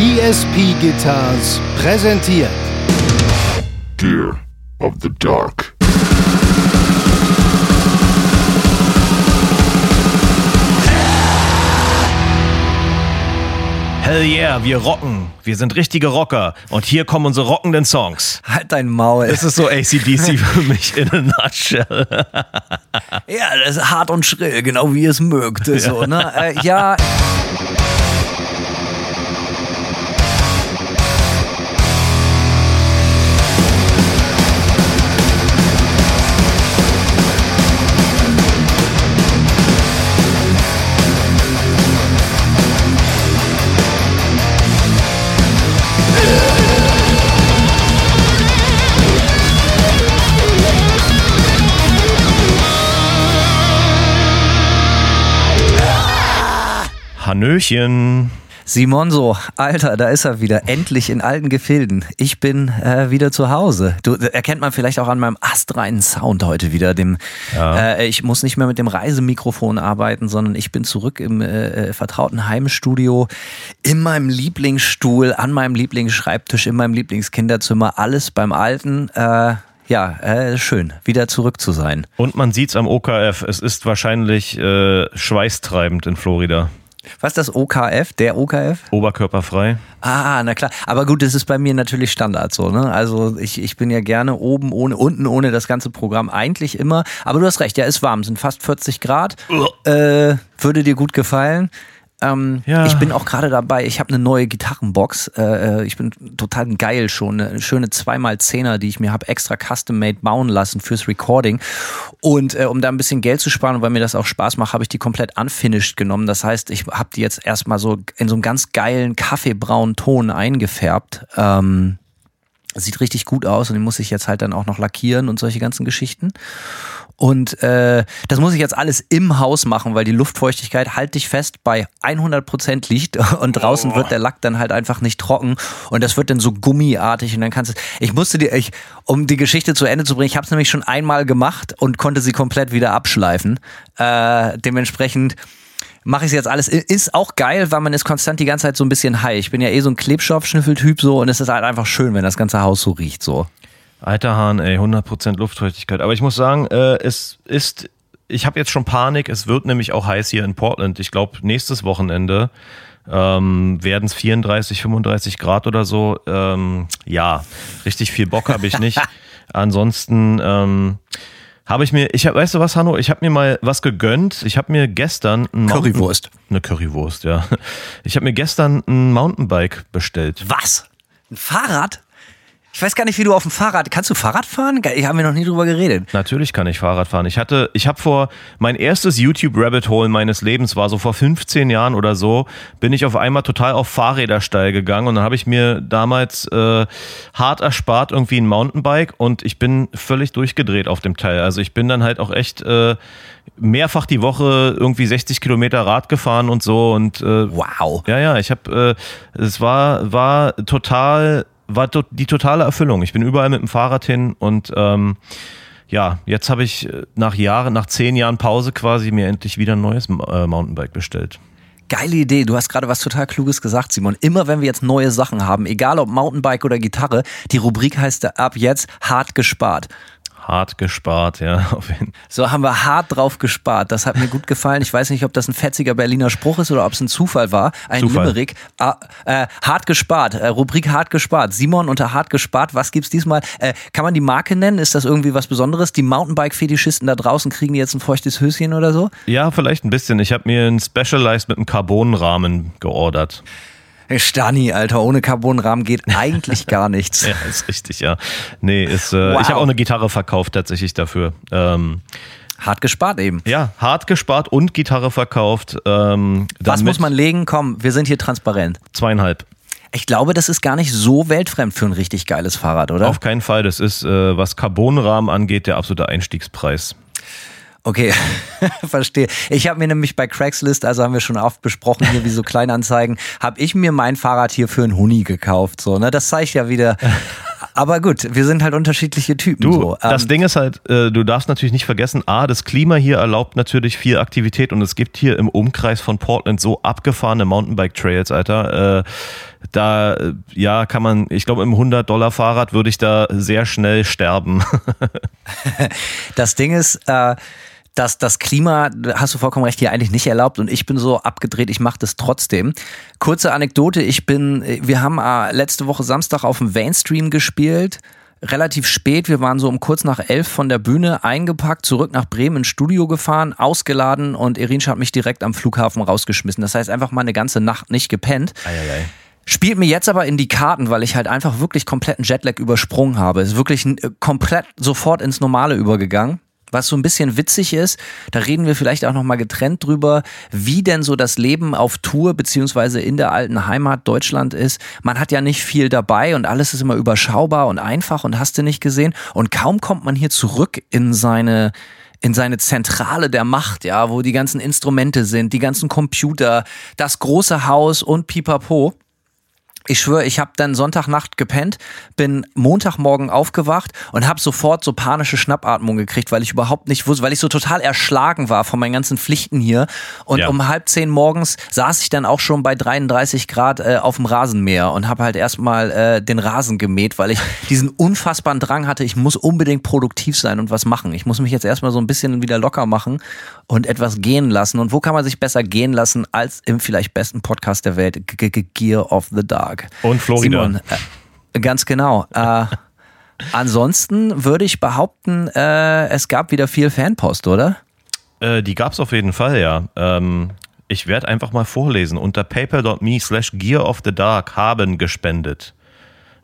ESP Guitars präsentiert Gear of the Dark. Hell yeah, wir rocken. Wir sind richtige Rocker. Und hier kommen unsere rockenden Songs. Halt dein Maul. Das ist so ACDC für mich in a nutshell. ja, das ist hart und schrill, genau wie ihr es mögt. So, ne? Äh, ja. Hannöchen. Simon so, Alter, da ist er wieder, endlich in alten Gefilden. Ich bin äh, wieder zu Hause. Du erkennt man vielleicht auch an meinem astreinen Sound heute wieder. Dem, Ja. äh, ich muss nicht mehr mit dem Reisemikrofon arbeiten, sondern ich bin zurück im äh, äh, vertrauten Heimstudio, in meinem Lieblingsstuhl, an meinem Lieblingsschreibtisch, in meinem Lieblingskinderzimmer, alles beim Alten. Äh, ja, äh, schön, wieder zurück zu sein. Und man sieht's am OKF. Es ist wahrscheinlich äh, schweißtreibend in Florida. Was ist das OKF? Der OKF? Oberkörperfrei. Ah, na klar. Aber gut, das ist bei mir natürlich Standard so, ne? Also ich, ich bin ja gerne oben ohne, unten ohne das ganze Programm eigentlich immer. Aber du hast recht, ja, ist warm, sind fast 40 Grad. Äh, würde dir gut gefallen. Ähm, Ja. Ich bin auch gerade dabei, ich habe eine neue Gitarrenbox. Äh, ich bin total geil schon. Eine schöne 2x10er, die ich mir habe extra custom-made bauen lassen fürs Recording. Und äh, um da ein bisschen Geld zu sparen und weil mir das auch Spaß macht, habe ich die komplett unfinished genommen. Das heißt, ich habe die jetzt erstmal so in so einem ganz geilen kaffeebraunen Ton eingefärbt. Ähm, sieht richtig gut aus und die muss ich jetzt halt dann auch noch lackieren und solche ganzen Geschichten. Und äh, das muss ich jetzt alles im Haus machen, weil die Luftfeuchtigkeit, halt dich fest, bei 100% liegt und draußen wird der Lack dann halt einfach nicht trocken und das wird dann so gummiartig und dann kannst du, ich musste dir, ich, um die Geschichte zu Ende zu bringen, ich habe es nämlich schon einmal gemacht und konnte sie komplett wieder abschleifen. Äh, dementsprechend mache ich jetzt alles. Ist auch geil, weil man ist konstant die ganze Zeit so ein bisschen high. Ich bin ja eh so ein Klebstoffschnüffeltyp so und es ist halt einfach schön, wenn das ganze Haus so riecht so. Alter Hahn, ey, 100% Luftfeuchtigkeit. Aber ich muss sagen, äh, es ist, ich habe jetzt schon Panik. Es wird nämlich auch heiß hier in Portland. Ich glaube, nächstes Wochenende ähm, werden es 34, 35 Grad oder so. Ähm, ja, richtig viel Bock habe ich nicht. Ansonsten ähm, habe ich mir, ich hab, weißt du was, Hanno, ich habe mir mal was gegönnt. Ich habe mir gestern ein Mountain- Currywurst. Eine Currywurst, ja. Ich habe mir gestern ein Mountainbike bestellt. Was? Ein Fahrrad? Ich weiß gar nicht, wie du auf dem Fahrrad. Kannst du Fahrrad fahren? Ge- Haben wir noch nie drüber geredet. Natürlich kann ich Fahrrad fahren. Ich hatte, ich habe vor, mein erstes YouTube-Rabbit Hole meines Lebens war so vor 15 Jahren oder so, bin ich auf einmal total auf Fahrräder steil gegangen und dann habe ich mir damals äh, hart erspart irgendwie ein Mountainbike und ich bin völlig durchgedreht auf dem Teil. Also ich bin dann halt auch echt äh, mehrfach die Woche irgendwie 60 Kilometer Rad gefahren und so und äh, Wow. ja, ja, ich habe, äh, es war, war total, war die totale Erfüllung. Ich bin überall mit dem Fahrrad hin und ähm, ja, jetzt habe ich äh, nach Jahren, nach zehn Jahren Pause quasi mir endlich wieder ein neues äh, Mountainbike bestellt. Geile Idee. Du hast gerade was total Kluges gesagt, Simon. Immer wenn wir jetzt neue Sachen haben, egal ob Mountainbike oder Gitarre, die Rubrik heißt ab jetzt hart gespart. Hart gespart, ja, auf jeden So haben wir hart drauf gespart. Das hat mir gut gefallen. Ich weiß nicht, ob das ein fetziger Berliner Spruch ist oder ob es ein Zufall war. Ein Zufall. Limerick. Ah, äh, hart gespart. Äh, Rubrik hart gespart. Simon unter hart gespart. Was gibt's diesmal? Äh, kann man die Marke nennen? Ist das irgendwie was Besonderes? Die Mountainbike-Fetischisten da draußen kriegen jetzt ein feuchtes Höschen oder so? Ja, vielleicht ein bisschen. Ich habe mir ein Specialized mit einem Carbonrahmen geordert. Stani, Alter, ohne Carbonrahmen geht eigentlich gar nichts. Ja, ist richtig, ja. Nee, ist, äh, Wow. ich habe auch eine Gitarre verkauft tatsächlich dafür. Ähm, Hart gespart eben. ja, hart gespart und Gitarre verkauft. Ähm, Was muss man legen? Komm, wir sind hier transparent. Zweieinhalb. Ich glaube, das ist gar nicht so weltfremd für ein richtig geiles Fahrrad, oder? Auf keinen Fall. Das ist, äh, was Carbonrahmen angeht, der absolute Einstiegspreis. Okay, verstehe. Ich habe mir nämlich bei Craigslist, also haben wir schon oft besprochen hier, wie so Kleinanzeigen, habe ich mir mein Fahrrad hier für einen Huni gekauft. So, ne? Das zeigt ja wieder, Aber gut, wir sind halt unterschiedliche Typen. Du, so. das Ähm, Ding ist halt, äh, du darfst natürlich nicht vergessen, A, das Klima hier erlaubt natürlich viel Aktivität und es gibt hier im Umkreis von Portland so abgefahrene Mountainbike-Trails, Alter. Äh, da, ja, kann man, ich glaube, im 100-Dollar-Fahrrad würde ich da sehr schnell sterben. Das Ding ist, äh, dass das Klima, hast du vollkommen recht, hier eigentlich nicht erlaubt und ich bin so abgedreht, ich mache das trotzdem. Kurze Anekdote, ich bin, wir haben äh, letzte Woche Samstag auf dem Mainstream gespielt, relativ spät, wir waren so um kurz nach elf von der Bühne eingepackt, zurück nach Bremen ins Studio gefahren, ausgeladen und Irinsch hat mich direkt am Flughafen rausgeschmissen. Das heißt einfach mal eine ganze Nacht nicht gepennt. Eieiei. Spielt mir jetzt aber in die Karten, weil ich halt einfach wirklich kompletten Jetlag übersprungen habe. Ist wirklich äh, komplett sofort ins Normale übergegangen. Was so ein bisschen witzig ist, da reden wir vielleicht auch nochmal getrennt drüber, wie denn so das Leben auf Tour beziehungsweise in der alten Heimat Deutschland ist. Man hat ja nicht viel dabei und alles ist immer überschaubar und einfach und hast du nicht gesehen. Und kaum kommt man hier zurück in seine in seine Zentrale der Macht, ja, wo die ganzen Instrumente sind, die ganzen Computer, das große Haus und pipapo. Ich schwöre, ich habe dann Sonntagnacht gepennt, bin Montagmorgen aufgewacht und habe sofort so panische Schnappatmung gekriegt, weil ich überhaupt nicht wusste, weil ich so total erschlagen war von meinen ganzen Pflichten hier. Und Ja. um halb zehn morgens saß ich dann auch schon bei 33 Grad äh, auf dem Rasenmäher und habe halt erstmal äh, den Rasen gemäht, weil ich diesen unfassbaren Drang hatte, ich muss unbedingt produktiv sein und was machen. Ich muss mich jetzt erstmal so ein bisschen wieder locker machen und etwas gehen lassen. Und wo kann man sich besser gehen lassen als im vielleicht besten Podcast der Welt, G -G Gear of the Dark. Und Florida. Simon, äh, ganz genau. Äh, ansonsten würde ich behaupten, äh, es gab wieder viel Fanpost, oder? Äh, die gab's auf jeden Fall, ja. Ähm, ich werde einfach mal vorlesen. Unter paper.me slash gear of the dark haben gespendet.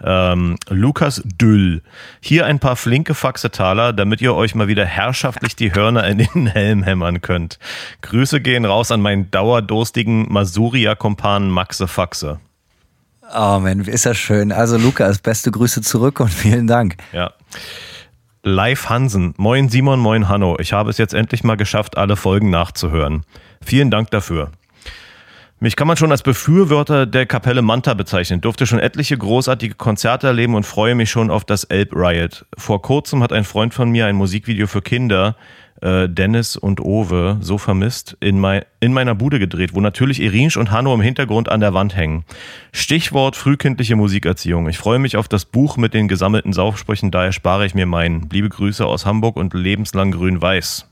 Ähm, Lukas Düll. Hier ein paar flinke Faxetaler, damit ihr euch mal wieder herrschaftlich die Hörner in den Helm hämmern könnt. Grüße gehen raus an meinen dauerdurstigen Masuria-Kompanen Maxe Faxe. Oh man, ist das schön. Also Lukas, beste Grüße zurück und vielen Dank. Ja. Live Hansen. Moin Simon, moin Hanno. Ich habe es jetzt endlich mal geschafft, alle Folgen nachzuhören. Vielen Dank dafür. Mich kann man schon als Befürworter der Kapelle Manta bezeichnen. Durfte schon etliche großartige Konzerte erleben und freue mich schon auf das Elb Riot. Vor kurzem hat ein Freund von mir ein Musikvideo für Kinder, äh, Dennis und Owe, so vermisst, in, mei in meiner Bude gedreht, wo natürlich Irinsch und Hanno im Hintergrund an der Wand hängen. Stichwort frühkindliche Musikerziehung. Ich freue mich auf das Buch mit den gesammelten Saufsprüchen, daher spare ich mir meinen. Liebe Grüße aus Hamburg und lebenslang grün-weiß.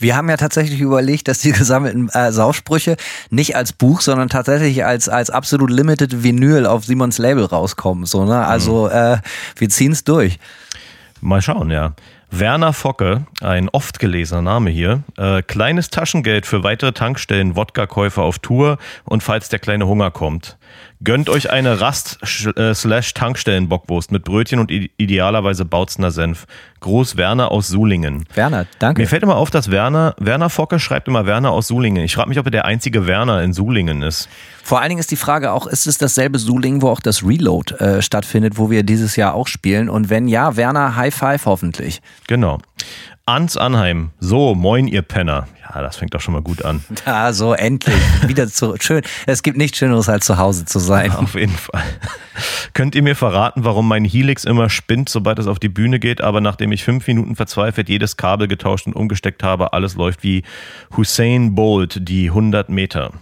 Wir haben ja tatsächlich überlegt, dass die gesammelten äh, Saufsprüche nicht als Buch, sondern tatsächlich als, als absolut limited Vinyl auf Simons Label rauskommen. So, ne? Also äh, wir ziehen es durch. Mal schauen, ja. Werner Focke, ein oft gelesener Name hier. Äh, kleines Taschengeld für weitere Tankstellen, Wodka-Käufer auf Tour und falls der kleine Hunger kommt. Gönnt euch eine Rast-Tankstellen-Bockwurst mit Brötchen und idealerweise Bautzner Senf. Groß Werner aus Sulingen. Werner, danke. Mir fällt immer auf, dass Werner, Werner Focke schreibt immer Werner aus Sulingen. Ich frage mich, ob er der einzige Werner in Sulingen ist. Vor allen Dingen ist die Frage auch, ist es dasselbe Suling, wo auch das Reload äh, stattfindet, wo wir dieses Jahr auch spielen? Und wenn ja, Werner, High Five hoffentlich. Genau. Ans Anheim. So, moin, ihr Penner. Ja, das fängt doch schon mal gut an. Da, so endlich. Wieder zurück. Schön. Es gibt nichts Schöneres, als zu Hause zu sein. Auf jeden Fall. Könnt ihr mir verraten, warum mein Helix immer spinnt, sobald es auf die Bühne geht, aber nachdem ich fünf Minuten verzweifelt jedes Kabel getauscht und umgesteckt habe, alles läuft wie Hussein Bolt, die 100 Meter.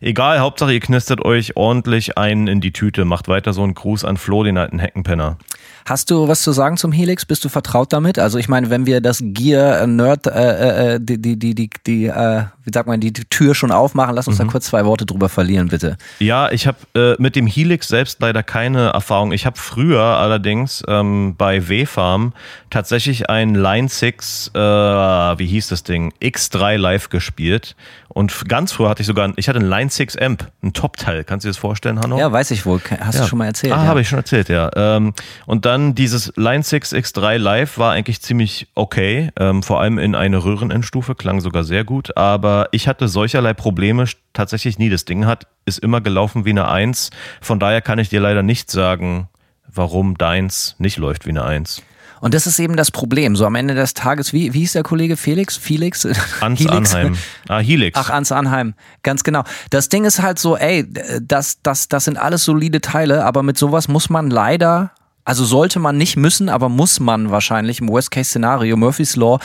Egal, Hauptsache ihr knistert euch ordentlich einen in die Tüte. Macht weiter so einen Gruß an Flo, den alten Heckenpenner. Hast du was zu sagen zum Helix? Bist du vertraut damit? Also ich meine, wenn wir das Gear Nerd, äh, äh, die, die, die, die, die äh, wie sagt man, die Tür schon aufmachen, lass uns da kurz zwei Worte drüber verlieren, bitte. Ja, ich habe äh, mit dem Helix selbst leider keine Erfahrung. Ich habe früher allerdings ähm, bei W-Farm tatsächlich ein Line 6, äh, wie hieß das Ding, X3 live gespielt. Und ganz früher hatte ich sogar, ich hatte ein Line 6 Amp, ein Top-Teil. Kannst du dir das vorstellen, Hanno? Ja, weiß ich wohl. Hast du schon mal erzählt. Ah, ja. habe ich schon erzählt, ja. Ähm, und dann dieses Line 6 X3 Live war eigentlich ziemlich okay, ähm, vor allem in eine Röhrenendstufe, klang sogar sehr gut, aber ich hatte solcherlei Probleme tatsächlich nie. Das Ding hat, ist immer gelaufen wie eine 1, von daher kann ich dir leider nicht sagen, warum deins nicht läuft wie eine 1. Und das ist eben das Problem. So am Ende des Tages, wie, wie hieß der Kollege Felix? Felix? Ans Helix? Anheim. Ah, Helix. Ach, ans Anheim. Ganz genau. Das Ding ist halt so, ey, das, das, das sind alles solide Teile, aber mit sowas muss man leider Also sollte man nicht müssen, aber muss man wahrscheinlich im Worst-Case-Szenario, Murphy's Law.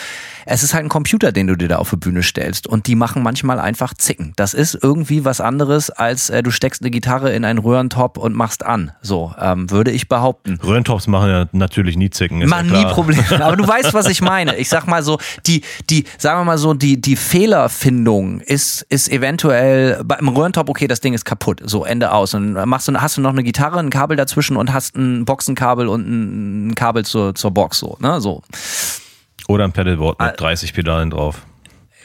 Es ist halt ein Computer, den du dir da auf die Bühne stellst. Und die machen manchmal einfach Zicken. Das ist irgendwie was anderes, als äh, du steckst eine Gitarre in einen Röhrentop und machst an. So, ähm, würde ich behaupten. Röhrentops machen ja natürlich nie Zicken. Man ja nie. Probleme. Aber du weißt, was ich meine. Ich sag mal so, die, die, sagen wir mal so, die, die Fehlerfindung ist, ist eventuell beim Röhrentop, okay, das Ding ist kaputt. So, Ende aus. Und dann machst du, hast du noch eine Gitarre, ein Kabel dazwischen und hast ein Boxenkabel und ein Kabel zur, zur Box, so, ne, so. Oder ein Pedalboard mit 30 Pedalen drauf.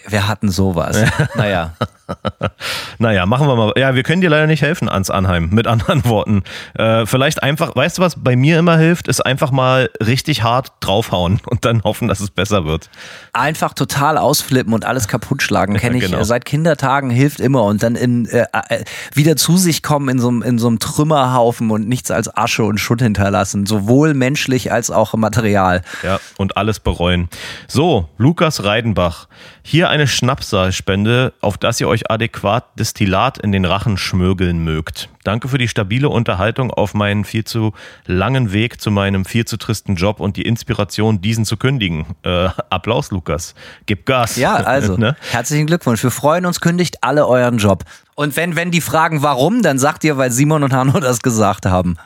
Wir hatten sowas. naja. Naja, machen wir mal. Ja, wir können dir leider nicht helfen, ans Anheim, mit anderen Worten. Äh, vielleicht einfach, weißt du, was bei mir immer hilft, ist einfach mal richtig hart draufhauen und dann hoffen, dass es besser wird. Einfach total ausflippen und alles kaputt schlagen, kenne ich genau. äh, seit Kindertagen, hilft immer. Und dann in, äh, äh, wieder zu sich kommen in so, einem- in so einem Trümmerhaufen und nichts als Asche und Schutt hinterlassen. Sowohl menschlich als auch Material. Ja, und alles bereuen. So, Lukas Reidenbach. Hier eine Schnapsaalspende, auf das ihr euch adäquat Destillat in den Rachen schmögeln mögt. Danke für die stabile Unterhaltung auf meinen viel zu langen Weg zu meinem viel zu tristen Job und die Inspiration, diesen zu kündigen. Äh, Applaus, Lukas. Gib Gas. Ja, also, ne? herzlichen Glückwunsch. Wir freuen uns, kündigt alle euren Job. Und wenn, wenn die fragen, warum, dann sagt ihr, weil Simon und Hanno das gesagt haben.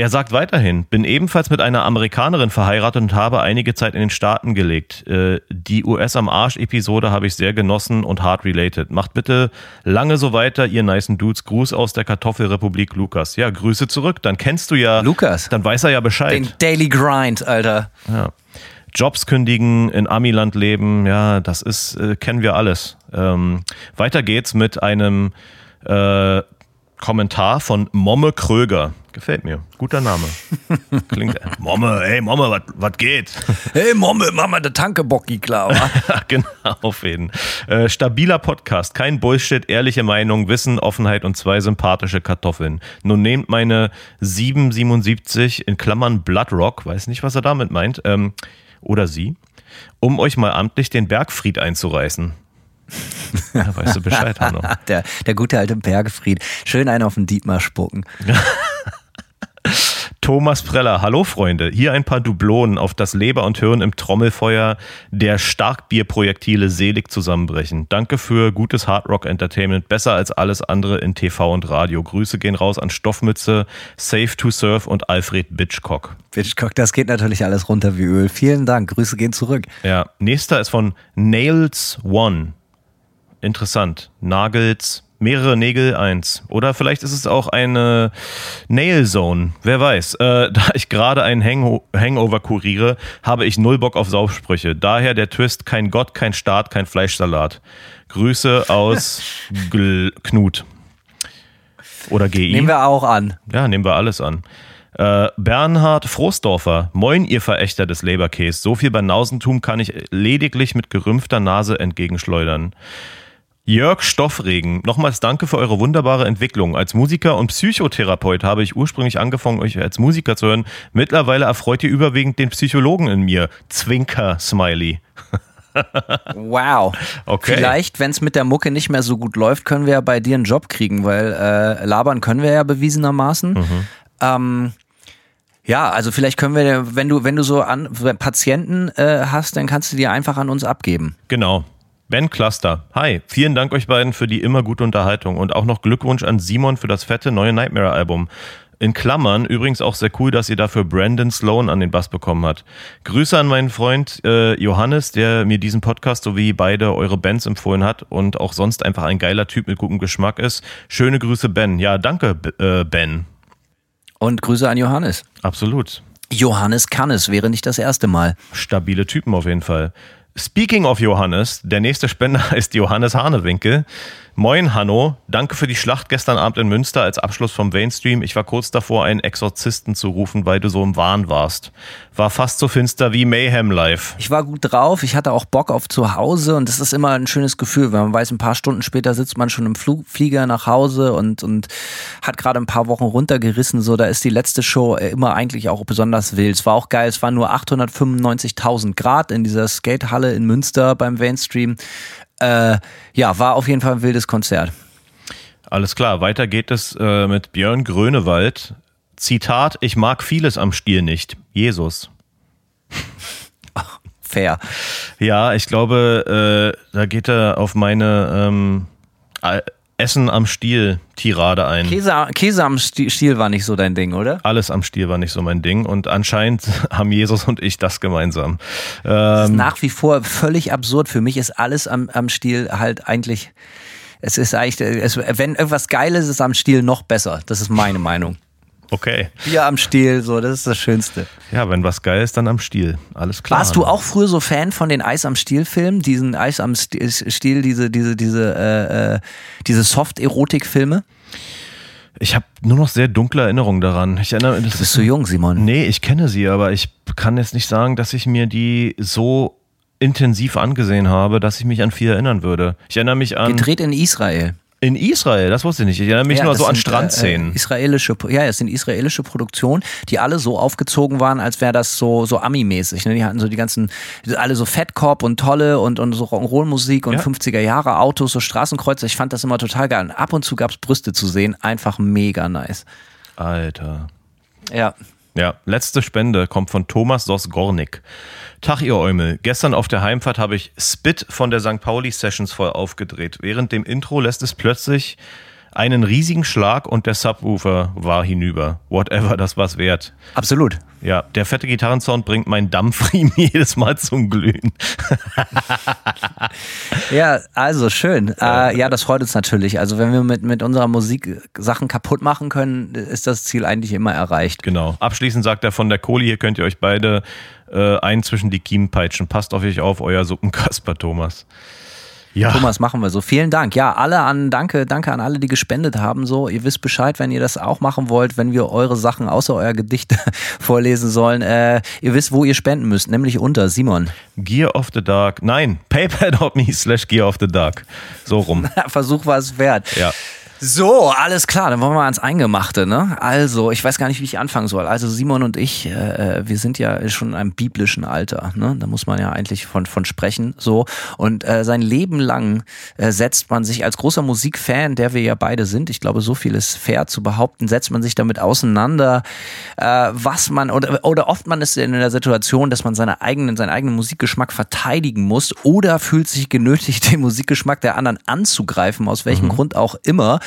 Er sagt weiterhin, bin ebenfalls mit einer Amerikanerin verheiratet und habe einige Zeit in den Staaten gelegt. Äh, Die US am Arsch-Episode habe ich sehr genossen und hart related. Macht bitte lange so weiter, ihr nicen Dudes. Gruß aus der Kartoffelrepublik Lukas. Ja, Grüße zurück. Dann kennst du ja. Lukas. Dann weiß er ja Bescheid. Den Daily Grind, Alter. Ja. Jobs kündigen, in Amiland leben, ja, das ist, äh, kennen wir alles. Ähm, weiter geht's mit einem äh, Kommentar von Momme Kröger. Gefällt mir. Guter Name. Klingt. Momme, ey, Momme, was geht? Hey Momme, mach mal der Tankebocki klar. genau, auf jeden. Äh, stabiler Podcast, kein Bullshit, ehrliche Meinung, Wissen, Offenheit und zwei sympathische Kartoffeln. Nun nehmt meine 777 in Klammern Bloodrock, weiß nicht, was er damit meint, ähm, oder sie, um euch mal amtlich den Bergfried einzureißen. Ja, weißt du Bescheid, Hanno. der, der gute alte Bergfried. Schön einen auf den Dietmar spucken. Thomas Preller, hallo Freunde. Hier ein paar Dublonen, auf das Leber und Hirn im Trommelfeuer der Starkbierprojektile selig zusammenbrechen. Danke für gutes Hardrock Entertainment, besser als alles andere in TV und Radio. Grüße gehen raus an Stoffmütze, Safe to Surf und Alfred Bitchcock. Bitchcock, das geht natürlich alles runter wie Öl. Vielen Dank. Grüße gehen zurück. Ja, nächster ist von Nails One. Interessant. Nagels, mehrere Nägel eins. Oder vielleicht ist es auch eine Nail Zone. Wer weiß. Äh, da ich gerade einen Hang Hangover kuriere, habe ich null Bock auf Saufsprüche. Daher der Twist: kein Gott, kein Staat, kein Fleischsalat. Grüße aus Knut. Oder GI. Nehmen wir auch an. Ja, nehmen wir alles an. Äh, Bernhard Froßdorfer, moin, ihr Verächter des Leberkäs. So viel Banausentum kann ich lediglich mit gerümpfter Nase entgegenschleudern. Jörg Stoffregen, nochmals danke für eure wunderbare Entwicklung. Als Musiker und Psychotherapeut habe ich ursprünglich angefangen, euch als Musiker zu hören. Mittlerweile erfreut ihr überwiegend den Psychologen in mir. Zwinker, Smiley. Wow. Okay. Vielleicht, wenn es mit der Mucke nicht mehr so gut läuft, können wir ja bei dir einen Job kriegen, weil äh, labern können wir ja bewiesenermaßen. Mhm. Ähm, ja, also vielleicht können wir, wenn du, wenn du so an Patienten äh, hast, dann kannst du die einfach an uns abgeben. Genau. Ben Cluster. Hi, vielen Dank euch beiden für die immer gute Unterhaltung und auch noch Glückwunsch an Simon für das fette neue Nightmare-Album. In Klammern übrigens auch sehr cool, dass ihr dafür Brandon Sloan an den Bass bekommen habt. Grüße an meinen Freund äh, Johannes, der mir diesen Podcast sowie beide eure Bands empfohlen hat und auch sonst einfach ein geiler Typ mit gutem Geschmack ist. Schöne Grüße, Ben. Ja, danke, äh, Ben. Und Grüße an Johannes. Absolut. Johannes kann es, wäre nicht das erste Mal. Stabile Typen auf jeden Fall. Speaking of Johannes, der nächste Spender ist Johannes Hanewinkel. Moin Hanno, danke für die Schlacht gestern Abend in Münster als Abschluss vom Mainstream. Ich war kurz davor, einen Exorzisten zu rufen, weil du so im Wahn warst. War fast so finster wie Mayhem Live. Ich war gut drauf, ich hatte auch Bock auf zu Hause und das ist immer ein schönes Gefühl, wenn man weiß, ein paar Stunden später sitzt man schon im Flug, Flieger nach Hause und, und hat gerade ein paar Wochen runtergerissen. So, da ist die letzte Show immer eigentlich auch besonders wild. Es war auch geil, es waren nur 895.000 Grad in dieser Skatehalle in Münster beim Mainstream. Äh, ja, war auf jeden Fall ein wildes Konzert. Alles klar, weiter geht es äh, mit Björn Grönewald. Zitat, ich mag vieles am Stiel nicht. Jesus. Fair. Ja, ich glaube, äh, da geht er auf meine ähm, äh, Essen am Stiel Tirade ein. Käse, Käse am Sti- Stiel war nicht so dein Ding, oder? Alles am Stiel war nicht so mein Ding und anscheinend haben Jesus und ich das gemeinsam. Das ist Ähm, nach wie vor völlig absurd. Für mich ist alles am, am Stiel halt eigentlich. Es ist eigentlich, es, wenn irgendwas Geiles ist am Stiel noch besser. Das ist meine Meinung. Okay. Bier am Stiel, so, das ist das Schönste. Ja, wenn was geil ist, dann am Stiel. Alles klar. Warst du auch früher so Fan von den Eis am Stiel-Filmen? Diesen Eis am Sti- Stiel, diese, diese, diese, äh, äh, diese Soft-Erotik-Filme? Ich habe nur noch sehr dunkle Erinnerungen daran. Ich erinnere, das Du bist so jung, Simon. Nee, ich kenne sie, aber ich kann jetzt nicht sagen, dass ich mir die so intensiv angesehen habe, dass ich mich an viel erinnern würde. Ich erinnere mich an Gedreht in Israel. In Israel, das wusste ich nicht. Ich erinnere mich Ja, nur so an sind, Strandszenen. Äh, äh, israelische, ja, es sind israelische Produktionen, die alle so aufgezogen waren, als wäre das so so Ami-mäßig. Ne? Die hatten so die ganzen, alle so Fettkorb und tolle und, und so Rock'n'Roll-Musik und Ja. 50er Jahre Autos, so Straßenkreuze. Ich fand das immer total geil. Und ab und zu gab's Brüste zu sehen, einfach mega nice. Alter. Ja. Ja, letzte Spende kommt von Thomas Sos-Gornik. Tag, ihr Eumel. Gestern auf der Heimfahrt habe ich Spit von der St. Pauli Sessions voll aufgedreht. Während dem Intro lässt es plötzlich einen riesigen Schlag und der Subwoofer war hinüber. Whatever, das war's wert. Absolut. Ja, der fette Gitarrensound bringt meinen Dampfriemen jedes Mal zum Glühen. Ja, also schön. Äh, ja, das freut uns natürlich. Also wenn wir mit, mit unserer Musik Sachen kaputt machen können, ist das Ziel eigentlich immer erreicht. Genau. Abschließend sagt er von der Kohle, hier könnt ihr euch beide äh, ein zwischen die Kiemen peitschen. Passt auf euch auf, euer Suppenkasper, Thomas. Ja. Thomas, machen wir so. Vielen Dank. Ja, alle an, danke, danke an alle, die gespendet haben. So, ihr wisst Bescheid, wenn ihr das auch machen wollt, wenn wir eure Sachen außer euer Gedicht vorlesen sollen. Äh, ihr wisst, wo ihr spenden müsst, nämlich unter Simon. Gear of the Dark. Nein, paypal.me slash Gear of the Dark. So rum. Versuch war es wert. Ja. So, alles klar, dann wollen wir ans Eingemachte, ne? Also, ich weiß gar nicht, wie ich anfangen soll. Also Simon und ich, äh, wir sind ja schon in einem biblischen Alter, ne? Da muss man ja eigentlich von, von sprechen, so. Und äh, sein Leben lang äh, setzt man sich als großer Musikfan, der wir ja beide sind, ich glaube, so viel ist fair zu behaupten, setzt man sich damit auseinander, äh, was man, oder, oder oft man ist in der Situation, dass man seine eigenen, seinen eigenen Musikgeschmack verteidigen muss oder fühlt sich genötigt, den Musikgeschmack der anderen anzugreifen, aus welchem Grund auch immer.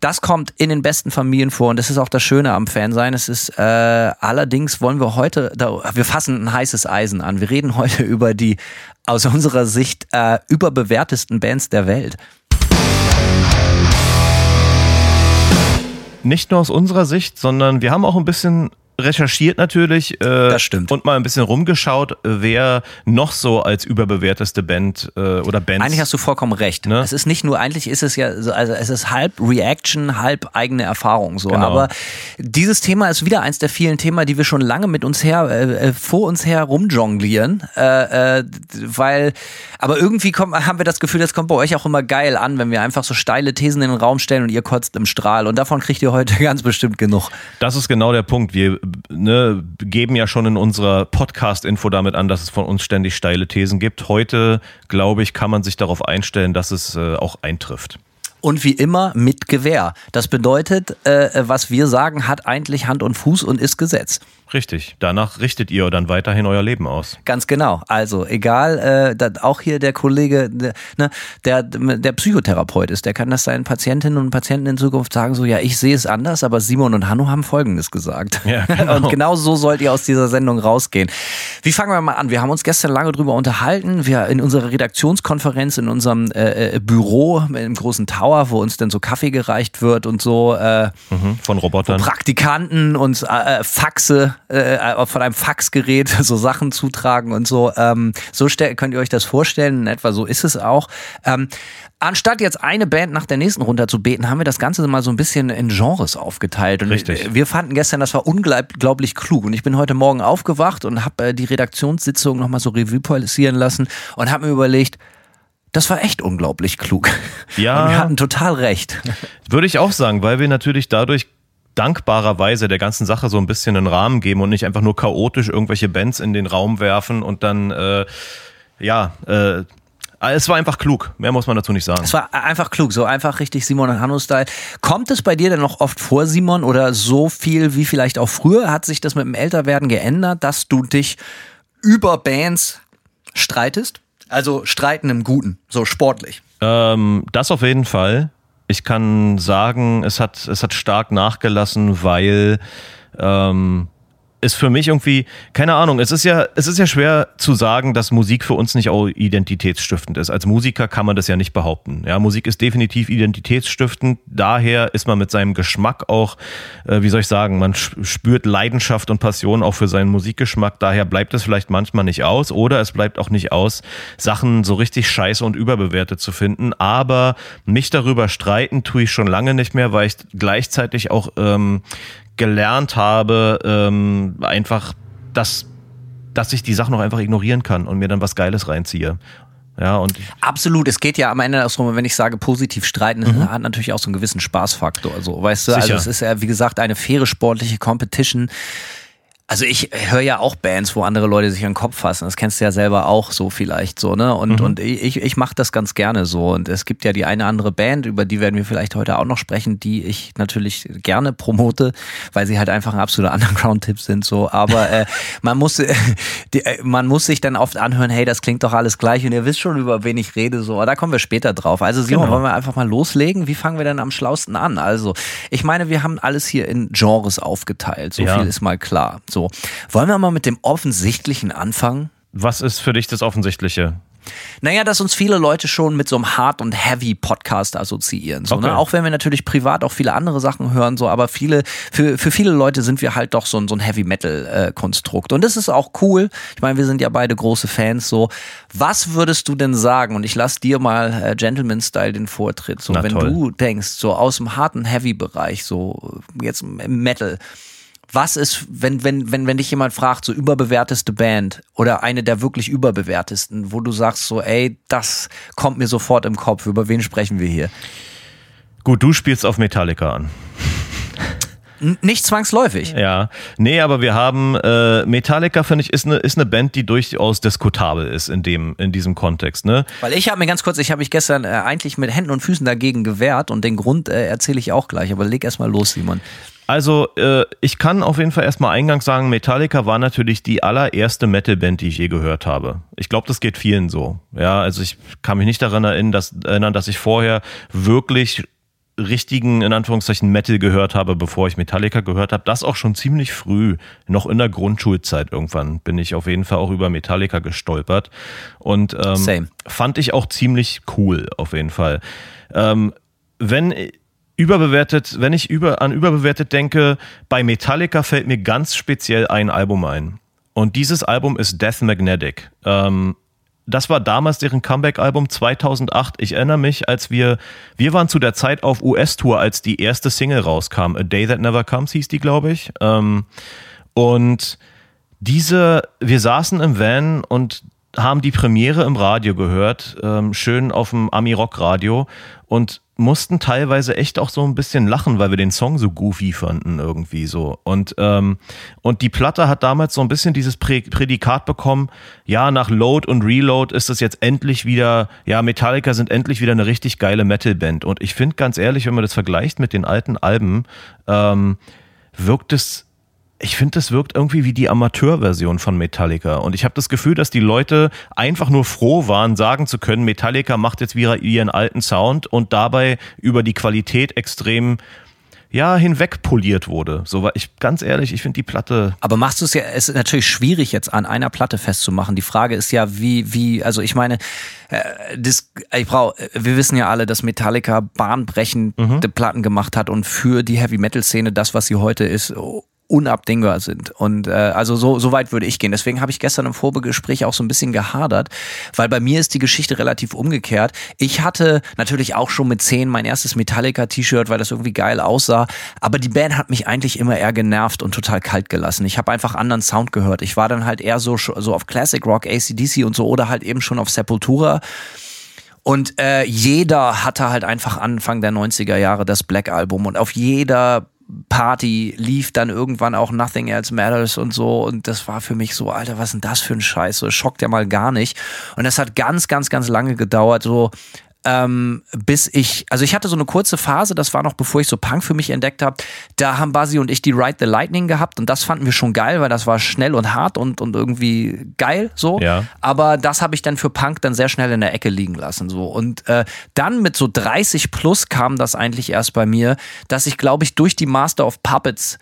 Das kommt in den besten Familien vor und das ist auch das Schöne am Fansein. Es ist äh, allerdings wollen wir heute, wir fassen ein heißes Eisen an. Wir reden heute über die aus unserer Sicht äh, überbewertesten Bands der Welt. Nicht nur aus unserer Sicht, sondern wir haben auch ein bisschen recherchiert natürlich. Äh, Das stimmt. Und mal ein bisschen rumgeschaut, wer noch so als überbewerteste Band äh, oder Bands. Eigentlich hast du vollkommen recht. Ne? Es ist nicht nur, eigentlich ist es ja, so- also es ist halb Reaction, halb eigene Erfahrung so. Genau. Aber dieses Thema ist wieder eins der vielen Themen, die wir schon lange mit uns her, äh, äh, vor uns her rumjonglieren. Äh, äh, weil, aber irgendwie kommt, haben wir das Gefühl, das kommt bei euch auch immer geil an, wenn wir einfach so steile Thesen in den Raum stellen und ihr kotzt im Strahl. Und davon kriegt ihr heute ganz bestimmt genug. Das ist genau der Punkt. Wir ne, geben ja schon in unserer Podcast-Info damit an, dass es von uns ständig steile Thesen gibt. Heute, glaube ich, kann man sich darauf einstellen, dass es äh, auch eintrifft. Und wie immer mit Gewehr. Das bedeutet, äh, was wir sagen, hat eigentlich Hand und Fuß und ist Gesetz. Richtig. Danach richtet ihr dann weiterhin euer Leben aus. Ganz genau. Also egal, äh, auch hier der Kollege, der, ne, der, der Psychotherapeut ist, der kann das seinen Patientinnen und Patienten in Zukunft sagen, so ja, ich sehe es anders, aber Simon und Hanno haben Folgendes gesagt. Ja, genau. Und genau so sollt ihr aus dieser Sendung rausgehen. Wie fangen wir mal an? Wir haben uns gestern lange drüber unterhalten. Wir in unserer Redaktionskonferenz in unserem äh, äh, Büro im großen Tower, wo uns dann so Kaffee gereicht wird und so. Äh, Mhm. Von Robotern. Praktikanten und äh, Faxe äh, von einem Faxgerät so Sachen zutragen und so. Ähm, so könnt ihr euch das vorstellen. In etwa so ist es auch. Ähm, anstatt jetzt eine Band nach der nächsten runterzubeten, haben wir das Ganze mal so ein bisschen in Genres aufgeteilt. Und Richtig. Wir fanden gestern, das war unglaublich klug. Und ich bin heute Morgen aufgewacht und habe äh, die Redaktionssitzung nochmal so Revue passieren lassen und habe mir überlegt, das war echt unglaublich klug. Ja. Und wir hatten total recht. Würde ich auch sagen, weil wir natürlich dadurch dankbarerweise der ganzen Sache so ein bisschen einen Rahmen geben und nicht einfach nur chaotisch irgendwelche Bands in den Raum werfen und dann äh, ja äh, Es war einfach klug. Mehr muss man dazu nicht sagen. Es war einfach klug, so einfach richtig Simon und Hanno-Style. Kommt es bei dir denn noch oft vor, Simon, oder so viel wie vielleicht auch früher? Hat sich das mit dem Älterwerden geändert, dass du dich über Bands streitest? Also streiten im Guten, so sportlich. Ähm, das auf jeden Fall. Ich kann sagen, es hat, es hat stark nachgelassen, weil ähm, es für mich irgendwie, keine Ahnung, es ist ja, es ist ja schwer zu sagen, dass Musik für uns nicht auch identitätsstiftend ist. Als Musiker kann man das ja nicht behaupten. Ja, Musik ist definitiv identitätsstiftend. Daher ist man mit seinem Geschmack auch, äh, wie soll ich sagen, man spürt Leidenschaft und Passion auch für seinen Musikgeschmack. Daher bleibt es vielleicht manchmal nicht aus oder es bleibt auch nicht aus, Sachen so richtig scheiße und überbewertet zu finden. Aber mich darüber streiten tue ich schon lange nicht mehr, weil ich gleichzeitig auch ähm, gelernt habe, ähm, einfach, dass, dass ich die Sachen auch einfach ignorieren kann und mir dann was Geiles reinziehe. Ja, und Absolut, es geht ja am Ende darum, wenn ich sage positiv streiten, das hat natürlich auch so einen gewissen Spaßfaktor. So, weißt du, also Sicher. es ist ja, wie gesagt, eine faire sportliche Competition. Also ich höre ja auch Bands, wo andere Leute sich an den Kopf fassen. Das kennst du ja selber auch so vielleicht so, ne? Und, und ich, ich mache das ganz gerne so. Und es gibt ja die eine andere Band, über die werden wir vielleicht heute auch noch sprechen, die ich natürlich gerne promote, weil sie halt einfach ein absoluter Underground-Tipp sind. So, aber äh, man muss äh, die, äh, man muss sich dann oft anhören, hey, das klingt doch alles gleich und ihr wisst schon, über wen ich rede. So, aber da kommen wir später drauf. Also Simon, Genau. wollen wir einfach mal loslegen? Wie fangen wir denn am schlausten an? Also, ich meine, wir haben alles hier in Genres aufgeteilt. So Ja. viel ist mal klar. So, wollen wir mal mit dem Offensichtlichen anfangen? was ist für dich das Offensichtliche? Naja, dass uns viele Leute schon mit so einem Hard- und Heavy-Podcast assoziieren. So, ne? Okay. Auch wenn wir natürlich privat auch viele andere Sachen hören, so, aber viele, für, für viele Leute sind wir halt doch so ein, so ein Heavy-Metal-Konstrukt. Und das ist auch cool. Ich meine, wir sind ja beide große Fans. So, was würdest du denn sagen? Und ich lass dir mal äh, Gentleman-Style den Vortritt. So, Na wenn toll. du denkst, so aus dem Hard- und Heavy-Bereich, so jetzt im Metal. Was ist, wenn, wenn, wenn, wenn dich jemand fragt, so überbewerteste Band oder eine der wirklich überbewertesten, wo du sagst so, ey, das kommt mir sofort im Kopf, über wen sprechen wir hier? Gut, du spielst auf Metallica an. Nicht zwangsläufig. Ja, nee, aber wir haben äh, Metallica finde ich ist eine ist eine Band, die durchaus diskutabel ist in dem in diesem Kontext, ne? Weil ich habe mir ganz kurz, ich habe mich gestern äh, eigentlich mit Händen und Füßen dagegen gewehrt und den Grund äh, erzähle ich auch gleich, aber leg erst mal los, Simon. Also, äh, ich kann auf jeden Fall erstmal eingangs sagen, Metallica war natürlich die allererste Metalband, die ich je gehört habe. Ich glaube, das geht vielen so. Ja, also ich kann mich nicht daran erinnern, dass, erinnern, dass ich vorher wirklich richtigen, in Anführungszeichen, Metal gehört habe, bevor ich Metallica gehört habe. Das auch schon ziemlich früh, noch in der Grundschulzeit irgendwann, bin ich auf jeden Fall auch über Metallica gestolpert. Und ähm, Same. fand ich auch ziemlich cool, auf jeden Fall. Ähm, wenn überbewertet, wenn ich über, an überbewertet denke, bei Metallica fällt mir ganz speziell ein Album ein. Und dieses Album ist Death Magnetic. Ähm, das war damals deren Comeback-Album 2008. Ich erinnere mich, als wir, wir waren zu der Zeit auf US-Tour, als die erste Single rauskam. A Day That Never Comes hieß die, glaube ich. Ähm, und diese, wir saßen im Van und haben die Premiere im Radio gehört, ähm, schön auf dem Ami-Rock-Radio und mussten teilweise echt auch so ein bisschen lachen, weil wir den Song so goofy fanden irgendwie so. Und, ähm, und die Platte hat damals so ein bisschen dieses Prä Prädikat bekommen, ja, nach Load und Reload ist es jetzt endlich wieder, ja, Metallica sind endlich wieder eine richtig geile Metal-Band. Und ich finde ganz ehrlich, wenn man das vergleicht mit den alten Alben, ähm, wirkt es ich finde, das wirkt irgendwie wie die Amateurversion von Metallica. Und ich habe das Gefühl, dass die Leute einfach nur froh waren, sagen zu können, Metallica macht jetzt wieder ihren alten Sound und dabei über die Qualität extrem ja, hinweg poliert wurde. So war ich ganz ehrlich, ich finde die Platte. Aber machst du es ja, es ist natürlich schwierig jetzt an einer Platte festzumachen. Die Frage ist ja, wie, wie, also ich meine, äh, das, ich brauch, wir wissen ja alle, dass Metallica bahnbrechende Platten gemacht hat und für die Heavy Metal Szene das, was sie heute ist, unabdingbar sind. Und äh, also so, so weit würde ich gehen. Deswegen habe ich gestern im Vorbegespräch auch so ein bisschen gehadert, weil bei mir ist die Geschichte relativ umgekehrt. Ich hatte natürlich auch schon mit 10 mein erstes Metallica-T-Shirt, weil das irgendwie geil aussah. Aber die Band hat mich eigentlich immer eher genervt und total kalt gelassen. Ich habe einfach anderen Sound gehört. Ich war dann halt eher so, so auf Classic Rock, ACDC und so oder halt eben schon auf Sepultura. Und äh, jeder hatte halt einfach Anfang der 90er Jahre das Black Album und auf jeder Party lief dann irgendwann auch Nothing Else Matters und so und das war für mich so, Alter, was ist denn das für ein Scheiß? So, schockt ja mal gar nicht. Und das hat ganz, ganz, ganz lange gedauert, so ähm, bis ich, also ich hatte so eine kurze Phase, das war noch bevor ich so Punk für mich entdeckt habe, da haben Buzzy und ich die Ride the Lightning gehabt und das fanden wir schon geil, weil das war schnell und hart und, und irgendwie geil so. Ja. Aber das habe ich dann für Punk dann sehr schnell in der Ecke liegen lassen so. Und äh, dann mit so 30 plus kam das eigentlich erst bei mir, dass ich glaube ich durch die Master of Puppets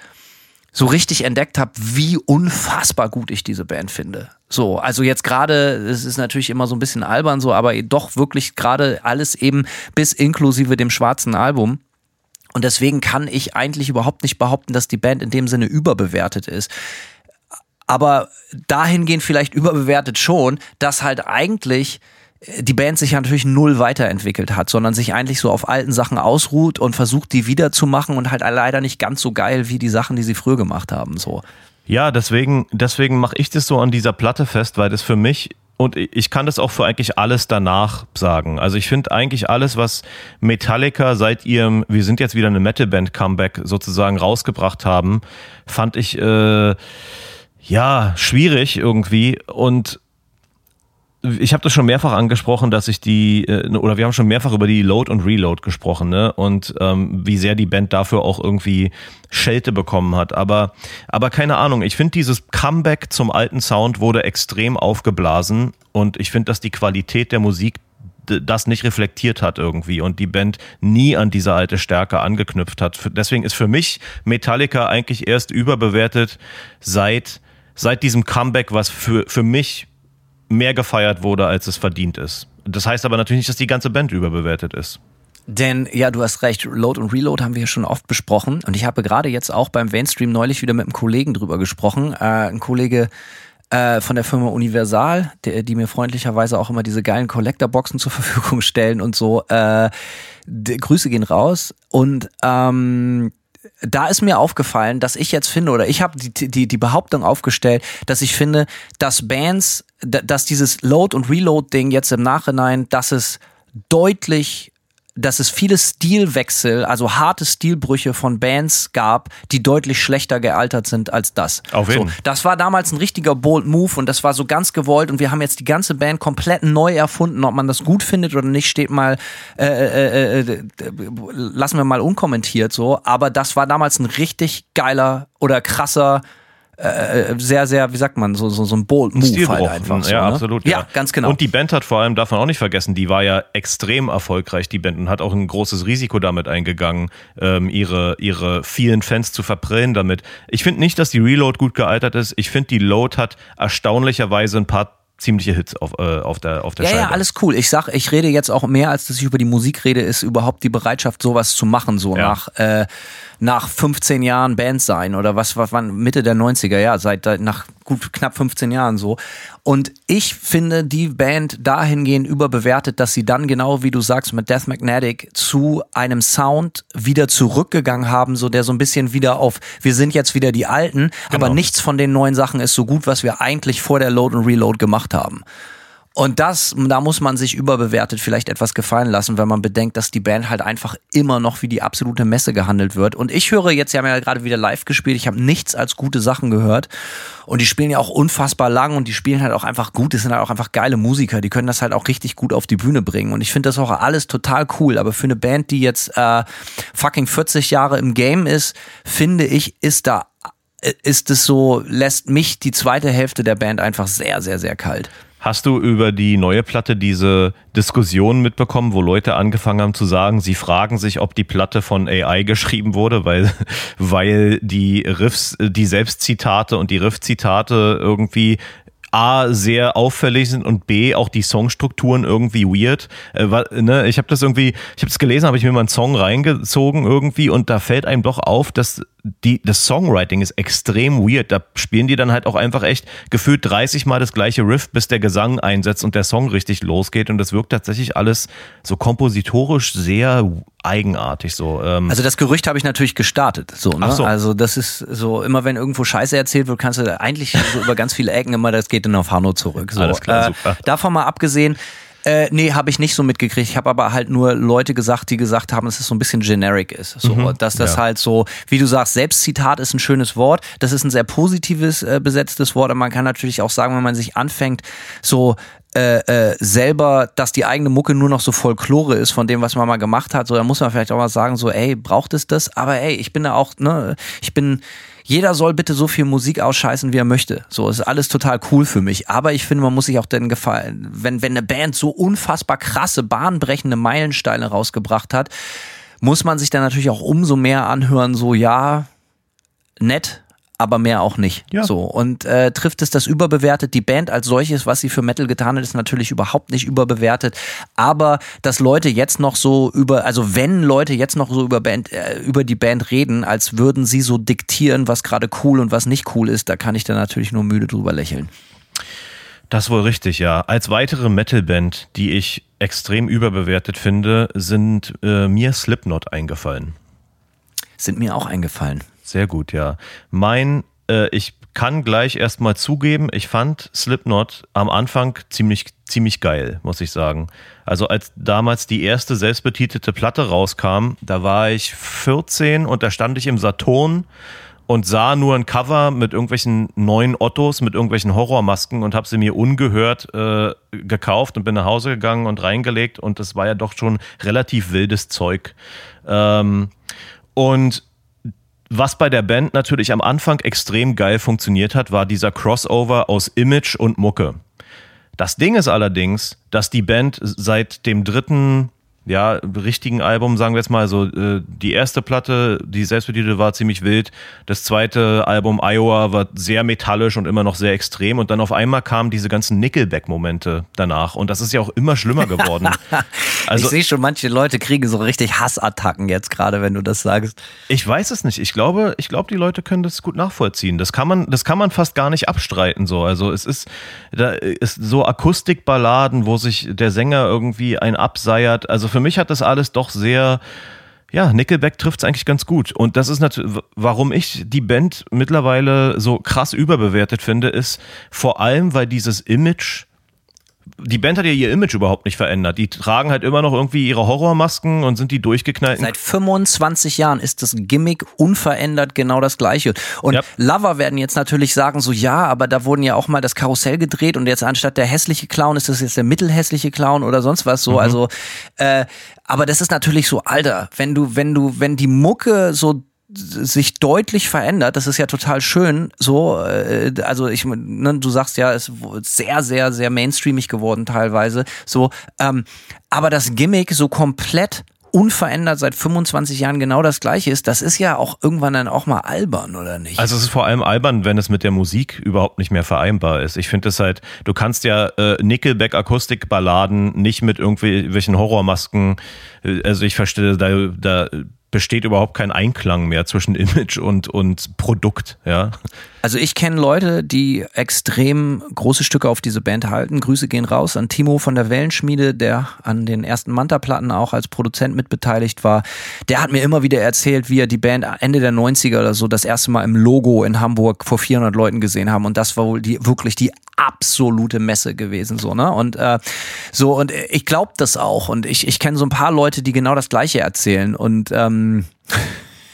so richtig entdeckt habe, wie unfassbar gut ich diese Band finde. So, also jetzt gerade, es ist natürlich immer so ein bisschen albern so, aber doch wirklich gerade alles eben bis inklusive dem schwarzen Album. Und deswegen kann ich eigentlich überhaupt nicht behaupten, dass die Band in dem Sinne überbewertet ist. Aber dahingehend vielleicht überbewertet schon, dass halt eigentlich die Band sich ja natürlich null weiterentwickelt hat, sondern sich eigentlich so auf alten Sachen ausruht und versucht, die wiederzumachen und halt leider nicht ganz so geil wie die Sachen, die sie früher gemacht haben. So. Ja, deswegen, deswegen mache ich das so an dieser Platte fest, weil das für mich und ich kann das auch für eigentlich alles danach sagen. Also ich finde eigentlich alles, was Metallica seit ihrem, wir sind jetzt wieder eine Metalband Comeback sozusagen rausgebracht haben, fand ich äh, ja schwierig irgendwie und ich habe das schon mehrfach angesprochen, dass ich die, äh, oder wir haben schon mehrfach über die Load und Reload gesprochen, ne? Und ähm, wie sehr die Band dafür auch irgendwie Schelte bekommen hat. Aber, aber keine Ahnung, ich finde dieses Comeback zum alten Sound wurde extrem aufgeblasen und ich finde, dass die Qualität der Musik das nicht reflektiert hat irgendwie und die Band nie an diese alte Stärke angeknüpft hat. Deswegen ist für mich Metallica eigentlich erst überbewertet seit, seit diesem Comeback, was für, für mich mehr gefeiert wurde, als es verdient ist. Das heißt aber natürlich nicht, dass die ganze Band überbewertet ist. Denn ja, du hast recht, Load und Reload haben wir schon oft besprochen. Und ich habe gerade jetzt auch beim Mainstream neulich wieder mit einem Kollegen drüber gesprochen. Äh, ein Kollege äh, von der Firma Universal, der, die mir freundlicherweise auch immer diese geilen Collector-Boxen zur Verfügung stellen und so. Äh, Grüße gehen raus. Und ähm, da ist mir aufgefallen, dass ich jetzt finde, oder ich habe die, die, die Behauptung aufgestellt, dass ich finde, dass Bands, dass dieses Load- und Reload-Ding jetzt im Nachhinein, dass es deutlich dass es viele Stilwechsel, also harte Stilbrüche von Bands gab, die deutlich schlechter gealtert sind als das. Auf jeden. So, das war damals ein richtiger bold Move und das war so ganz gewollt und wir haben jetzt die ganze Band komplett neu erfunden. Ob man das gut findet oder nicht, steht mal, äh, äh, äh, lassen wir mal unkommentiert so. Aber das war damals ein richtig geiler oder krasser äh, sehr, sehr, wie sagt man, so, so, so ein bold Move halt einfach. So, ja, ne? absolut. Ja, ja, ganz genau. Und die Band hat vor allem, darf man auch nicht vergessen, die war ja extrem erfolgreich, die Band, und hat auch ein großes Risiko damit eingegangen, ähm, ihre, ihre vielen Fans zu verbrennen damit. Ich finde nicht, dass die Reload gut gealtert ist. Ich finde, die Load hat erstaunlicherweise ein paar ziemliche Hits auf, äh, auf der, auf der ja, Scheibe. Ja, alles cool. Ich sag, ich rede jetzt auch mehr, als dass ich über die Musik rede, ist überhaupt die Bereitschaft, sowas zu machen, so Ja. nach, äh, nach 15 Jahren Band sein oder was, was wann Mitte der 90er, ja, seit seit- nach gut knapp 15 Jahren so. Und ich finde die Band dahingehend überbewertet, dass sie dann genau wie du sagst mit Death Magnetic zu einem Sound wieder zurückgegangen haben, so der so ein bisschen wieder auf wir sind jetzt wieder die alten, aber Genau. nichts von den neuen Sachen ist so gut, was wir eigentlich vor der Load und Reload gemacht haben. Und das, da muss man sich überbewertet vielleicht etwas gefallen lassen, wenn man bedenkt, dass die Band halt einfach immer noch wie die absolute Messe gehandelt wird. Und ich höre jetzt, sie haben ja gerade wieder live gespielt, ich habe nichts als gute Sachen gehört. Und die spielen ja auch unfassbar lang und die spielen halt auch einfach gut. Das sind halt auch einfach geile Musiker, die können das halt auch richtig gut auf die Bühne bringen. Und ich finde das auch alles total cool. Aber für eine Band, die jetzt äh, fucking 40 Jahre im Game ist, finde ich, ist da äh, ist es so, lässt mich die zweite Hälfte der Band einfach sehr, sehr, sehr kalt. Hast du über die neue Platte diese Diskussion mitbekommen, wo Leute angefangen haben zu sagen, sie fragen sich, ob die Platte von AI geschrieben wurde, weil, weil die Riffs, die Selbstzitate und die Riffzitate irgendwie A, sehr auffällig sind und B, auch die Songstrukturen irgendwie weird. Äh, ne, ich habe das irgendwie, ich habe das gelesen, habe ich mir mal einen Song reingezogen irgendwie und da fällt einem doch auf, dass die, das Songwriting ist extrem weird. Da spielen die dann halt auch einfach echt gefühlt 30 Mal das gleiche Riff, bis der Gesang einsetzt und der Song richtig losgeht. Und das wirkt tatsächlich alles so kompositorisch sehr eigenartig so. Ähm, Also das Gerücht habe ich natürlich gestartet. So, ne? So. Also das ist so, immer wenn irgendwo Scheiße erzählt wird, kannst du eigentlich so über ganz viele Ecken immer, das geht dann auf Hanno zurück. So. Alles klar, äh, super. Davon mal abgesehen, Äh, nee, habe ich nicht so mitgekriegt. Ich habe aber halt nur Leute gesagt, die gesagt haben, dass es so ein bisschen generic ist. So, Mhm. dass das Ja. halt so, wie du sagst, Selbstzitat ist ein schönes Wort. Das ist ein sehr positives äh, besetztes Wort. Aber man kann natürlich auch sagen, wenn man sich anfängt, so äh, äh, selber, dass die eigene Mucke nur noch so Folklore ist von dem, was man mal gemacht hat, so dann muss man vielleicht auch mal sagen, so, ey, braucht es das? Aber ey, ich bin da auch, ne, ich bin, jeder soll bitte so viel Musik ausscheißen, wie er möchte. So, ist alles total cool für mich. Aber ich finde, man muss sich auch den gefallen, wenn, wenn eine Band so unfassbar krasse, bahnbrechende Meilensteine rausgebracht hat, muss man sich dann natürlich auch umso mehr anhören, so, ja, nett, aber mehr auch nicht. Ja. So und äh, trifft es das überbewertet? Die Band als solches, was sie für Metal getan hat, ist natürlich überhaupt nicht überbewertet. Aber dass Leute jetzt noch so über, also wenn Leute jetzt noch so über Band, äh, über die Band reden, als würden sie so diktieren, was gerade cool und was nicht cool ist, da kann ich dann natürlich nur müde drüber lächeln. Das wohl richtig, ja. Als weitere Metalband, die ich extrem überbewertet finde, sind äh, mir Slipknot eingefallen. Sind mir auch eingefallen. Sehr gut, ja. Mein, äh, ich kann gleich erstmal zugeben, ich fand Slipknot am Anfang ziemlich, ziemlich geil, muss ich sagen. Also als damals die erste selbstbetitelte Platte rauskam, da war ich 14 und da stand ich im Saturn und sah nur ein Cover mit irgendwelchen neuen Ottos, mit irgendwelchen Horrormasken und habe sie mir ungehört äh, gekauft und bin nach Hause gegangen und reingelegt und das war ja doch schon relativ wildes Zeug. Ähm, und was bei der Band natürlich am Anfang extrem geil funktioniert hat, war dieser Crossover aus Image und Mucke. Das Ding ist allerdings, dass die Band seit dem dritten, ja, richtigen Album, sagen wir jetzt mal so, äh, die erste Platte, die selbstbediente war ziemlich wild. Das zweite Album Iowa war sehr metallisch und immer noch sehr extrem. Und dann auf einmal kamen diese ganzen Nickelback-Momente danach. Und das ist ja auch immer schlimmer geworden. ich Also sehe schon, manche Leute kriegen so richtig Hassattacken jetzt gerade, wenn du das sagst. Ich weiß es nicht. Ich glaube, ich glaube, die Leute können das gut nachvollziehen. Das kann man, das kann man fast gar nicht abstreiten. So, also es ist, da ist so Akustikballaden, wo sich der Sänger irgendwie ein abseiert. Also für mich hat das alles doch sehr, ja, Nickelback trifft es eigentlich ganz gut. Und das ist natürlich, warum ich die Band mittlerweile so krass überbewertet finde, ist vor allem, weil dieses Image die Band hat ja ihr Image überhaupt nicht verändert. Die tragen halt immer noch irgendwie ihre Horrormasken und sind die durchgeknallten Seit 25 Jahren ist das Gimmick unverändert genau das gleiche. Und Ja. Lover werden jetzt natürlich sagen, so ja, aber da wurden ja auch mal das Karussell gedreht und jetzt anstatt der hässliche Clown ist das jetzt der mittelhässliche Clown oder sonst was so. Also, äh, aber das ist natürlich so, Alter, wenn du, wenn du, wenn die Mucke so sich deutlich verändert, das ist ja total schön. So, äh, also ich, ne, du sagst ja, es ist sehr, sehr, sehr mainstreamig geworden teilweise. So, ähm, aber das Gimmick so komplett unverändert seit 25 Jahren genau das gleiche ist, das ist ja auch irgendwann dann auch mal albern, oder nicht? Also es ist vor allem albern, wenn es mit der Musik überhaupt nicht mehr vereinbar ist. Ich finde es halt, du kannst ja äh, Nickelback Akustikballaden nicht mit irgendwelchen Horrormasken, äh, also ich verstehe, da, da besteht überhaupt kein Einklang mehr zwischen Image und, und Produkt, ja. Also ich kenne Leute, die extrem große Stücke auf diese Band halten. Grüße gehen raus an Timo von der Wellenschmiede, der an den ersten Manta-Platten auch als Produzent mitbeteiligt war. Der hat mir immer wieder erzählt, wie er die Band Ende der 90er oder so das erste Mal im Logo in Hamburg vor 400 Leuten gesehen haben. Und das war wohl die, wirklich die absolute Messe gewesen, so, ne? Und äh, so, und ich glaube das auch. Und ich, ich kenne so ein paar Leute, die genau das Gleiche erzählen. Und ähm, Um,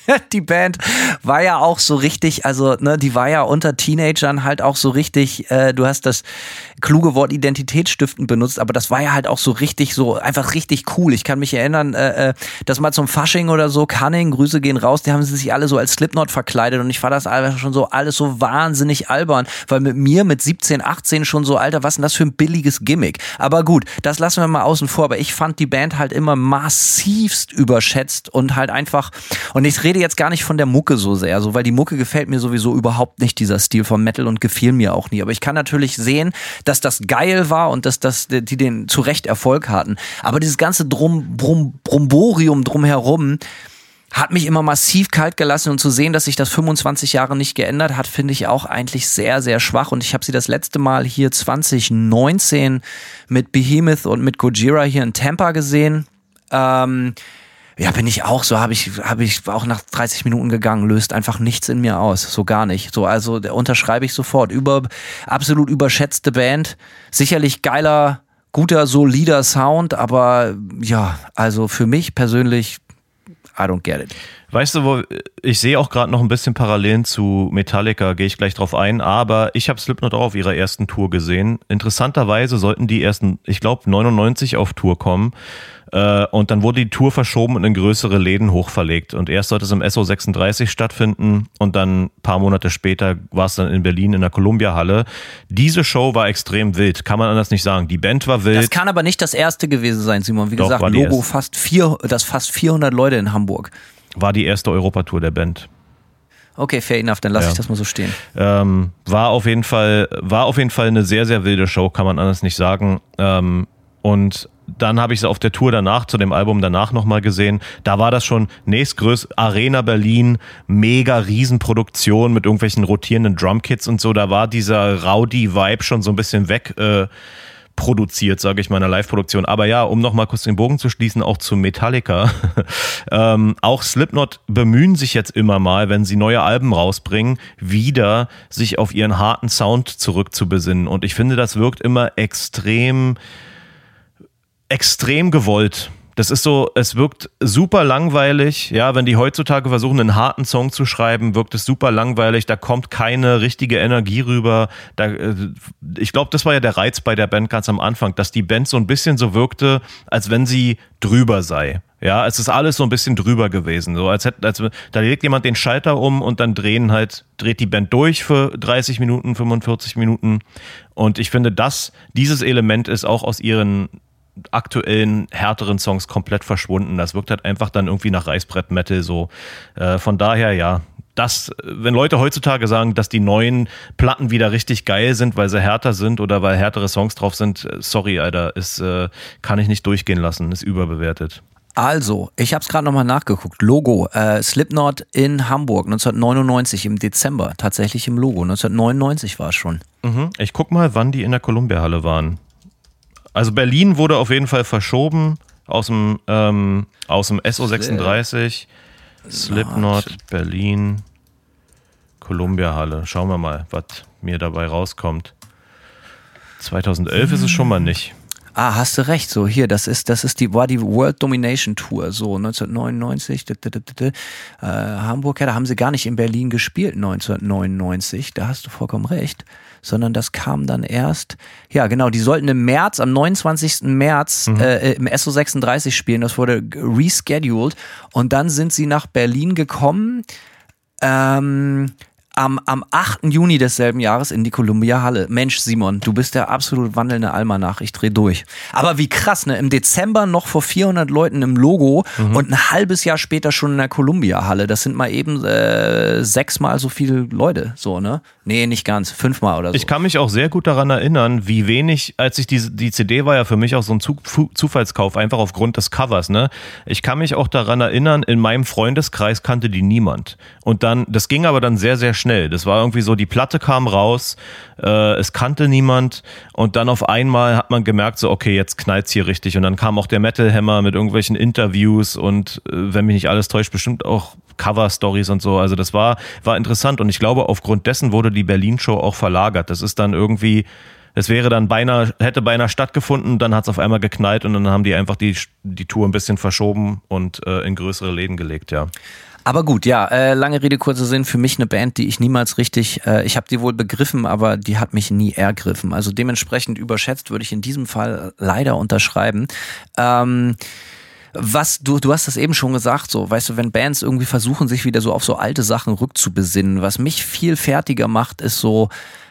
die Band war ja auch so richtig, also ne, die war ja unter Teenagern halt auch so richtig, äh, du hast das kluge Wort Identitätsstiften benutzt, aber das war ja halt auch so richtig, so einfach richtig cool. Ich kann mich erinnern, äh, äh, dass mal zum Fasching oder so, Cunning, Grüße gehen raus, die haben sie sich alle so als Slipknot verkleidet und ich fand das einfach schon so alles so wahnsinnig albern, weil mit mir mit 17, 18 schon so, Alter, was denn das für ein billiges Gimmick? Aber gut, das lassen wir mal außen vor, aber ich fand die Band halt immer massivst überschätzt und halt einfach, und ich rede jetzt gar nicht von der Mucke so sehr, so, weil die Mucke gefällt mir sowieso überhaupt nicht, dieser Stil von Metal und gefiel mir auch nie. Aber ich kann natürlich sehen, dass das geil war und dass das, die den zu Recht Erfolg hatten. Aber dieses ganze Drum, Brum, Brumborium drumherum, hat mich immer massiv kalt gelassen und zu sehen, dass sich das 25 Jahre nicht geändert hat, finde ich auch eigentlich sehr, sehr schwach. Und ich habe sie das letzte Mal hier 2019 mit Behemoth und mit Gojira hier in Tampa gesehen. Ähm, ja, bin ich auch so, habe ich, habe ich auch nach 30 Minuten gegangen, löst einfach nichts in mir aus, so gar nicht. So, also unterschreibe ich sofort. Über absolut überschätzte Band, sicherlich geiler guter, solider Sound, aber ja, also für mich persönlich, I don't get it. Weißt du, wo ich sehe auch gerade noch ein bisschen Parallelen zu Metallica, gehe ich gleich drauf ein, aber ich habe Slipknot auch auf ihrer ersten Tour gesehen. Interessanterweise sollten die ersten, ich glaube, 99 auf Tour kommen. Äh, und dann wurde die Tour verschoben und in größere Läden hochverlegt. Und erst sollte es im SO36 stattfinden und dann ein paar Monate später war es dann in Berlin in der Columbia-Halle. Diese Show war extrem wild, kann man anders nicht sagen. Die Band war wild. Das kann aber nicht das erste gewesen sein, Simon. Wie Doch, gesagt, Logo fast vier, das fast 400 Leute in Hamburg. war die erste Europatour der Band. Okay, fair enough, dann lasse Ja. ich das mal so stehen. Ähm, war auf jeden Fall, war auf jeden Fall eine sehr, sehr wilde Show, kann man anders nicht sagen. Ähm, und dann habe ich sie auf der Tour danach, zu dem Album danach nochmal gesehen. Da war das schon nächstgröß Arena Berlin, mega Riesenproduktion mit irgendwelchen rotierenden Drumkits und so. Da war dieser Rowdy-Vibe schon so ein bisschen weg. Äh, produziert, sage ich mal, in Live-Produktion. Aber ja, um nochmal kurz den Bogen zu schließen, auch zu Metallica. ähm, auch Slipknot bemühen sich jetzt immer mal, wenn sie neue Alben rausbringen, wieder sich auf ihren harten Sound zurückzubesinnen. Und ich finde, das wirkt immer extrem, extrem gewollt. Das ist so, es wirkt super langweilig. Ja, wenn die heutzutage versuchen, einen harten Song zu schreiben, wirkt es super langweilig. Da kommt keine richtige Energie rüber. Da, äh, ich glaube, das war ja der Reiz bei der Band ganz am Anfang, dass die Band so ein bisschen so wirkte, als wenn sie drüber sei. Ja, es ist alles so ein bisschen drüber gewesen. So als hätte, als, da legt jemand den Schalter um und dann drehen halt, dreht die Band durch für 30 Minuten, 45 Minuten. Und ich finde, das, dieses Element ist auch aus ihren aktuellen härteren Songs komplett verschwunden. Das wirkt halt einfach dann irgendwie nach Reißbrett-Metal so. Äh, von daher, ja, das, wenn Leute heutzutage sagen, dass die neuen Platten wieder richtig geil sind, weil sie härter sind oder weil härtere Songs drauf sind, äh, sorry, Alter, ist, äh, kann ich nicht durchgehen lassen, ist überbewertet. Also, ich habe es gerade nochmal nachgeguckt. Logo, äh, Slipknot in Hamburg 1999 im Dezember, tatsächlich im Logo. 1999 war es schon. Mhm. Ich guck mal, wann die in der Columbia-Halle waren. Also Berlin wurde auf jeden Fall verschoben aus dem, ähm, aus dem SO36. Slipknot, Berlin, Columbia-Halle. Schauen wir mal, was mir dabei rauskommt. 2011 ist es schon mal nicht. Ah, hast du recht. So hier, das ist, das ist die, war die World Domination Tour. So 1999, d- d- d- d- äh, Hamburg. Ja, da haben sie gar nicht in Berlin gespielt 1999. Da hast du vollkommen recht. Sondern das kam dann erst. Ja, genau. Die sollten im März, am 29. März äh, im SO36 spielen. Das wurde rescheduled und dann sind sie nach Berlin gekommen. Ähm, am, am 8. Juni desselben Jahres in die Columbia Halle. Mensch, Simon, du bist der absolut wandelnde Almanach. Ich dreh durch. Aber wie krass, ne? Im Dezember noch vor 400 Leuten im Logo und ein halbes Jahr später schon in der Columbia Halle. Das sind mal eben äh, sechsmal so viele Leute, so, ne? Nee, nicht ganz. Fünfmal oder so. Ich kann mich auch sehr gut daran erinnern, wie wenig, als ich diese, die CD war ja für mich auch so ein Zufallskauf, einfach aufgrund des Covers, ne? Ich kann mich auch daran erinnern, in meinem Freundeskreis kannte die niemand. Und dann, das ging aber dann sehr, sehr schnell. Das war irgendwie so, die Platte kam raus, äh, es kannte niemand und dann auf einmal hat man gemerkt, so, okay, jetzt knallt's hier richtig. Und dann kam auch der Metal Hammer mit irgendwelchen Interviews und äh, wenn mich nicht alles täuscht, bestimmt auch Cover-Stories und so. Also das war, war interessant und ich glaube, aufgrund dessen wurde die Berlin-Show auch verlagert. Das ist dann irgendwie, es wäre dann beinahe, hätte beinahe stattgefunden, dann hat es auf einmal geknallt und dann haben die einfach die, die Tour ein bisschen verschoben und äh, in größere Läden gelegt, ja. Aber gut, ja, äh, lange Rede, kurzer Sinn. Für mich eine Band, die ich niemals richtig, äh, ich habe die wohl begriffen, aber die hat mich nie ergriffen. Also dementsprechend überschätzt würde ich in diesem Fall leider unterschreiben. Ähm, was du, du hast das eben schon gesagt, so, weißt du, wenn Bands irgendwie versuchen, sich wieder so auf so alte Sachen rückzubesinnen, was mich viel fertiger macht, ist so,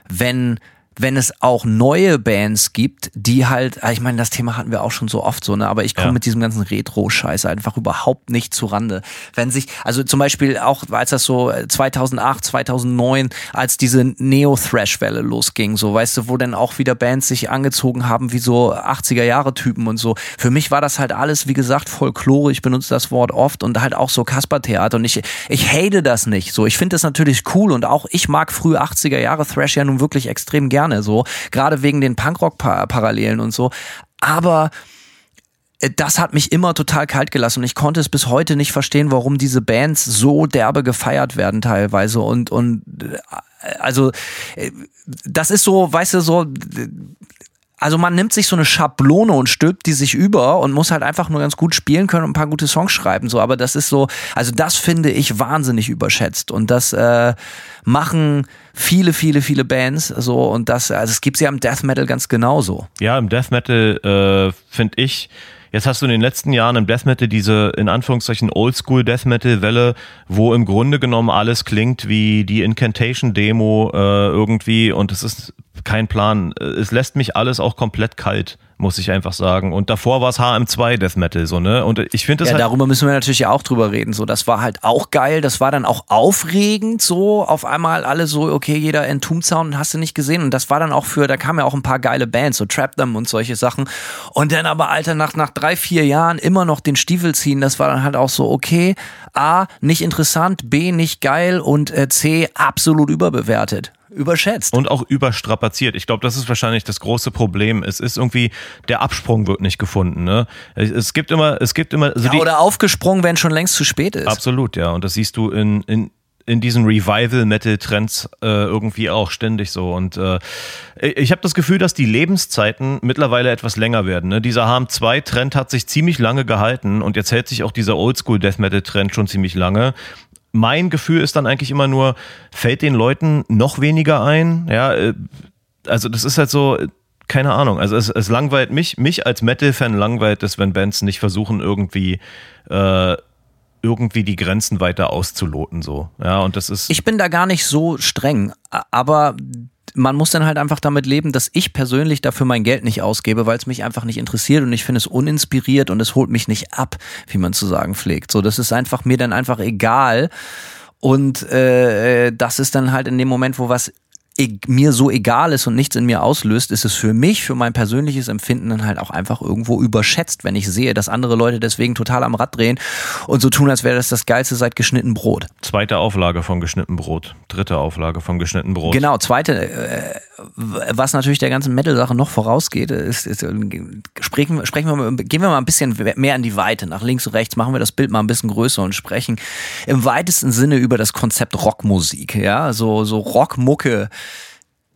wenn wenn es auch neue Bands gibt, die halt, ah, ich meine, das Thema hatten wir auch schon so oft so, ne, aber ich komme Ja. mit diesem ganzen Retro-Scheiß einfach überhaupt nicht zu Rande. Wenn sich, also zum Beispiel auch, als das so äh, 2008, 2009, als diese Neo-Thrash-Welle losging, so, weißt du, wo dann auch wieder Bands sich angezogen haben wie so 80er-Jahre-Typen und so. Für mich war das halt alles, wie gesagt, Folklore, ich benutze das Wort oft und halt auch so Kaspertheater und ich, ich hate das nicht, so. Ich finde das natürlich cool und auch ich mag frühe 80er-Jahre-Thrash ja nun wirklich extrem gerne, so. Gerade wegen den Punkrock-Parallelen und so. Aber äh, das hat mich immer total kalt gelassen und ich konnte es bis heute nicht verstehen, warum diese Bands so derbe gefeiert werden teilweise und und äh, also äh, das ist so, weißt du, so also man nimmt sich so eine Schablone und stülpt die sich über und muss halt einfach nur ganz gut spielen können und ein paar gute Songs schreiben. So, aber das ist so, also das finde ich wahnsinnig überschätzt. Und das äh, machen viele, viele, viele Bands so und das, also es gibt ja im Death Metal ganz genauso. Ja, im Death Metal äh, finde ich, Jetzt hast du in den letzten Jahren im Death Metal diese in Anführungszeichen Oldschool Death Metal Welle, wo im Grunde genommen alles klingt wie die Incantation Demo äh, irgendwie und es ist kein Plan. Es lässt mich alles auch komplett kalt muss ich einfach sagen. Und davor war es HM2 Death Metal, so, ne? Und ich finde das ja, halt darüber müssen wir natürlich auch drüber reden. So, das war halt auch geil. Das war dann auch aufregend, so. Auf einmal alle so, okay, jeder Entombed Sound hast du nicht gesehen. Und das war dann auch für, da kamen ja auch ein paar geile Bands, so Trap Them und solche Sachen. Und dann aber, Alter, nach, nach drei, vier Jahren immer noch den Stiefel ziehen, das war dann halt auch so, okay, A, nicht interessant, B, nicht geil und äh, C, absolut überbewertet überschätzt. Und auch überstrapaziert. Ich glaube, das ist wahrscheinlich das große Problem. Es ist irgendwie, der Absprung wird nicht gefunden. Ne? Es gibt immer, es gibt immer. Also ja, oder aufgesprungen, wenn schon längst zu spät ist. Absolut, ja. Und das siehst du in, in in diesen Revival-Metal-Trends äh, irgendwie auch ständig so. Und äh, ich habe das Gefühl, dass die Lebenszeiten mittlerweile etwas länger werden. Ne? Dieser HM2-Trend hat sich ziemlich lange gehalten und jetzt hält sich auch dieser Oldschool-Death Metal-Trend schon ziemlich lange mein Gefühl ist dann eigentlich immer nur, fällt den Leuten noch weniger ein? Ja, äh, also das ist halt so, keine Ahnung. Also es, es langweilt mich, mich als Metal-Fan langweilt es, wenn Bands nicht versuchen, irgendwie äh, irgendwie die Grenzen weiter auszuloten so. Ja, und das ist. Ich bin da gar nicht so streng, aber man muss dann halt einfach damit leben, dass ich persönlich dafür mein Geld nicht ausgebe, weil es mich einfach nicht interessiert und ich finde es uninspiriert und es holt mich nicht ab, wie man zu sagen pflegt. So, das ist einfach mir dann einfach egal. Und äh, das ist dann halt in dem Moment, wo was mir so egal ist und nichts in mir auslöst, ist es für mich, für mein persönliches Empfinden dann halt auch einfach irgendwo überschätzt, wenn ich sehe, dass andere Leute deswegen total am Rad drehen und so tun, als wäre das das Geilste seit geschnitten Brot. Zweite Auflage von geschnitten Brot. Dritte Auflage von geschnitten Brot. Genau, zweite. Äh, was natürlich der ganzen Metal-Sache noch vorausgeht, ist, ist sprechen, sprechen wir mal, gehen wir mal ein bisschen mehr in die Weite, nach links und rechts, machen wir das Bild mal ein bisschen größer und sprechen im weitesten Sinne über das Konzept Rockmusik, ja, so, so Rockmucke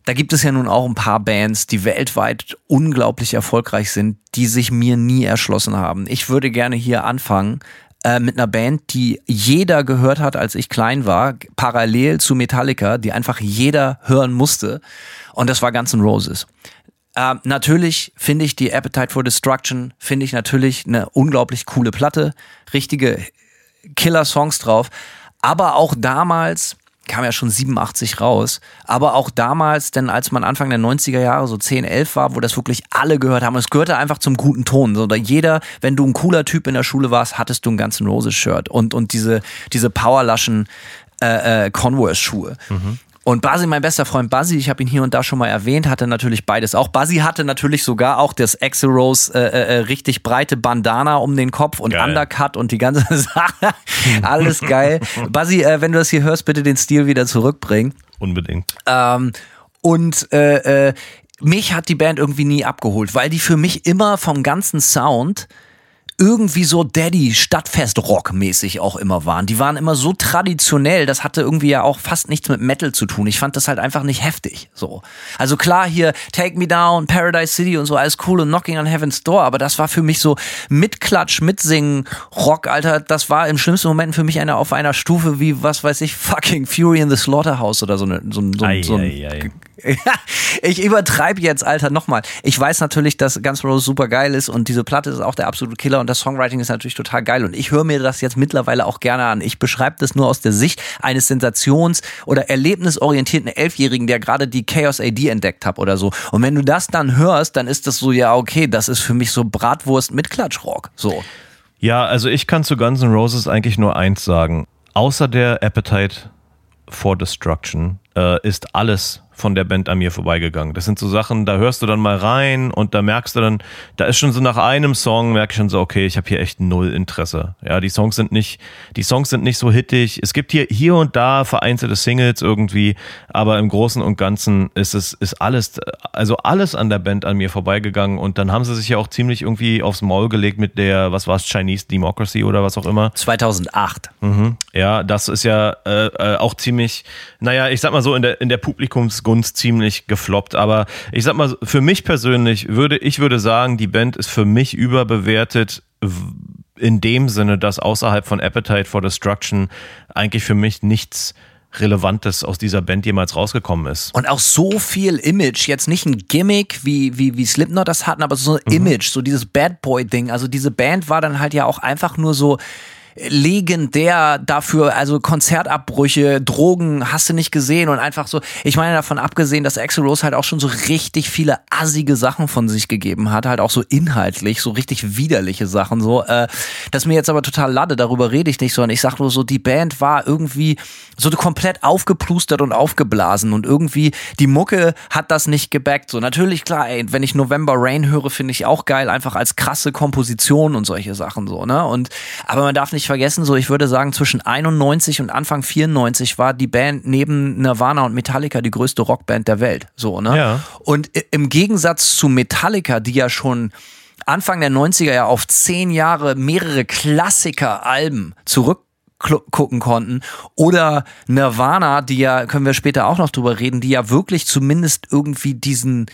da gibt es ja nun auch ein paar Bands, die weltweit unglaublich erfolgreich sind, die sich mir nie erschlossen haben. Ich würde gerne hier anfangen äh, mit einer Band, die jeder gehört hat, als ich klein war, parallel zu Metallica, die einfach jeder hören musste. Und das war Guns N' Roses. Äh, natürlich finde ich die Appetite for Destruction, finde ich natürlich eine unglaublich coole Platte, richtige Killer-Songs drauf. Aber auch damals kam ja schon 87 raus. Aber auch damals, denn als man Anfang der 90er Jahre so 10, 11 war, wo das wirklich alle gehört haben, es gehörte einfach zum guten Ton. So, jeder, wenn du ein cooler Typ in der Schule warst, hattest du ein Guns N' Roses Shirt und, und diese, diese Powerlaschen äh, äh, Converse-Schuhe. Mhm. Und Basi, mein bester Freund Basi, ich habe ihn hier und da schon mal erwähnt, hatte natürlich beides auch. Basi hatte natürlich sogar auch das Axel Rose äh, äh, äh, richtig breite Bandana um den Kopf und geil. Undercut und die ganze Sache. Alles geil. Basi, äh, wenn du das hier hörst, bitte den Stil wieder zurückbringen. Unbedingt. Ähm, und äh, äh, mich hat die Band irgendwie nie abgeholt, weil die für mich immer vom ganzen Sound irgendwie so Daddy Stadtfest Rock mäßig auch immer waren. Die waren immer so traditionell, das hatte irgendwie ja auch fast nichts mit Metal zu tun. Ich fand das halt einfach nicht heftig, so. Also klar hier Take Me Down, Paradise City und so alles cool und Knocking on Heaven's Door, aber das war für mich so mitklatsch, mitsingen Rock, Alter, das war im schlimmsten Moment für mich einer auf einer Stufe wie was weiß ich, fucking Fury in the Slaughterhouse oder so eine so, so, ei, so ein ei, ei. ich übertreibe jetzt, Alter, nochmal. Ich weiß natürlich, dass Guns N' Roses super geil ist und diese Platte ist auch der absolute Killer und das Songwriting ist natürlich total geil und ich höre mir das jetzt mittlerweile auch gerne an. Ich beschreibe das nur aus der Sicht eines Sensations- oder erlebnisorientierten Elfjährigen, der gerade die Chaos AD entdeckt hat oder so. Und wenn du das dann hörst, dann ist das so, ja, okay, das ist für mich so Bratwurst mit Klatschrock. So. Ja, also ich kann zu Guns N' Roses eigentlich nur eins sagen. Außer der Appetite for Destruction äh, ist alles von der Band an mir vorbeigegangen. Das sind so Sachen, da hörst du dann mal rein und da merkst du dann, da ist schon so nach einem Song, merke ich schon so, okay, ich habe hier echt null Interesse. Ja, die Songs sind nicht, die Songs sind nicht so hittig. Es gibt hier hier und da vereinzelte Singles irgendwie, aber im Großen und Ganzen ist es ist alles, also alles an der Band an mir vorbeigegangen und dann haben sie sich ja auch ziemlich irgendwie aufs Maul gelegt mit der, was war es, Chinese Democracy oder was auch immer. 2008. Mhm. Ja, das ist ja äh, äh, auch ziemlich, naja, ich sag mal so in der in der Publikums Missgunst ziemlich gefloppt. Aber ich sag mal, für mich persönlich würde, ich würde sagen, die Band ist für mich überbewertet in dem Sinne, dass außerhalb von Appetite for Destruction eigentlich für mich nichts Relevantes aus dieser Band jemals rausgekommen ist. Und auch so viel Image, jetzt nicht ein Gimmick, wie, wie, wie Slipknot das hatten, aber so ein mhm. Image, so dieses Bad Boy-Ding. Also diese Band war dann halt ja auch einfach nur so, legendär dafür, also Konzertabbrüche, Drogen, hast du nicht gesehen und einfach so. Ich meine davon abgesehen, dass Axel Rose halt auch schon so richtig viele assige Sachen von sich gegeben hat, halt auch so inhaltlich, so richtig widerliche Sachen so. Äh, das mir jetzt aber total lade, darüber rede ich nicht, sondern ich sag nur so, die Band war irgendwie so komplett aufgeplustert und aufgeblasen und irgendwie die Mucke hat das nicht gebackt. So natürlich klar, ey, wenn ich November Rain höre, finde ich auch geil, einfach als krasse Komposition und solche Sachen so, ne? Und aber man darf nicht vergessen, so ich würde sagen, zwischen 91 und Anfang 94 war die Band neben Nirvana und Metallica die größte Rockband der Welt. So, ne? Ja. Und im Gegensatz zu Metallica, die ja schon Anfang der 90er ja auf zehn Jahre mehrere Klassiker-Alben zurück gucken konnten. Oder Nirvana, die ja, können wir später auch noch drüber reden, die ja wirklich zumindest irgendwie diesen,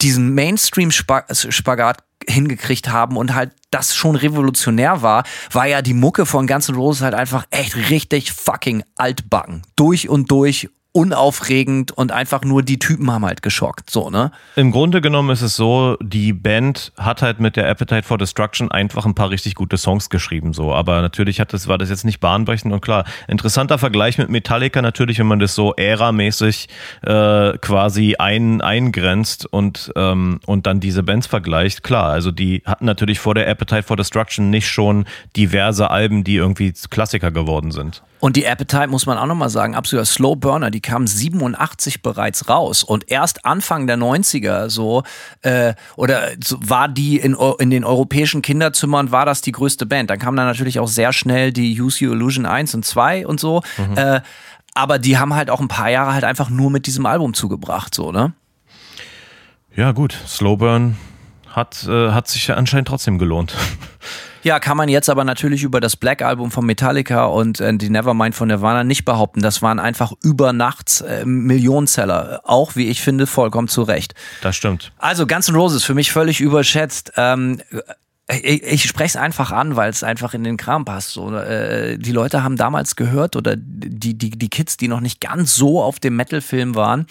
diesen Mainstream-Spagat hingekriegt haben und halt das schon revolutionär war, war ja die Mucke von Guns N' Roses halt einfach echt richtig fucking altbacken. Durch und durch unaufregend und einfach nur die Typen haben halt geschockt, so, ne? Im Grunde genommen ist es so, die Band hat halt mit der Appetite for Destruction einfach ein paar richtig gute Songs geschrieben, so. Aber natürlich hat das, war das jetzt nicht bahnbrechend und klar, interessanter Vergleich mit Metallica natürlich, wenn man das so äramäßig äh, quasi ein, eingrenzt und, ähm, und dann diese Bands vergleicht. Klar, also die hatten natürlich vor der Appetite for Destruction nicht schon diverse Alben, die irgendwie Klassiker geworden sind. Und die Appetite muss man auch nochmal sagen, absoluter Slow Burner, die kam 87 bereits raus und erst Anfang der 90er so, äh, oder so, war die in, in den europäischen Kinderzimmern, war das die größte Band. Dann kam dann natürlich auch sehr schnell die Use Your Illusion 1 und 2 und so. Mhm. Äh, aber die haben halt auch ein paar Jahre halt einfach nur mit diesem Album zugebracht, so, ne? Ja, gut. Slowburn hat, äh, hat sich anscheinend trotzdem gelohnt. Ja, kann man jetzt aber natürlich über das Black Album von Metallica und äh, die Nevermind von Nirvana nicht behaupten. Das waren einfach über Nachts äh, Millionenseller. Auch, wie ich finde, vollkommen zu Recht. Das stimmt. Also Guns N' Roses für mich völlig überschätzt. Ähm, ich, ich spreche es einfach an, weil es einfach in den Kram passt. So, äh, die Leute haben damals gehört oder die, die, die Kids, die noch nicht ganz so auf dem Metal-Film waren,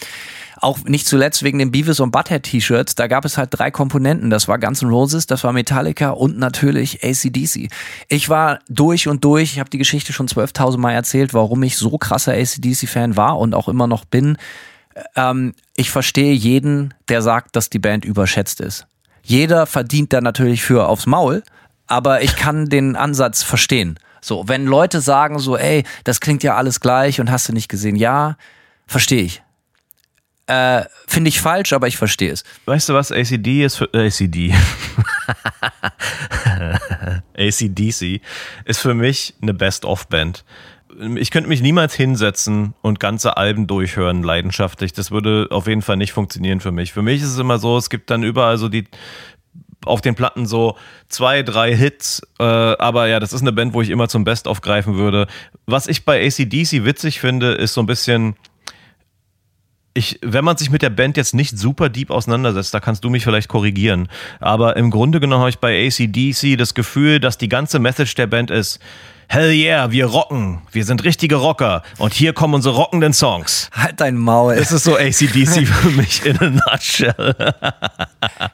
auch nicht zuletzt wegen den Beavis und Butthead T-Shirts, da gab es halt drei Komponenten. Das war Guns N' Roses, das war Metallica und natürlich ACDC. Ich war durch und durch, ich habe die Geschichte schon 12.000 Mal erzählt, warum ich so krasser ACDC-Fan war und auch immer noch bin. Ähm, ich verstehe jeden, der sagt, dass die Band überschätzt ist. Jeder verdient da natürlich für aufs Maul, aber ich kann den Ansatz verstehen. So, wenn Leute sagen so, ey, das klingt ja alles gleich und hast du nicht gesehen, ja, verstehe ich. Äh, Finde ich falsch, aber ich verstehe es. Weißt du was, ACD ist für äh, ACD. ACDC ist für mich eine Best-of-Band. Ich könnte mich niemals hinsetzen und ganze Alben durchhören, leidenschaftlich. Das würde auf jeden Fall nicht funktionieren für mich. Für mich ist es immer so, es gibt dann überall so die auf den Platten so zwei, drei Hits, äh, aber ja, das ist eine Band, wo ich immer zum Best aufgreifen würde. Was ich bei ACDC witzig finde, ist so ein bisschen, ich, wenn man sich mit der Band jetzt nicht super deep auseinandersetzt, da kannst du mich vielleicht korrigieren. Aber im Grunde genommen habe ich bei ACDC das Gefühl, dass die ganze Message der Band ist, Hell yeah, wir rocken. Wir sind richtige Rocker. Und hier kommen unsere rockenden Songs. Halt dein Maul. Das ist so ACDC für mich in a nutshell.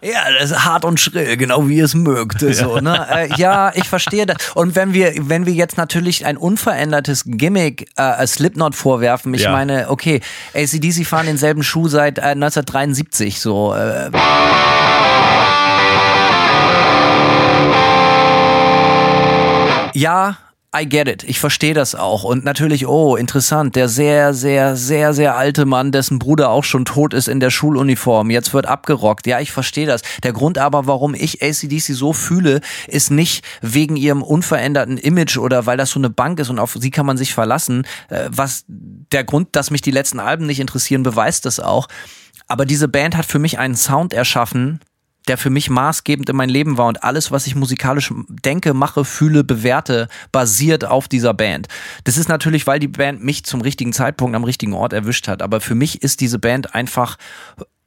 ja, das ist hart und schrill, genau wie ihr es mögt. So, ne? Äh, ja, ich verstehe das. Und wenn wir, wenn wir jetzt natürlich ein unverändertes Gimmick äh, Slipknot vorwerfen, ich ja. meine, okay, ACDC fahren denselben Schuh seit äh, 1973, so. Äh, ja, I get it. Ich verstehe das auch. Und natürlich, oh, interessant, der sehr, sehr, sehr, sehr alte Mann, dessen Bruder auch schon tot ist in der Schuluniform, jetzt wird abgerockt. Ja, ich verstehe das. Der Grund aber, warum ich ACDC so fühle, ist nicht wegen ihrem unveränderten Image oder weil das so eine Bank ist und auf sie kann man sich verlassen. Äh, was der Grund, dass mich die letzten Alben nicht interessieren, beweist das auch. Aber diese Band hat für mich einen Sound erschaffen, der für mich maßgebend in mein Leben war und alles, was ich musikalisch denke, mache, fühle, bewerte, basiert auf dieser Band. Das ist natürlich, weil die Band mich zum richtigen Zeitpunkt am richtigen Ort erwischt hat. Aber für mich ist diese Band einfach,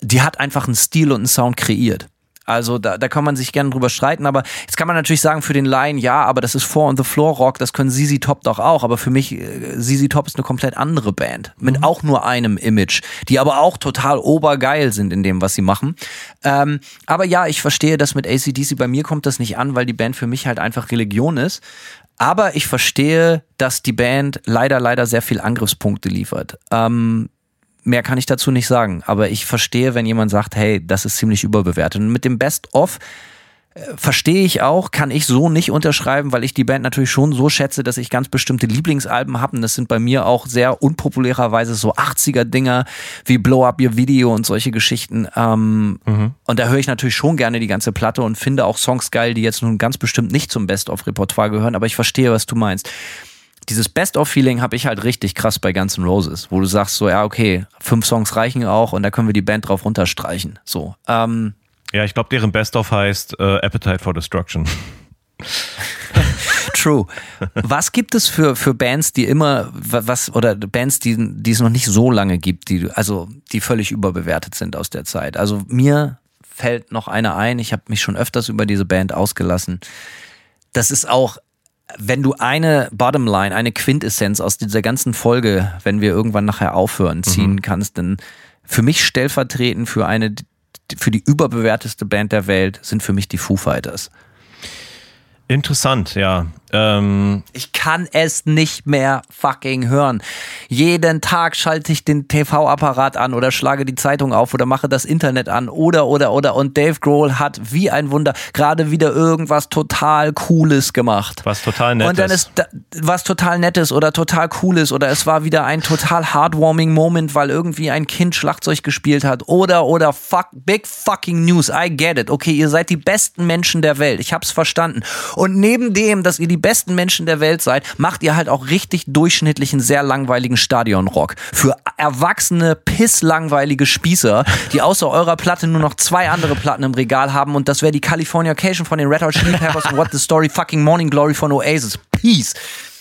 die hat einfach einen Stil und einen Sound kreiert. Also da, da kann man sich gerne drüber streiten, aber jetzt kann man natürlich sagen für den Laien, ja, aber das ist Four on the Floor Rock, das können ZZ Top doch auch, aber für mich, äh, ZZ Top ist eine komplett andere Band, mit mhm. auch nur einem Image, die aber auch total obergeil sind in dem, was sie machen. Ähm, aber ja, ich verstehe das mit ACDC, bei mir kommt das nicht an, weil die Band für mich halt einfach Religion ist. Aber ich verstehe, dass die Band leider, leider sehr viel Angriffspunkte liefert. Ähm, mehr kann ich dazu nicht sagen. Aber ich verstehe, wenn jemand sagt, hey, das ist ziemlich überbewertet. Und mit dem Best-of äh, verstehe ich auch, kann ich so nicht unterschreiben, weil ich die Band natürlich schon so schätze, dass ich ganz bestimmte Lieblingsalben habe. Und das sind bei mir auch sehr unpopulärerweise so 80er-Dinger wie Blow Up Your Video und solche Geschichten. Ähm, mhm. Und da höre ich natürlich schon gerne die ganze Platte und finde auch Songs geil, die jetzt nun ganz bestimmt nicht zum Best-of-Repertoire gehören. Aber ich verstehe, was du meinst dieses Best-of-Feeling habe ich halt richtig krass bei Guns N' Roses, wo du sagst so, ja, okay, fünf Songs reichen auch und da können wir die Band drauf runterstreichen. So. Ähm, ja, ich glaube, deren Best-of heißt äh, Appetite for Destruction. True. Was gibt es für, für Bands, die immer, was, oder Bands, die, die es noch nicht so lange gibt, die, also, die völlig überbewertet sind aus der Zeit? Also, mir fällt noch eine ein. Ich habe mich schon öfters über diese Band ausgelassen. Das ist auch wenn du eine Bottomline, eine Quintessenz aus dieser ganzen Folge, wenn wir irgendwann nachher aufhören, ziehen mhm. kannst, dann für mich stellvertretend für eine, für die überbewerteste Band der Welt sind für mich die Foo Fighters. Interessant, ja. Ähm ich kann es nicht mehr fucking hören. Jeden Tag schalte ich den TV-Apparat an oder schlage die Zeitung auf oder mache das Internet an oder oder oder und Dave Grohl hat wie ein Wunder gerade wieder irgendwas total Cooles gemacht. Was total nettes. Und dann ist da, was total nettes oder total cooles oder es war wieder ein total heartwarming Moment, weil irgendwie ein Kind Schlagzeug gespielt hat oder oder fuck big fucking news. I get it. Okay, ihr seid die besten Menschen der Welt. Ich hab's verstanden. Und neben dem, dass ihr die besten Menschen der Welt seid, macht ihr halt auch richtig durchschnittlichen, sehr langweiligen Stadionrock. Für erwachsene, pisslangweilige Spießer, die außer eurer Platte nur noch zwei andere Platten im Regal haben und das wäre die Californication von den Red Hot Chili Peppers und What the Story fucking Morning Glory von Oasis. Peace.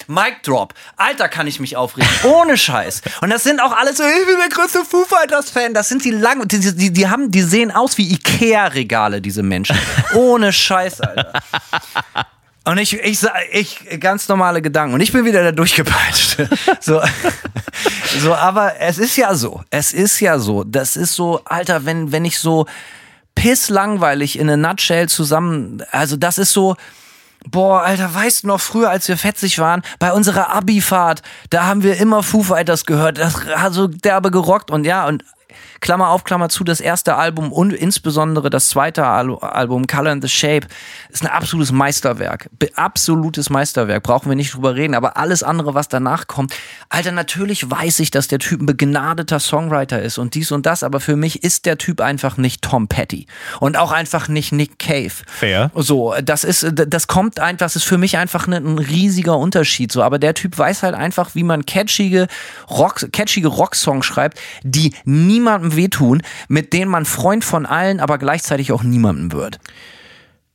Mic Drop. Alter, kann ich mich aufregen. Ohne Scheiß. Und das sind auch alle so, ich bin der größte Foo Fighters Fan. Das sind die lang, die, die, die haben, die sehen aus wie Ikea-Regale, diese Menschen. Ohne Scheiß, Alter. Und ich, ich, ich, ganz normale Gedanken. Und ich bin wieder da durchgepeitscht. so, so, aber es ist ja so. Es ist ja so. Das ist so, Alter, wenn, wenn ich so pisslangweilig in a nutshell zusammen, also das ist so, Boah, Alter, weißt du noch früher, als wir fetzig waren, bei unserer Abifahrt, da haben wir immer Foo Fighters gehört, das hat so derbe gerockt und ja, und Klammer auf, Klammer zu, das erste Album und insbesondere das zweite Al Album, Color and the Shape, ist ein absolutes Meisterwerk. Absolutes Meisterwerk, brauchen wir nicht drüber reden. Aber alles andere, was danach kommt, Alter, natürlich weiß ich, dass der Typ ein begnadeter Songwriter ist und dies und das, aber für mich ist der Typ einfach nicht Tom Petty und auch einfach nicht Nick Cave. Fair. So, das ist, das kommt einfach, das ist für mich einfach ein, ein riesiger Unterschied. So, aber der Typ weiß halt einfach, wie man catchige Rock, catchige Rocksongs schreibt, die niemandem wehtun, mit denen man Freund von allen, aber gleichzeitig auch niemandem wird.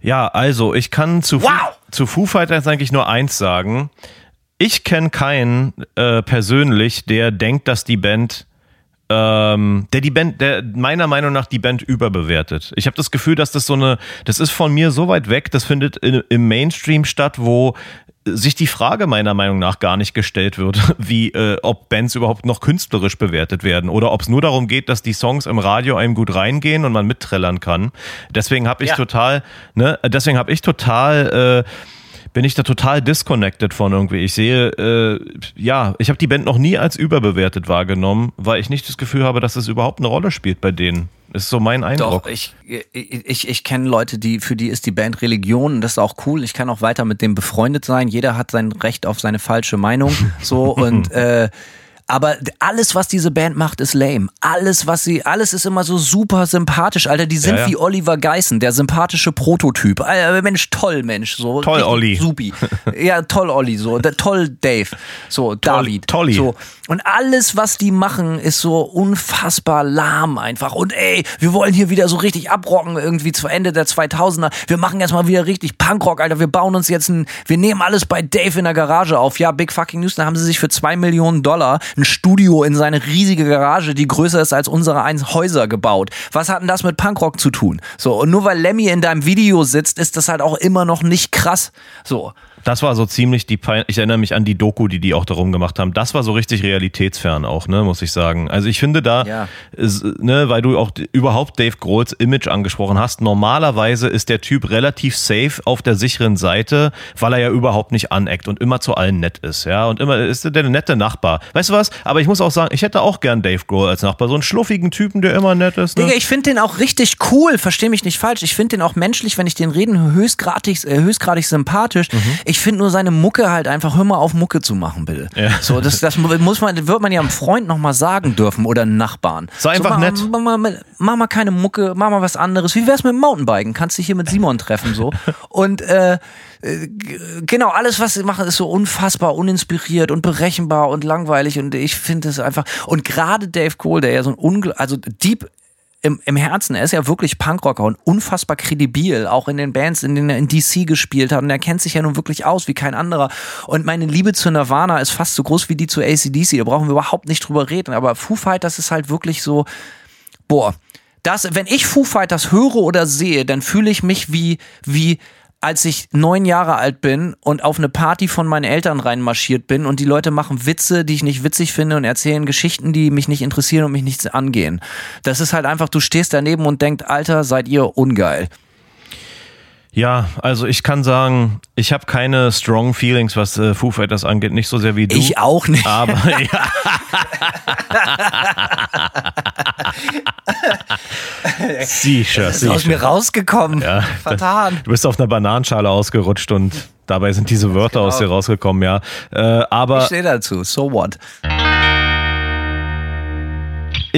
Ja, also ich kann zu, wow. Foo, zu Foo Fighters eigentlich nur eins sagen. Ich kenne keinen äh, persönlich, der denkt, dass die Band ähm, der die Band, der meiner Meinung nach die Band überbewertet. Ich habe das Gefühl, dass das so eine, das ist von mir so weit weg, das findet in, im Mainstream statt, wo sich die Frage meiner Meinung nach gar nicht gestellt wird, wie äh, ob Bands überhaupt noch künstlerisch bewertet werden oder ob es nur darum geht, dass die Songs im Radio einem gut reingehen und man mitträllern kann. Deswegen habe ich ja. total, ne, deswegen habe ich total äh, bin ich da total disconnected von irgendwie. Ich sehe, äh, ja, ich habe die Band noch nie als überbewertet wahrgenommen, weil ich nicht das Gefühl habe, dass es überhaupt eine Rolle spielt bei denen. Ist so mein Eindruck. Doch, ich, ich, ich kenne Leute, die, für die ist die Band Religion und das ist auch cool. Ich kann auch weiter mit dem befreundet sein. Jeder hat sein Recht auf seine falsche Meinung. So und äh, aber alles, was diese Band macht, ist lame. Alles, was sie, alles ist immer so super sympathisch, Alter. Die sind Ja, ja. wie Oliver Geissen, der sympathische Prototyp. Alter, Mensch, toll, Mensch. So, Toll, Olli. Supi. Ja, toll, Olli. So, der, toll, Dave. So, David. Tolli. So. Und alles, was die machen, ist so unfassbar lahm einfach. Und ey, wir wollen hier wieder so richtig abrocken, irgendwie zu Ende der 2000er. Wir machen jetzt mal wieder richtig Punkrock, Alter. Wir bauen uns jetzt ein, wir nehmen alles bei Dave in der Garage auf. Ja, Big Fucking News. Da haben sie sich für zwei Millionen Dollar ein Studio in seine riesige Garage, die größer ist als unsere eins Häuser gebaut. Was hat denn das mit Punkrock zu tun? So. Und nur weil Lemmy in deinem Video sitzt, ist das halt auch immer noch nicht krass. So. Das war so ziemlich die Pein ich erinnere mich an die Doku, die die auch darum gemacht haben. Das war so richtig realitätsfern auch, ne, muss ich sagen. Also ich finde da, Ja. ist, ne, weil du auch überhaupt Dave Grohls Image angesprochen hast, normalerweise ist der Typ relativ safe auf der sicheren Seite, weil er ja überhaupt nicht aneckt und immer zu allen nett ist, ja, und immer ist der nette Nachbar. Weißt du was? Aber ich muss auch sagen, ich hätte auch gern Dave Grohl als Nachbar, so einen schluffigen Typen, der immer nett ist. Ne? Digga, ich finde den auch richtig cool, versteh mich nicht falsch. Ich finde den auch menschlich, wenn ich den reden, höchstgradig, äh, höchstgradig sympathisch. Mhm. Ich finde nur seine Mucke halt einfach, hör mal auf Mucke zu machen, bitte. Ja. So, das, das muss man, wird man ja einem Freund nochmal sagen dürfen oder einem Nachbarn. Sei so, einfach mach, nett. Mach mal, mach mal keine Mucke, mach mal was anderes. Wie wär's mit dem Mountainbiken? Kannst dich hier mit Simon treffen, so. Und, äh, äh, genau, alles, was sie machen, ist so unfassbar uninspiriert und berechenbar und langweilig und ich finde es einfach, und gerade Dave Cole, der ja so ein Ungl also deep im, im Herzen, er ist ja wirklich Punkrocker und unfassbar kredibil, auch in den Bands, in denen er in DC gespielt hat. Und er kennt sich ja nun wirklich aus wie kein anderer. Und meine Liebe zu Nirvana ist fast so groß wie die zu ACDC. Da brauchen wir überhaupt nicht drüber reden. Aber Foo Fighters ist halt wirklich so, boah, das, wenn ich Foo Fighters höre oder sehe, dann fühle ich mich wie, wie, als ich neun Jahre alt bin und auf eine Party von meinen Eltern reinmarschiert bin und die Leute machen Witze, die ich nicht witzig finde und erzählen Geschichten, die mich nicht interessieren und mich nichts angehen. Das ist halt einfach, du stehst daneben und denkst, Alter, seid ihr ungeil. Ja, also ich kann sagen, ich habe keine strong Feelings, was äh, Foo Fighters angeht, nicht so sehr wie du. Ich auch nicht. Aber ja. sicher, ist aus sicher. mir rausgekommen. Ja, Vertan. Du bist auf einer Bananenschale ausgerutscht und dabei sind diese Wörter aus dir rausgekommen, ja. Äh, Ich aber stehe dazu. So what?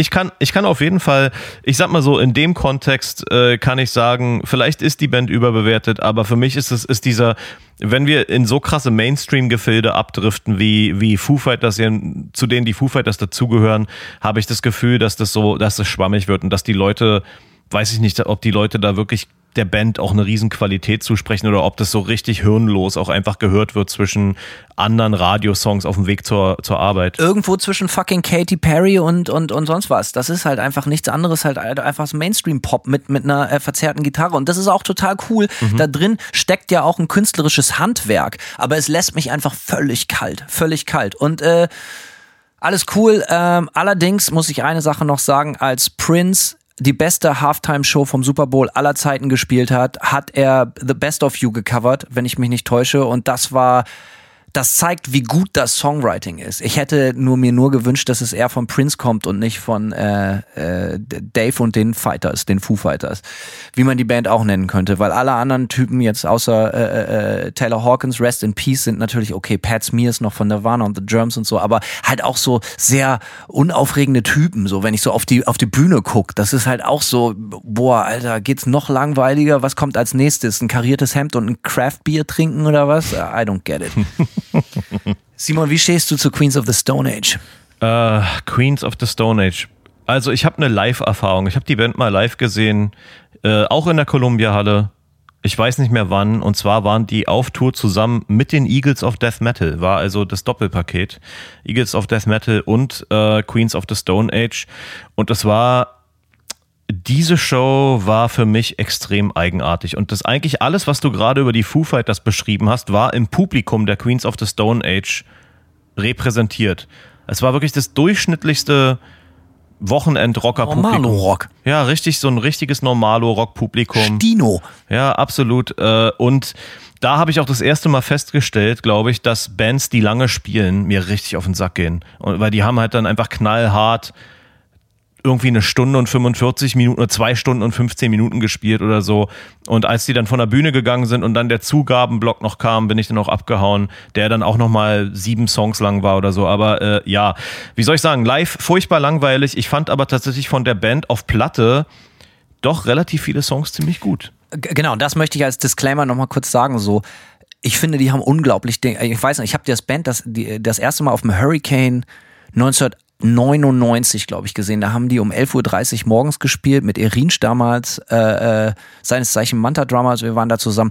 Ich kann, ich kann auf jeden Fall, ich sag mal so, in dem Kontext äh, kann ich sagen, vielleicht ist die Band überbewertet, aber für mich ist es, ist dieser, wenn wir in so krasse Mainstream-Gefilde abdriften, wie, wie Foo Fighters, zu denen die Foo Fighters dazugehören, habe ich das Gefühl, dass das so, dass das schwammig wird und dass die Leute, weiß ich nicht, ob die Leute da wirklich der Band auch eine riesen Qualität zusprechen oder ob das so richtig hirnlos auch einfach gehört wird zwischen anderen Radiosongs auf dem Weg zur, zur Arbeit. Irgendwo zwischen fucking Katy Perry und, und, und sonst was. Das ist halt einfach nichts anderes, halt einfach Mainstream-Pop mit, mit einer äh, verzerrten Gitarre. Und das ist auch total cool. Da drin steckt ja auch ein künstlerisches Handwerk. Aber es lässt mich einfach völlig kalt. Völlig kalt. Und äh, alles cool. Ähm, allerdings muss ich eine Sache noch sagen, als Prince die beste Halftime-Show vom Super Bowl aller Zeiten gespielt hat, hat er The Best of You gecovert, wenn ich mich nicht täusche. Und das war, das zeigt, wie gut das Songwriting ist. Ich hätte nur mir nur gewünscht, dass es eher von Prince kommt und nicht von äh, äh, Dave und den Fighters, den Foo Fighters, wie man die Band auch nennen könnte, weil alle anderen Typen jetzt außer äh, äh, Taylor Hawkins, Rest in Peace sind natürlich okay. Pat Smears noch von Nirvana und The Germs und so, aber halt auch so sehr unaufregende Typen. So, wenn ich so auf die auf die Bühne guck, das ist halt auch so, boah, Alter, geht's noch langweiliger? Was kommt als nächstes? Ein kariertes Hemd und ein Craft Beer trinken oder was? I don't get it. Simon, wie stehst du zu Queens of the Stone Age? Äh, Queens of the Stone Age. Also ich habe eine Live-Erfahrung. Ich habe die Band mal live gesehen, äh, auch in der Columbia-Halle. Ich weiß nicht mehr wann. Und zwar waren die auf Tour zusammen mit den Eagles of Death Metal. War also das Doppelpaket. Eagles of Death Metal und äh, Queens of the Stone Age. Und das war diese Show war für mich extrem eigenartig. Und das eigentlich alles, was du gerade über die Foo Fighters beschrieben hast, war im Publikum der Queens of the Stone Age repräsentiert. Es war wirklich das durchschnittlichste Wochenend-Rocker-Publikum. Normalo-Rock. Ja, richtig, so ein richtiges Normalo-Rock-Publikum. Dino. Ja, absolut. Äh, Und da habe ich auch das erste Mal festgestellt, glaube ich, dass Bands, die lange spielen, mir richtig auf den Sack gehen. Weil die haben halt dann einfach knallhart irgendwie eine Stunde und 45 Minuten oder zwei Stunden und 15 Minuten gespielt oder so. Und als die dann von der Bühne gegangen sind und dann der Zugabenblock noch kam, bin ich dann auch abgehauen, der dann auch nochmal sieben Songs lang war oder so. Aber äh, ja, wie soll ich sagen, live furchtbar langweilig. Ich fand aber tatsächlich von der Band auf Platte doch relativ viele Songs ziemlich gut. Genau, das möchte ich als Disclaimer nochmal kurz sagen. So, ich finde, die haben unglaublich, ich weiß nicht, ich habe das Band das, die, das erste Mal auf dem Hurricane 19 99, glaube ich, gesehen. Da haben die um 11.30 Uhr morgens gespielt mit Erinsch damals, äh, äh, seines Zeichen Manta-Drummer, also wir waren da zusammen.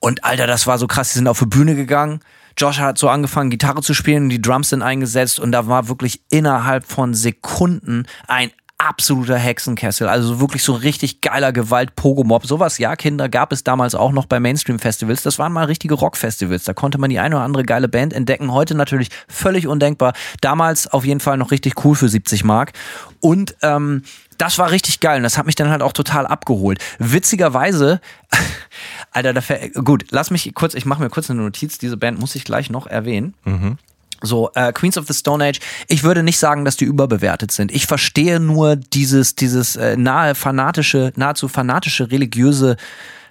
Und Alter, das war so krass, die sind auf die Bühne gegangen. Josh hat so angefangen, Gitarre zu spielen, die Drums sind eingesetzt und da war wirklich innerhalb von Sekunden ein absoluter Hexenkessel. Also wirklich so richtig geiler Gewalt-Pogomob. Sowas, ja, Kinder, gab es damals auch noch bei Mainstream-Festivals. Das waren mal richtige Rock-Festivals. Da konnte man die eine oder andere geile Band entdecken. Heute natürlich völlig undenkbar. Damals auf jeden Fall noch richtig cool für 70 Mark. Und ähm, das war richtig geil und das hat mich dann halt auch total abgeholt. Witzigerweise, Alter, da gut, lass mich kurz, ich mache mir kurz eine Notiz, diese Band muss ich gleich noch erwähnen. Mhm. So, äh, Queens of the Stone Age, ich würde nicht sagen, dass die überbewertet sind. Ich verstehe nur dieses, dieses äh, nahe fanatische, nahezu fanatische religiöse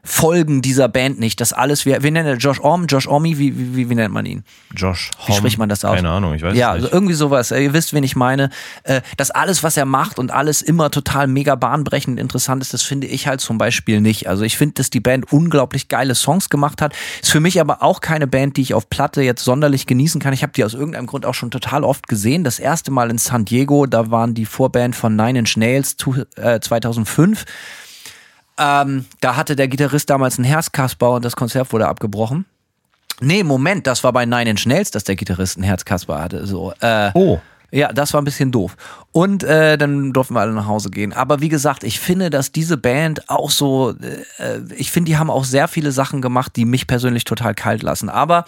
Folgen dieser Band nicht. Das alles, wie, wie nennt er Josh Orm, Josh Ormy, wie, wie, wie nennt man ihn? Josh Wie spricht man das aus? Keine Ahnung, ich weiß ja, nicht. also irgendwie sowas. Ihr wisst, wen ich meine. Äh, dass alles, was er macht und alles immer total mega bahnbrechend interessant ist, das finde ich halt zum Beispiel nicht. Also ich finde, dass die Band unglaublich geile Songs gemacht hat. Ist für mich aber auch keine Band, die ich auf Platte jetzt sonderlich genießen kann. Ich habe die aus irgendeinem Grund auch schon total oft gesehen. Das erste Mal in San Diego, da waren die Vorband von Nine Inch Nails 2005. Ähm, da hatte der Gitarrist damals einen Herzkasper und das Konzert wurde abgebrochen. Nee, Moment, das war bei Nine Inch Nails, dass der Gitarrist einen Herzkasper hatte. So, äh, oh. Ja, das war ein bisschen doof. Und äh, dann durften wir alle nach Hause gehen. Aber wie gesagt, ich finde, dass diese Band auch so, äh, ich finde, die haben auch sehr viele Sachen gemacht, die mich persönlich total kalt lassen. Aber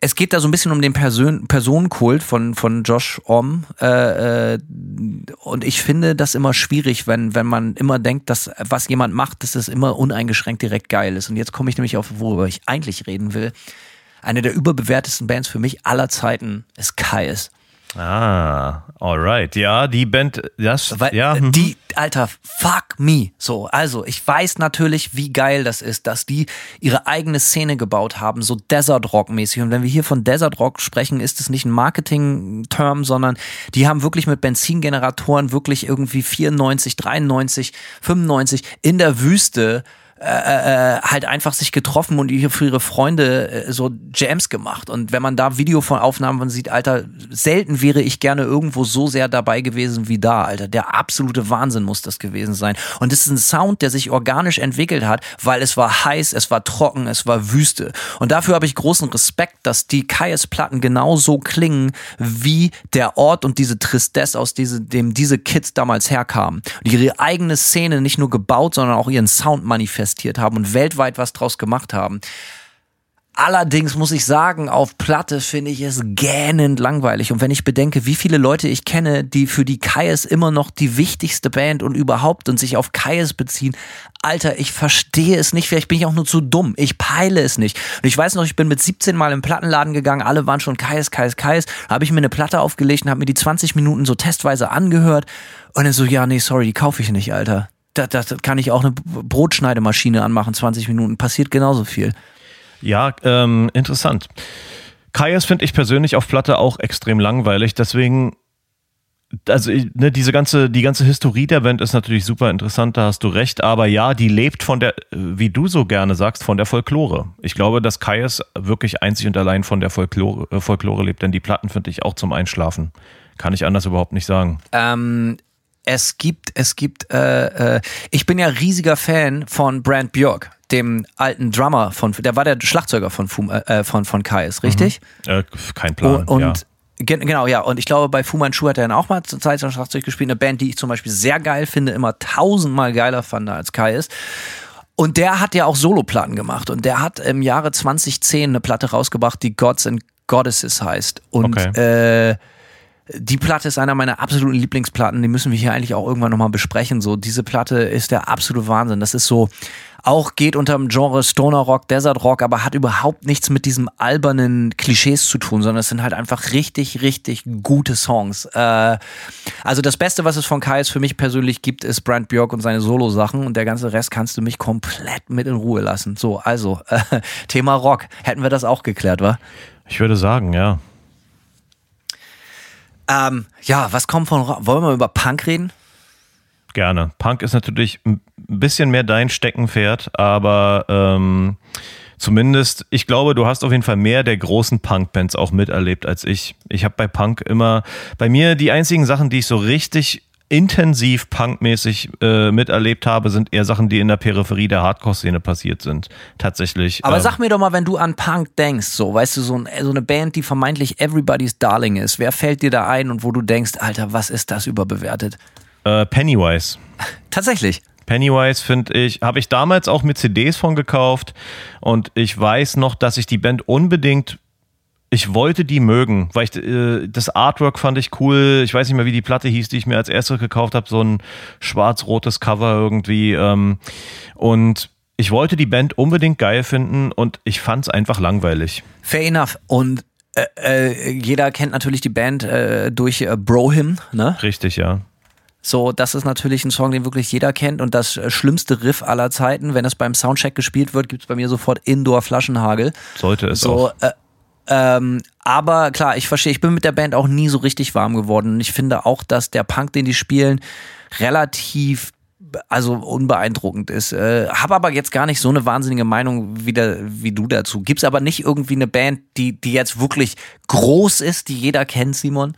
es geht da so ein bisschen um den Person Personenkult von, von Josh Om. Äh, äh, und ich finde das immer schwierig, wenn, wenn man immer denkt, dass was jemand macht, dass es immer uneingeschränkt direkt geil ist. Und jetzt komme ich nämlich auf, worüber ich eigentlich reden will. Eine der überbewertesten Bands für mich aller Zeiten ist Kais. Ah, alright. Ja, die Band, das, Weil, ja. mhm. Die, Alter, fuck me. So, also, ich weiß natürlich, wie geil das ist, dass die ihre eigene Szene gebaut haben, so Desert Rock mäßig. Und wenn wir hier von Desert Rock sprechen, ist es nicht ein Marketing-Term, sondern die haben wirklich mit Benzingeneratoren wirklich irgendwie 94, 93, 95 in der Wüste äh, äh, halt einfach sich getroffen und für ihre Freunde äh, so Jams gemacht. Und wenn man da Video von Aufnahmen sieht, Alter, selten wäre ich gerne irgendwo so sehr dabei gewesen wie da, Alter. Der absolute Wahnsinn muss das gewesen sein. Und es ist ein Sound, der sich organisch entwickelt hat, weil es war heiß, es war trocken, es war Wüste. Und dafür habe ich großen Respekt, dass die Kaius-Platten genauso klingen, wie der Ort und diese Tristesse, aus diese, dem diese Kids damals herkamen. Und ihre eigene Szene nicht nur gebaut, sondern auch ihren Sound manifestiert haben und weltweit was draus gemacht haben. Allerdings muss ich sagen, auf Platte finde ich es gähnend langweilig. Und wenn ich bedenke, wie viele Leute ich kenne, die für die Kaius immer noch die wichtigste Band und überhaupt und sich auf Kaius beziehen, Alter, ich verstehe es nicht. Vielleicht bin ich auch nur zu dumm. Ich peile es nicht. Und ich weiß noch, ich bin mit 17 Mal im Plattenladen gegangen. Alle waren schon Kaius, Kaius. Da habe ich mir eine Platte aufgelegt und habe mir die 20 Minuten so testweise angehört. Und dann so, ja, nee, sorry, die kaufe ich nicht, Alter. Da, da kann ich auch eine Brotschneidemaschine anmachen, 20 Minuten. Passiert genauso viel. Ja, ähm, interessant. Kaias finde ich persönlich auf Platte auch extrem langweilig, deswegen, also ne, diese ganze, die ganze Historie der Band ist natürlich super interessant, da hast du recht, aber ja, die lebt von der, wie du so gerne sagst, von der Folklore. Ich glaube, dass Kaias wirklich einzig und allein von der Folklore, Folklore lebt, denn die Platten finde ich auch zum Einschlafen. Kann ich anders überhaupt nicht sagen. Ähm, es gibt, es gibt, äh, äh, ich bin ja riesiger Fan von Brand Björk, dem alten Drummer von, der war der Schlagzeuger von Fum, äh, von von Kais, richtig? Äh, kein Plan. Und, und ja. gen- genau, ja. Und ich glaube, bei Fu Manchu hat er dann auch mal zur Zeit so ein Schlagzeug gespielt. Eine Band, die ich zum Beispiel sehr geil finde, immer tausendmal geiler fand als Kais. Und der hat ja auch Soloplatten gemacht. Und der hat im Jahre 2010 eine Platte rausgebracht, die Gods and Goddesses heißt. Und Okay. äh, die Platte ist einer meiner absoluten Lieblingsplatten. Die müssen wir hier eigentlich auch irgendwann nochmal besprechen. So, diese Platte ist der absolute Wahnsinn. Das ist so, auch geht unter dem Genre Stoner Rock, Desert Rock, aber hat überhaupt nichts mit diesem albernen Klischees zu tun, sondern es sind halt einfach richtig, richtig gute Songs. Äh, also das Beste, was es von Kais für mich persönlich gibt, ist Brand Björk und seine Solo-Sachen und der ganze Rest kannst du mich komplett mit in Ruhe lassen. So, also, äh, Thema Rock. Hätten wir das auch geklärt, wa? Ich würde sagen, ja. Ähm, ja, was kommt von? Wollen wir über Punk reden? Gerne. Punk ist natürlich ein bisschen mehr dein Steckenpferd, aber ähm, zumindest, ich glaube, du hast auf jeden Fall mehr der großen Punk-Bands auch miterlebt als ich. Ich habe bei Punk immer, bei mir die einzigen Sachen, die ich so richtig intensiv punkmäßig äh, miterlebt habe, sind eher Sachen, die in der Peripherie der Hardcore-Szene passiert sind. Tatsächlich. Aber ähm, sag mir doch mal, wenn du an Punk denkst, so, weißt du, so, ein, so eine Band, die vermeintlich Everybody's Darling ist, wer fällt dir da ein und wo du denkst, Alter, was ist das überbewertet? äh, Pennywise. Tatsächlich. Pennywise finde ich, habe ich damals auch mit CDs von gekauft und ich weiß noch, dass ich die Band unbedingt ich wollte die mögen, weil ich äh, das Artwork fand ich cool. Ich weiß nicht mehr, wie die Platte hieß, die ich mir als erstes gekauft habe, so ein schwarz-rotes Cover irgendwie. Ähm, und ich wollte die Band unbedingt geil finden und ich fand es einfach langweilig. Fair enough. Und äh, äh, jeder kennt natürlich die Band äh, durch äh, Bro Him, ne? Richtig, ja. So, das ist natürlich ein Song, den wirklich jeder kennt und das äh, schlimmste Riff aller Zeiten. Wenn es beim Soundcheck gespielt wird, gibt's bei mir sofort Indoor-Flaschenhagel. Sollte es So, auch. äh, ähm, aber klar, ich verstehe, ich bin mit der Band auch nie so richtig warm geworden und ich finde auch, dass der Punk, den die spielen, relativ also unbeeindruckend ist. Äh, hab aber jetzt gar nicht so eine wahnsinnige Meinung wie, der, wie du dazu. Gibt's aber nicht irgendwie eine Band, die, die jetzt wirklich groß ist, die jeder kennt, Simon?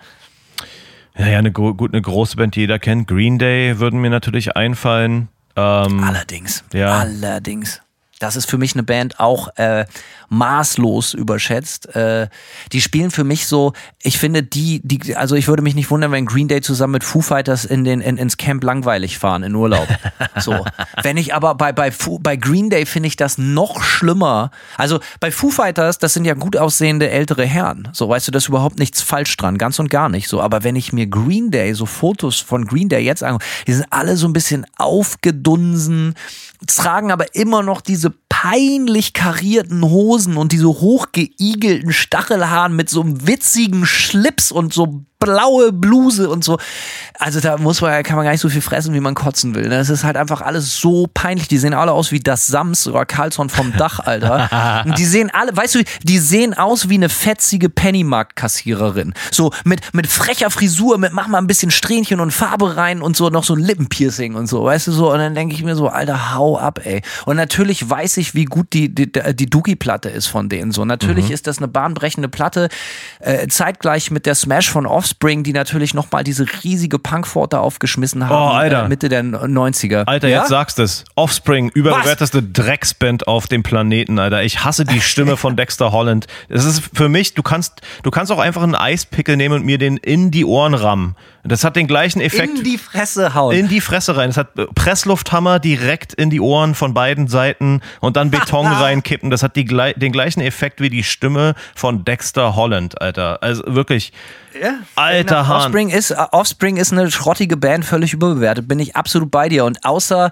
Ja, ja, eine, gut, eine große Band, die jeder kennt. Green Day würden mir natürlich einfallen. Ähm, Allerdings. Ja. Allerdings. Das ist für mich eine Band auch äh, maßlos überschätzt. Äh, die spielen für mich so, ich finde die, die, also ich würde mich nicht wundern, wenn Green Day zusammen mit Foo Fighters in den, in, ins Camp langweilig fahren, in Urlaub. So. wenn ich aber bei, bei, Foo, bei Green Day finde ich das noch schlimmer. Also bei Foo Fighters, das sind ja gut aussehende ältere Herren. So, weißt du, da ist überhaupt nichts falsch dran, ganz und gar nicht so. Aber wenn ich mir Green Day, so Fotos von Green Day jetzt angucke, die sind alle so ein bisschen aufgedunsen, tragen aber immer noch diese peinlich karierten Hosen und diese hochgeigelten Stachelhaaren mit so einem witzigen Schlips und so blaue Bluse und so. Also da muss man, kann man gar nicht so viel fressen, wie man kotzen will. Das ist halt einfach alles so peinlich. Die sehen alle aus wie das Sams oder Carlson vom Dach, Alter. Und die sehen alle, weißt du, die sehen aus wie eine fetzige Pennymarkt-Kassiererin. So mit, mit frecher Frisur, mit mach mal ein bisschen Strähnchen und Farbe rein und so noch so ein Lippenpiercing und so, weißt du so. Und dann denke ich mir so, Alter, hau ab, ey. Und natürlich weiß ich, wie gut die, die, die Dookie-Platte ist von denen. So, natürlich ist das eine bahnbrechende Platte, äh, zeitgleich mit der Smash von Offspring, die natürlich nochmal diese riesige Punkpforte aufgeschmissen haben. Oh, Alter. Äh, Mitte der 90er. Alter, ja? jetzt sagst es. Offspring, überbewerteste Drecksband auf dem Planeten, Alter. Ich hasse die Stimme von Dexter Holland. Es ist für mich, du kannst, du kannst auch einfach einen Eispickel nehmen und mir den in die Ohren rammen. Das hat den gleichen Effekt. In die Fresse hauen. in die Fresse rein. Es hat Presslufthammer direkt in die Ohren von beiden Seiten und dann Beton reinkippen. Das hat die, den gleichen Effekt wie die Stimme von Dexter Holland, Alter. Also wirklich, Ja. alter Hahn. Offspring ist, äh, Offspring ist eine schrottige Band, völlig überbewertet. Bin ich absolut bei dir. Und außer,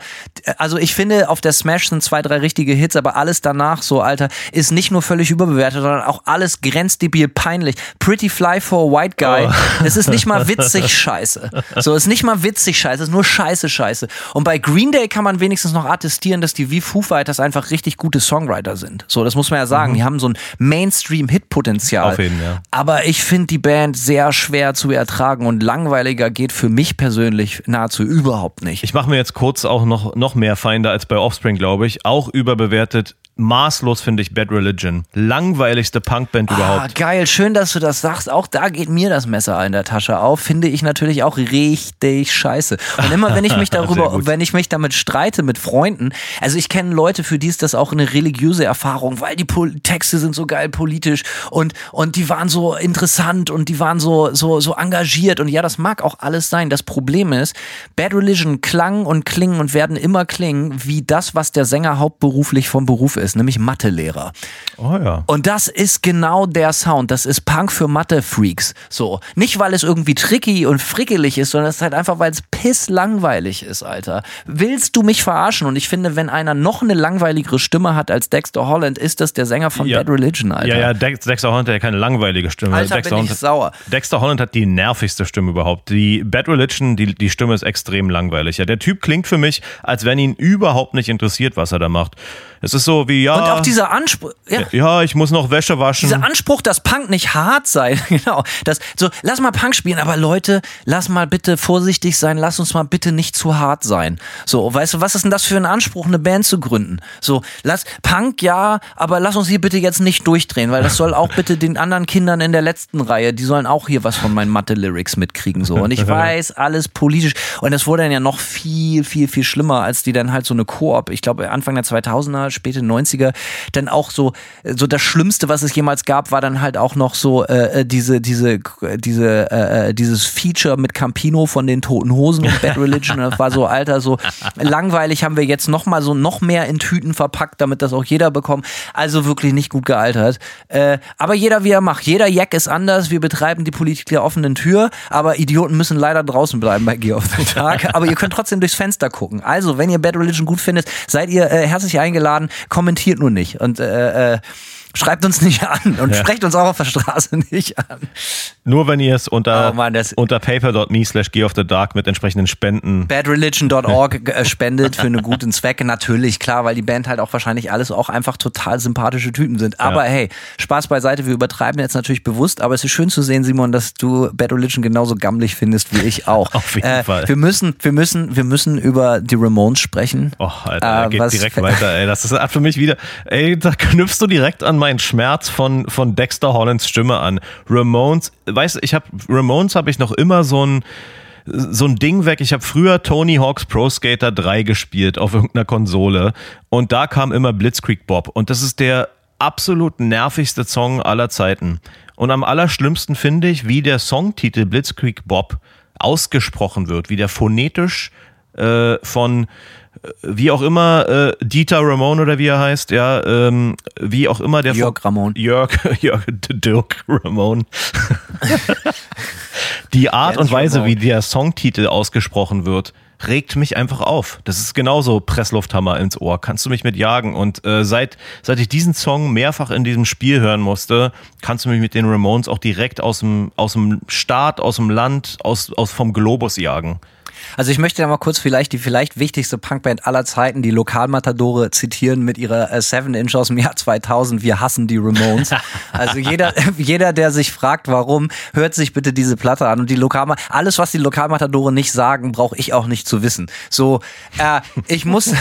also ich finde, auf der Smash sind zwei, drei richtige Hits, aber alles danach, so, Alter, ist nicht nur völlig überbewertet, sondern auch alles grenzdebil peinlich. Pretty Fly for a White Guy. Es ist nicht mal witzig scheiße. So, ist nicht mal witzig scheiße, ist nur scheiße scheiße. Und bei Green Day kann man wenigstens noch attestieren, dass die wie Foo Fighters einfach richtig gute Songwriter sind. So, das muss man ja sagen. Die haben so ein Mainstream-Hit-Potenzial. Auf jeden, ja. Aber ich finde die Band sehr schwer zu ertragen und langweiliger geht für mich persönlich nahezu überhaupt nicht. Ich mache mir jetzt kurz auch noch, noch mehr Feinde als bei Offspring, glaube ich. Auch überbewertet. Maßlos finde ich Bad Religion. Langweiligste Punkband Ah, überhaupt. geil, schön, dass du das sagst. Auch da geht mir das Messer in der Tasche auf. Finde ich natürlich auch richtig scheiße. Und immer wenn ich mich darüber, wenn ich mich damit streite mit Freunden, also ich kenne Leute, für die ist das auch eine religiöse Erfahrung, weil die Pol Texte sind so geil politisch und, und die waren so interessant und die waren so, so, so engagiert. Und ja, das mag auch alles sein. Das Problem ist, Bad Religion klang und klingen und werden immer klingen wie das, was der Sänger hauptberuflich vom Beruf ist. Ist, nämlich Mathelehrer. Oh ja. Und das ist genau der Sound. Das ist Punk für Mathe-Freaks. So. Nicht, weil es irgendwie tricky und frickelig ist, sondern es ist halt einfach, weil es pisslangweilig ist, Alter. Willst du mich verarschen? Und ich finde, wenn einer noch eine langweiligere Stimme hat als Dexter Holland, ist das der Sänger von Ja. Bad Religion, Alter. Ja, ja, Dex- Dexter Holland hat ja keine langweilige Stimme. Alter, Dexter bin ich Holland, sauer. Dexter Holland hat die nervigste Stimme überhaupt. Die Bad Religion, die, die Stimme ist extrem langweilig. Ja, der Typ klingt für mich, als wenn ihn überhaupt nicht interessiert, was er da macht. Es ist so wie, ja. Und auch dieser Anspruch, ja, ja, ich muss noch Wäsche waschen. dieser Anspruch, dass Punk nicht hart sei, genau. Das, so, lass mal Punk spielen, aber Leute, lass mal bitte vorsichtig sein, lass uns mal bitte nicht zu hart sein. So, weißt du, was ist denn das für ein Anspruch, eine Band zu gründen? So, lass, Punk ja, aber lass uns hier bitte jetzt nicht durchdrehen, weil das soll auch bitte den anderen Kindern in der letzten Reihe, die sollen auch hier was von meinen Mathe-Lyrics mitkriegen, so. Und ich weiß, alles politisch. Und das wurde dann ja noch viel, viel, viel schlimmer, als die dann halt so eine Koop, ich glaube Anfang der 2000er, späte 90er, dann auch so, so das Schlimmste, was es jemals gab, war dann halt auch noch so äh, diese, diese, diese, äh, dieses Feature mit Campino von den Toten Hosen und Bad Religion. Das war so, Alter, so langweilig haben wir jetzt noch mal so noch mehr in Tüten verpackt, damit das auch jeder bekommt. Also wirklich nicht gut gealtert. Äh, aber jeder wie er macht. Jeder Jack ist anders. Wir betreiben die Politik der offenen Tür, aber Idioten müssen leider draußen bleiben bei Gear of the Tag. aber ihr könnt trotzdem durchs Fenster gucken. Also, wenn ihr Bad Religion gut findet, seid ihr äh, herzlich eingeladen. Kommentiert nur nicht. Und äh, äh, Schreibt uns nicht an und sprecht uns auch auf der Straße nicht an. Nur wenn ihr es unter, Oh Mann, unter paper.me slash of the dark mit entsprechenden Spenden. badreligion.org äh, spendet für einen guten Zweck. Natürlich, klar, weil die Band halt auch wahrscheinlich alles auch einfach total sympathische Typen sind. Aber hey, Spaß beiseite, wir übertreiben jetzt natürlich bewusst, aber es ist schön zu sehen, Simon, dass du Bad Religion genauso gammelig findest wie ich auch. Auf jeden Fall. Wir müssen, wir müssen, wir müssen über die Ramones sprechen. Oh, Alter, Äh, geht direkt weiter, ey. Das ist für mich wieder, ey, da knüpfst du direkt an meinen Schmerz von, von Dexter Hollands Stimme an. Ramones, weißt du, ich habe Ramones habe ich noch immer so ein so ein Ding weg. Ich habe früher Tony Hawk's Pro Skater 3 gespielt auf irgendeiner Konsole und da kam immer Blitzkrieg Bob und das ist der absolut nervigste Song aller Zeiten. Und am allerschlimmsten finde ich, wie der Songtitel Blitzkrieg Bob ausgesprochen wird, wie der phonetisch äh, von wie auch immer äh, Dieter Ramon oder wie er heißt, ja, ähm, wie auch immer der Jörg Ramon. Jörg, Jörg Dirk Ramon. Die Art und Weise, Ramon. wie der Songtitel ausgesprochen wird, regt mich einfach auf. Das ist genauso Presslufthammer ins Ohr. Kannst du mich mit jagen? Und äh, seit, seit ich diesen Song mehrfach in diesem Spiel hören musste, kannst du mich mit den Ramones auch direkt aus dem, aus dem Staat, aus dem Land, aus, aus vom Globus jagen. Also ich möchte da mal kurz vielleicht die vielleicht wichtigste Punkband aller Zeiten, die Lokalmatadore, zitieren mit ihrer äh, Seven Inch aus dem Jahr 2000. Wir hassen die Ramones. Also jeder, jeder, der sich fragt, warum, hört sich bitte diese Platte an. Und die Lokalma alles, was die Lokalmatadore nicht sagen, brauche ich auch nicht zu wissen. So, äh, ich muss, äh,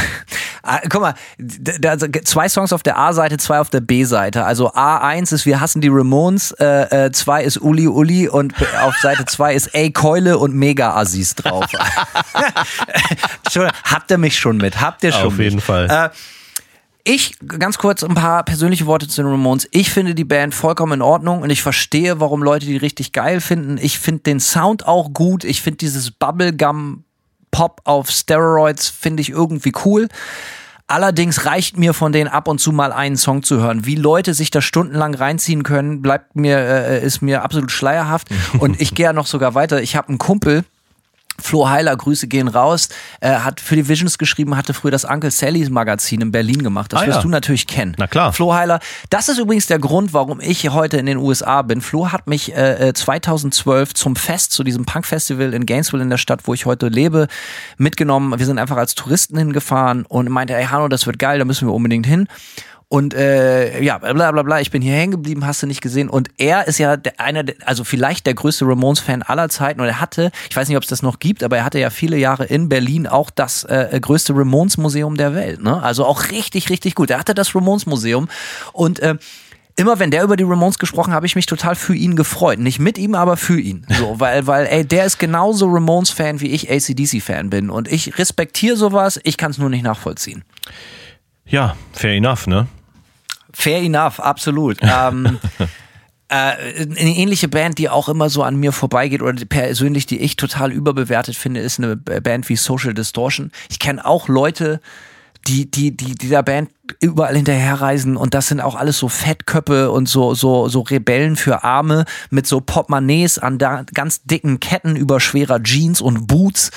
guck mal, d- d- also zwei Songs auf der A-Seite, zwei auf der B-Seite. Also A1 ist Wir hassen die Ramones, äh, äh, zwei ist Uli Uli und auf Seite zwei ist Ey Keule und Mega Assis drauf. Habt ihr mich schon mit? Habt ihr schon Auf mit? jeden Fall. Äh, ich, ganz kurz ein paar persönliche Worte zu den Ramones. Ich finde die Band vollkommen in Ordnung und ich verstehe, warum Leute die richtig geil finden. Ich finde den Sound auch gut. Ich finde dieses Bubblegum Pop auf Steroids finde ich irgendwie cool. Allerdings reicht mir von denen ab und zu mal einen Song zu hören. Wie Leute sich da stundenlang reinziehen können, bleibt mir, äh, ist mir absolut schleierhaft. Und ich gehe ja noch sogar weiter. Ich habe einen Kumpel, Flo Heiler, Grüße gehen raus, äh, hat für die Visions geschrieben, hatte früher das Uncle Sallys Magazin in Berlin gemacht. Das Ah, wirst ja. du natürlich kennen. Na klar. Flo Heiler, das ist übrigens der Grund, warum ich heute in den USA bin. Flo hat mich äh, äh, 2012 zum Fest, zu diesem Punk-Festival in Gainesville in der Stadt, wo ich heute lebe, mitgenommen. Wir sind einfach als Touristen hingefahren und meinte, ey Hanno, das wird geil, da müssen wir unbedingt hin. Und äh, ja, bla bla bla, ich bin hier hängen geblieben, hast du nicht gesehen. Und er ist ja der, einer, der, also vielleicht der größte Ramones-Fan aller Zeiten. Und er hatte, ich weiß nicht, ob es das noch gibt, aber er hatte ja viele Jahre in Berlin auch das äh, größte Ramones-Museum der Welt. Ne? Also auch richtig, richtig gut. Er hatte das Ramones-Museum und äh, Immer wenn der über die Ramones gesprochen, habe ich mich total für ihn gefreut. Nicht mit ihm, aber für ihn. So, weil, weil, ey, der ist genauso Ramones-Fan, wie ich ACDC-Fan bin. Und ich respektiere sowas, ich kann es nur nicht nachvollziehen. Ja, fair enough, ne? Fair enough, absolut. ähm, äh, eine ähnliche Band, die auch immer so an mir vorbeigeht oder persönlich, die ich total überbewertet finde, ist eine Band wie Social Distortion. Ich kenne auch Leute, die, die, die dieser Band überall hinterherreisen und das sind auch alles so Fettköppe und so, so, so Rebellen für Arme mit so Portemonnaies an da, ganz dicken Ketten über schwerer Jeans und Boots.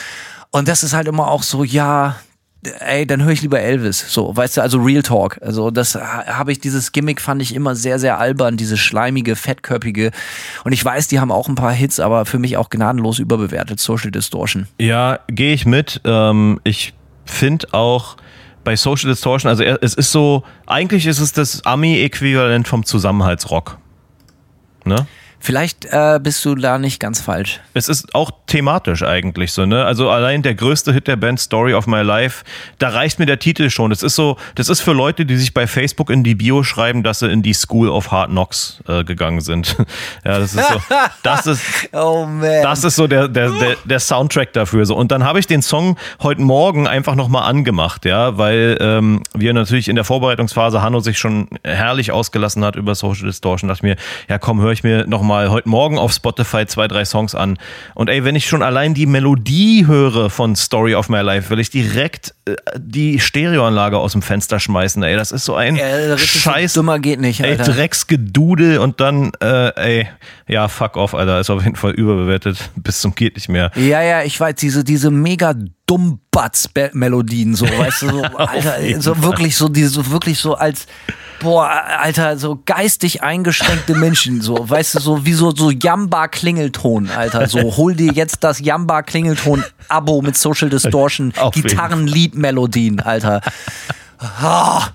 Und das ist halt immer auch so, ja, ey, dann höre ich lieber Elvis. So, weißt du, also Real Talk. Also das habe ich, dieses Gimmick fand ich immer sehr, sehr albern, diese schleimige, fettköpfige. Und ich weiß, die haben auch ein paar Hits, aber für mich auch gnadenlos überbewertet, Social Distortion. Ja, gehe ich mit. Ähm, ich finde auch bei Social Distortion, also es ist so, eigentlich ist es das Ami-Äquivalent vom Zusammenhaltsrock. Ne? Vielleicht äh, bist du da nicht ganz falsch. Es ist auch thematisch eigentlich so, ne? Also allein der größte Hit der Band Story of My Life, da reicht mir der Titel schon. Das ist so, das ist für Leute, die sich bei Facebook in die Bio schreiben, dass sie in die School of Hard Knocks äh, gegangen sind. ja, das ist so, das ist, oh man. das ist so der, der, der, der Soundtrack dafür. So. Und dann habe ich den Song heute Morgen einfach nochmal angemacht, ja, weil ähm, wir natürlich in der Vorbereitungsphase Hanno sich schon herrlich ausgelassen hat über Social Distortion. Dachte ich mir, ja komm, höre ich mir nochmal mal heute Morgen auf Spotify zwei, drei Songs an. Und ey, wenn ich schon allein die Melodie höre von Story of My Life, will ich direkt die Stereoanlage aus dem Fenster schmeißen. Ey, das ist so ein Ja, Scheiß. dummer geht nicht, Ey, Alter. Drecksgedudel und dann, äh, ey, ja, fuck off, Alter. Ist auf jeden Fall überbewertet. Bis zum geht nicht mehr. Ja, ja, ich weiß, diese, diese mega Dummbatz-Melodien, so, weißt du, so, Alter, so wirklich so, diese, so wirklich so als, boah, Alter, so geistig eingeschränkte Menschen, so, weißt du, so wie so, so Jamba-Klingelton, Alter, so, hol dir jetzt das Jamba-Klingelton-Abo mit Social Distortion, Gitarren-Lied-Melodien, Alter. Ah,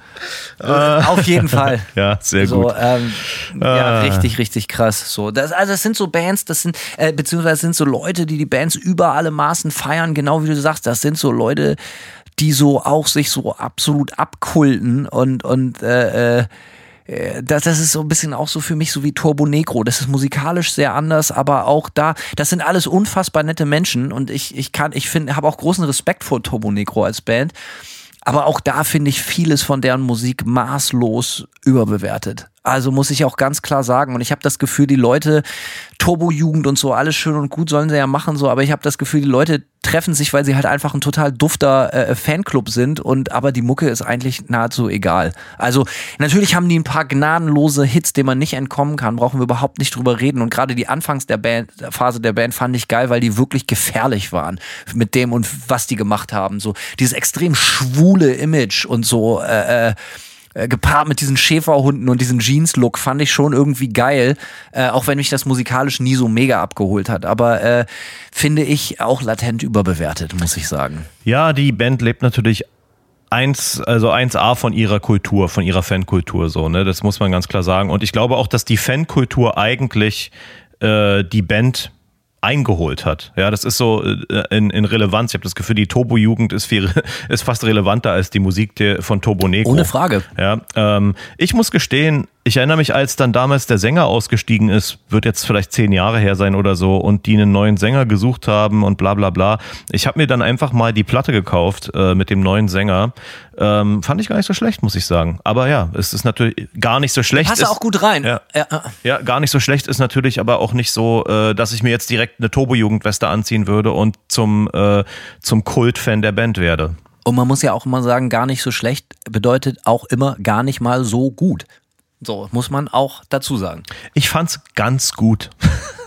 auf jeden Fall. Ja, sehr so, gut. Ähm, ja, Ah. richtig, richtig krass. So, das, also es sind so Bands, das sind äh, beziehungsweise sind so Leute, die die Bands über alle Maßen feiern, genau wie du sagst. Das sind so Leute, die so auch sich so absolut abkulten und und äh, äh, das, das ist so ein bisschen auch so für mich so wie Turbo Negro. Das ist musikalisch sehr anders, aber auch da, das sind alles unfassbar nette Menschen und ich, ich kann, ich finde, habe auch großen Respekt vor Turbo Negro als Band. Aber auch da finde ich vieles von deren Musik maßlos überbewertet. Also muss ich auch ganz klar sagen. Und ich habe das Gefühl, die Leute, Turbo-Jugend und so, alles schön und gut sollen sie ja machen, so, aber ich habe das Gefühl, die Leute treffen sich, weil sie halt einfach ein total dufter äh, Fanclub sind und aber die Mucke ist eigentlich nahezu egal. Also natürlich haben die ein paar gnadenlose Hits, denen man nicht entkommen kann, brauchen wir überhaupt nicht drüber reden. Und gerade die Anfangs der Band, Phase der Band fand ich geil, weil die wirklich gefährlich waren mit dem und was die gemacht haben. So dieses extrem schwule Image und so äh, äh, gepaart mit diesen Schäferhunden und diesem Jeans-Look fand ich schon irgendwie geil, äh, auch wenn mich das musikalisch nie so mega abgeholt hat. Aber äh, finde ich auch latent überbewertet, muss ich sagen. Ja, die Band lebt natürlich eins, also 1A von ihrer Kultur, von ihrer Fankultur so, ne? Das muss man ganz klar sagen. Und ich glaube auch, dass die Fankultur eigentlich äh, die Band eingeholt hat. Ja, das ist so äh, in, in Relevanz. Ich habe das Gefühl, die Turbo-Jugend ist, viel, ist fast relevanter als die Musik der, von Turbo Negro. Ohne Frage. Ja, ähm, ich muss gestehen, ich erinnere mich, als dann damals der Sänger ausgestiegen ist, wird jetzt vielleicht zehn Jahre her sein oder so, und die einen neuen Sänger gesucht haben und bla bla bla. Ich habe mir dann einfach mal die Platte gekauft äh, mit dem neuen Sänger. Ähm, fand ich gar nicht so schlecht, muss ich sagen. Aber ja, es ist natürlich gar nicht so schlecht. Passt ist, auch gut rein. Ja. Ja, ja. gar nicht so schlecht ist natürlich aber auch nicht so, äh, dass ich mir jetzt direkt eine Turbo-Jugendweste anziehen würde und zum, äh, zum Kult-Fan der Band werde. Und man muss ja auch immer sagen, gar nicht so schlecht bedeutet auch immer gar nicht mal so gut. So, muss man auch dazu sagen. Ich fand's ganz gut.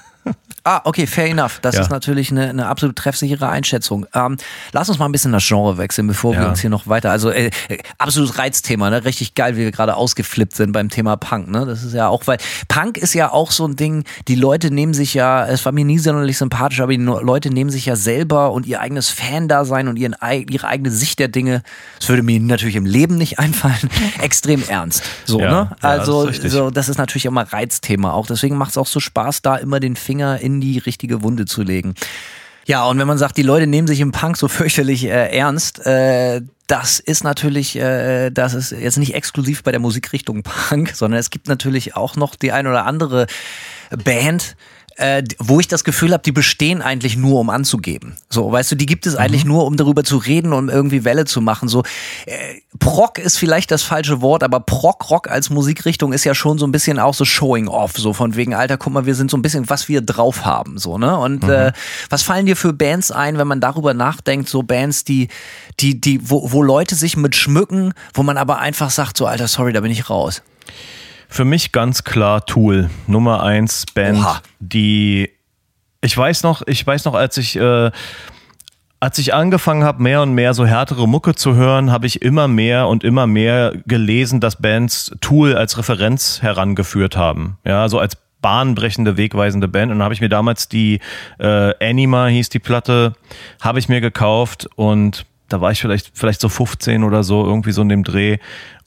Ah, okay, fair enough. Das Ja. ist natürlich eine, eine absolut treffsichere Einschätzung. Ähm, lass uns mal ein bisschen das Genre wechseln, bevor wir Ja. uns hier noch weiter. Also äh, äh, absolutes Reizthema, ne? Richtig geil, wie wir gerade ausgeflippt sind beim Thema Punk, ne? Das ist ja auch, weil Punk ist ja auch so ein Ding, die Leute nehmen sich ja, es war mir nie sonderlich sympathisch, aber die Leute nehmen sich ja selber und ihr eigenes Fan-Dasein und ihren, ihre eigene Sicht der Dinge, das würde mir natürlich im Leben nicht einfallen, extrem ernst. So, Ja, ne? ja, das Also ist richtig. so, das ist natürlich immer Reizthema auch. Deswegen macht es auch so Spaß, da immer den Finger in die richtige Wunde zu legen. Ja, und wenn man sagt, die Leute nehmen sich im Punk so fürchterlich äh, ernst, äh, das ist natürlich, äh, das ist jetzt nicht exklusiv bei der Musikrichtung Punk, sondern es gibt natürlich auch noch die ein oder andere Band, äh, wo ich das Gefühl habe, die bestehen eigentlich nur, um anzugeben. So, weißt du, die gibt es eigentlich nur, um darüber zu reden, um irgendwie Welle zu machen. So, äh, Proc ist vielleicht das falsche Wort, aber Proc-Rock als Musikrichtung ist ja schon so ein bisschen auch so Showing off, so von wegen, Alter, guck mal, wir sind so ein bisschen, was wir drauf haben, so, ne? Und äh, was fallen dir für Bands ein, wenn man darüber nachdenkt, so Bands, die, die, die, wo, wo Leute sich mit schmücken, wo man aber einfach sagt, so, Alter, sorry, da bin ich raus. Für mich ganz klar Tool, Nummer eins Band, Oha. die ich weiß noch, ich weiß noch, als ich äh, als ich angefangen habe, mehr und mehr so härtere Mucke zu hören, habe ich immer mehr und immer mehr gelesen, dass Bands Tool als Referenz herangeführt haben. Ja, so als bahnbrechende, wegweisende Band. Und dann habe ich mir damals die äh, Anima hieß die Platte, habe ich mir gekauft und da war ich vielleicht, vielleicht so 15 oder so, irgendwie so in dem Dreh.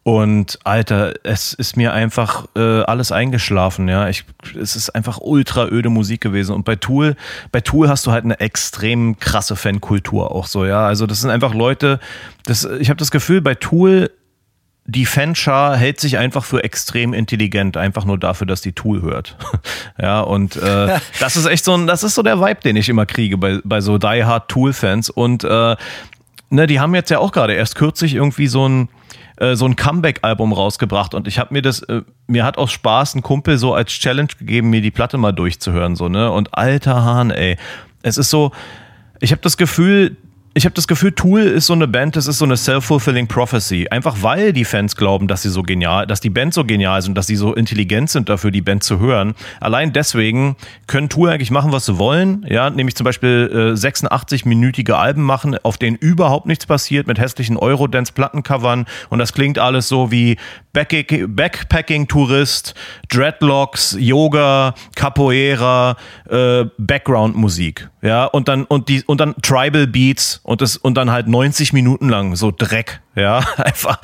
Und Alter, es ist mir einfach äh, alles eingeschlafen, ja. Ich, es ist einfach ultra öde Musik gewesen. Und bei Tool, bei Tool hast du halt eine extrem krasse Fankultur auch so, ja. Also das sind einfach Leute, das, ich habe das Gefühl, bei Tool die Fanschar hält sich einfach für extrem intelligent, einfach nur dafür, dass die Tool hört. ja, und äh, das ist echt so ein, das ist so der Vibe, den ich immer kriege bei, bei so Die Hard Tool-Fans. Und äh, ne, die haben jetzt ja auch gerade erst kürzlich irgendwie so ein äh, so ein Comeback-Album rausgebracht und ich habe mir das, äh, mir hat aus Spaß ein Kumpel so als Challenge gegeben, mir die Platte mal durchzuhören, so, ne? Und alter Hahn, ey. Es ist so, ich habe das Gefühl, ich habe das Gefühl, Tool ist so eine Band, das ist so eine self-fulfilling prophecy. Einfach weil die Fans glauben, dass sie so genial, dass die Band so genial ist und dass sie so intelligent sind dafür, die Band zu hören. Allein deswegen können Tool eigentlich machen, was sie wollen. Ja, nämlich zum Beispiel äh, 86-minütige Alben machen, auf denen überhaupt nichts passiert, mit hässlichen Eurodance-Plattencovern. Und das klingt alles so wie Backpacking-Tourist, Dreadlocks, Yoga, Capoeira, äh, Background-Musik. Ja, und dann, und die, und dann Tribal Beats und das, und dann halt 90 Minuten lang so Dreck. Ja, einfach.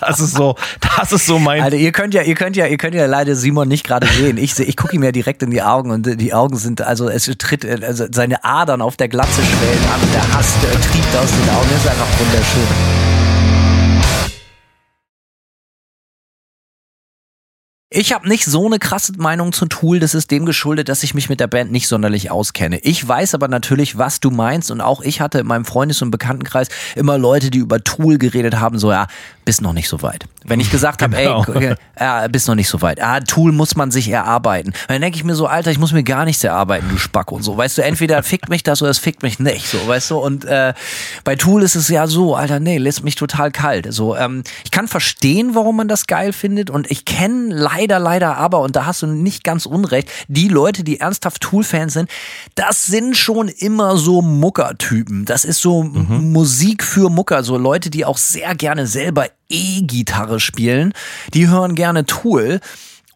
das ist so, das ist so mein. Alter, ihr könnt ja, ihr könnt ja, ihr könnt ja leider Simon nicht gerade sehen. Ich, ich gucke ihm ja direkt in die Augen und äh, die Augen sind, also es tritt, äh, also seine Adern auf der Glatze schwellen an der Hass der triebt aus den Augen. Das ist einfach wunderschön. Ich habe nicht so eine krasse Meinung zu Tool. Das ist dem geschuldet, dass ich mich mit der Band nicht sonderlich auskenne. Ich weiß aber natürlich, was du meinst. Und auch ich hatte in meinem Freundes- und Bekanntenkreis immer Leute, die über Tool geredet haben. So, ja, bist noch nicht so weit. Wenn ich gesagt habe, Genau. ey, ja, bist noch nicht so weit. Ah, Tool muss man sich erarbeiten. Dann denke ich mir so, Alter, ich muss mir gar nichts erarbeiten, du Spack und so. Weißt du, entweder fickt mich das oder es fickt mich nicht. So, weißt du. Und äh, bei Tool ist es ja so, Alter, nee, lässt mich total kalt. So, ähm, ich kann verstehen, warum man das geil findet. Und ich kenne leider, leider aber, und da hast du nicht ganz unrecht, die Leute, die ernsthaft Tool-Fans sind, das sind schon immer so Muckertypen. Das ist so Musik für Mucker. So Leute, die auch sehr gerne selber E-Gitarre spielen. Die hören gerne Tool.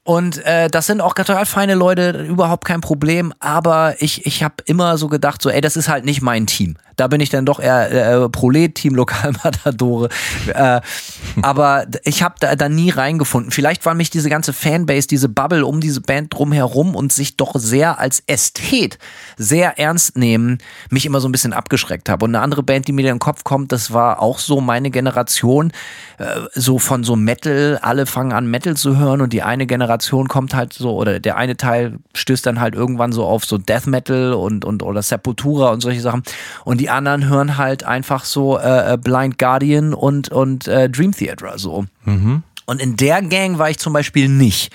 Und äh, das sind auch total feine Leute, überhaupt kein Problem. Aber ich, ich habe immer so gedacht, so, ey, das ist halt nicht mein Team. Da bin ich dann doch eher äh, Prolet, Team Lokalmatadore. äh, aber ich habe da, da nie reingefunden. Vielleicht war mich diese ganze Fanbase, diese Bubble um diese Band drumherum und sich doch sehr als Ästhet sehr ernst nehmen, mich immer so ein bisschen abgeschreckt habe. Und eine andere Band, die mir in den Kopf kommt, das war auch so meine Generation, äh, so von so Metal, alle fangen an Metal zu hören und die eine Generation kommt halt so, oder der eine Teil stößt dann halt irgendwann so auf so Death Metal und, und oder Sepultura und solche Sachen. Und die anderen hören halt einfach so äh, äh, Blind Guardian und, und äh, Dream Theater so. Und in der Gang war ich zum Beispiel nicht.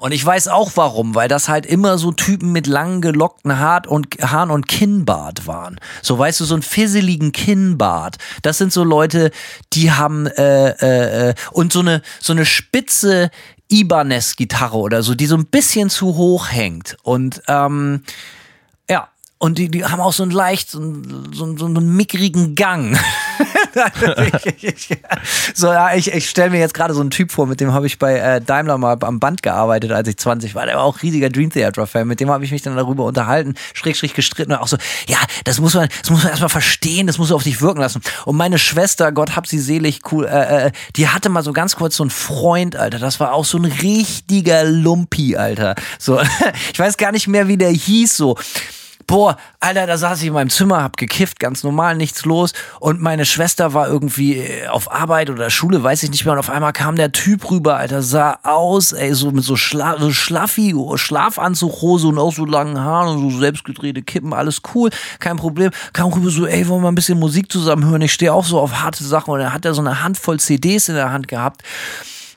Und ich weiß auch warum, weil das halt immer so Typen mit langen gelockten Haar und, Haaren und Kinnbart waren. So weißt du, so einen fisseligen Kinnbart. Das sind so Leute, die haben äh, äh, äh, und so eine so eine spitze Ibanez-Gitarre oder so, die so ein bisschen zu hoch hängt. Und ähm, und die, die haben auch so einen leicht, so einen, so einen, so einen mickrigen Gang. so, ja, ich, ich stelle mir jetzt gerade so einen Typ vor, mit dem habe ich bei äh, Daimler mal am Band gearbeitet, als ich 20 war. Der war auch riesiger Dream Theater-Fan. Mit dem habe ich mich dann darüber unterhalten, schräg, schräg gestritten und auch so, ja, das muss man, das muss man erstmal verstehen, das muss auf dich wirken lassen. Und meine Schwester, Gott hab sie selig, cool, äh, äh, die hatte mal so ganz kurz so einen Freund, Alter. Das war auch so ein richtiger Lumpi, Alter. So, ich weiß gar nicht mehr, wie der hieß, so. Boah, Alter, da saß ich in meinem Zimmer, hab gekifft, ganz normal, nichts los. Und meine Schwester war irgendwie äh, auf Arbeit oder Schule, weiß ich nicht mehr. Und auf einmal kam der Typ rüber, Alter, sah aus, ey, so mit so, Schla so Schlaffi, Schlafanzughose und auch so langen Haaren und so selbstgedrehte Kippen, alles cool, kein Problem. Kam rüber so, ey, wollen wir ein bisschen Musik zusammen hören? Ich stehe auch so auf harte Sachen. Und er hat ja so eine Handvoll CDs in der Hand gehabt.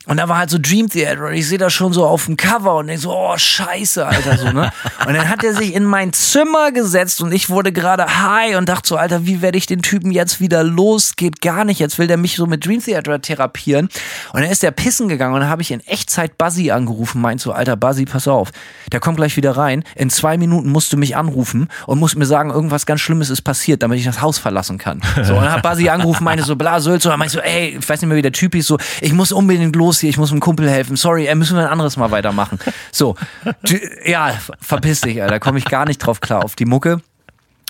Und da war halt so Dream Theater und ich sehe das schon so auf dem Cover und ich so, oh scheiße, Alter, so, ne? Und dann hat er sich in mein Zimmer gesetzt und ich wurde gerade high und dachte so, Alter, wie werde ich den Typen jetzt wieder los? Geht gar nicht. Jetzt will der mich so mit Dream Theater therapieren. Und dann ist der pissen gegangen und dann habe ich in Echtzeit Buzzy angerufen, meint so, Alter, Buzzy, pass auf, der kommt gleich wieder rein. In zwei Minuten musst du mich anrufen und musst mir sagen, irgendwas ganz Schlimmes ist passiert, damit ich das Haus verlassen kann. So, und dann hat Buzzy angerufen, meinte so, bla, Sölz, und dann meinte ich so, ey, ich weiß nicht mehr, wie der Typ ist, so, ich muss unbedingt los hier, ich muss einem Kumpel helfen. Sorry, ey, müssen wir ein anderes Mal weitermachen. So, ja, verpiss dich, Alter, da komme ich gar nicht drauf klar auf die Mucke.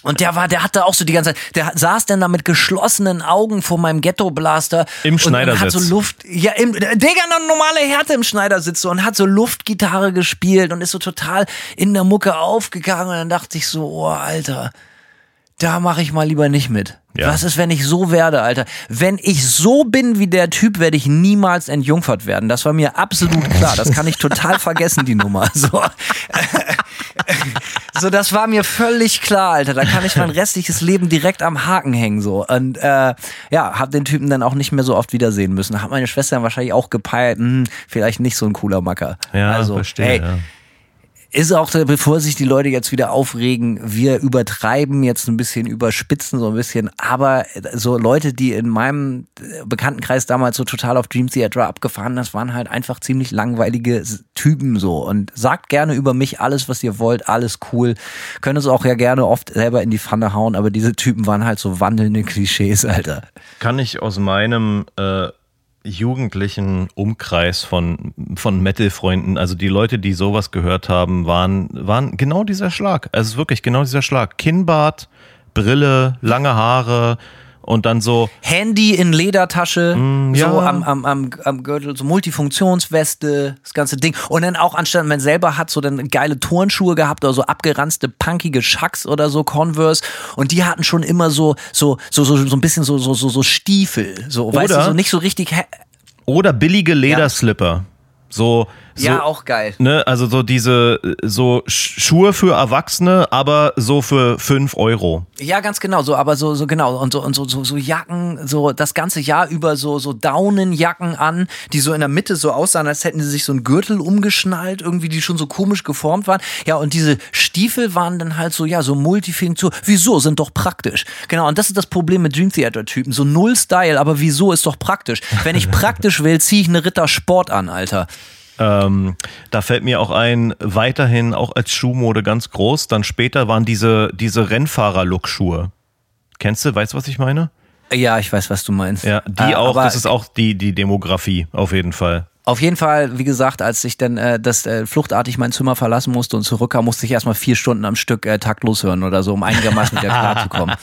Und der war, der hatte auch so die ganze Zeit, der saß dann da mit geschlossenen Augen vor meinem Ghetto-Blaster. Im Schneidersitz. Und hat so Luft, ja, im, Digga, eine normale Härte im Schneidersitz so, und hat so Luftgitarre gespielt und ist so total in der Mucke aufgegangen und dann dachte ich so, oh, Alter, da mache ich mal lieber nicht mit. Ja. Was ist, wenn ich so werde, Alter? Wenn ich so bin wie der Typ, werde ich niemals entjungfert werden. Das war mir absolut klar. Das kann ich total vergessen, die Nummer. So. so, das war mir völlig klar, Alter. Da kann ich mein restliches Leben direkt am Haken hängen. So. Und äh, ja, hab den Typen dann auch nicht mehr so oft wiedersehen müssen. Hat meine Schwester dann wahrscheinlich auch gepeilt, hm, vielleicht nicht so ein cooler Macker. Ja, also, verstehe. Hey, ja. Ist auch, bevor sich die Leute jetzt wieder aufregen, wir übertreiben jetzt ein bisschen, überspitzen so ein bisschen, aber so Leute, die in meinem Bekanntenkreis damals so total auf Dream Theater abgefahren, das waren halt einfach ziemlich langweilige Typen so und sagt gerne über mich alles, was ihr wollt, alles cool. Könnt es auch ja gerne oft selber in die Pfanne hauen, aber diese Typen waren halt so wandelnde Klischees, Alter. Kann ich aus meinem äh, jugendlichen Umkreis von, von Metal-Freunden, also die Leute, die sowas gehört haben, waren, waren genau dieser Schlag. Also wirklich genau dieser Schlag. Kinnbart, Brille, lange Haare und dann so. Handy in Ledertasche, Mm, ja. so am, am, am, am Gürtel, so Multifunktionsweste, das ganze Ding. Und dann auch anstatt man selber hat so dann geile Turnschuhe gehabt oder so abgeranzte, punkige Schacks oder so, Converse. Und die hatten schon immer so, so, so, so, so ein bisschen so, so, so, so Stiefel. So, weißt du, Oder- so nicht so richtig. Oder billige Lederslipper. So, so, ja, auch geil. ne, also so diese, so Sch- Schuhe für Erwachsene, aber so für 5 Euro. Ja, ganz genau, so, aber so, so genau, und so, und so, so, so Jacken, so das ganze Jahr über so, so Daunenjacken an, die so in der Mitte so aussahen, als hätten sie sich so einen Gürtel umgeschnallt, irgendwie, die schon so komisch geformt waren. Ja, und diese Stiefel waren dann halt so, ja, so Multifunktion. Wieso? Sind doch praktisch. Genau, und das ist das Problem mit Dream Theater-Typen. So null Style, aber wieso ist doch praktisch? Wenn ich praktisch will, ziehe ich eine Ritter Sport an, Alter. Ähm, da fällt mir auch ein, weiterhin auch als Schuhmode ganz groß. Dann später waren diese, diese Rennfahrer-Look-Schuhe. Kennst du, weißt du, was ich meine? Ja, ich weiß, was du meinst. Ja, die Äh, auch, das ist auch die, die Demografie, auf jeden Fall. Auf jeden Fall, wie gesagt, als ich dann äh, das äh, fluchtartig mein Zimmer verlassen musste und zurückkam, musste ich erstmal vier Stunden am Stück äh, taktlos hören oder so, um einigermaßen mit der klarzukommen.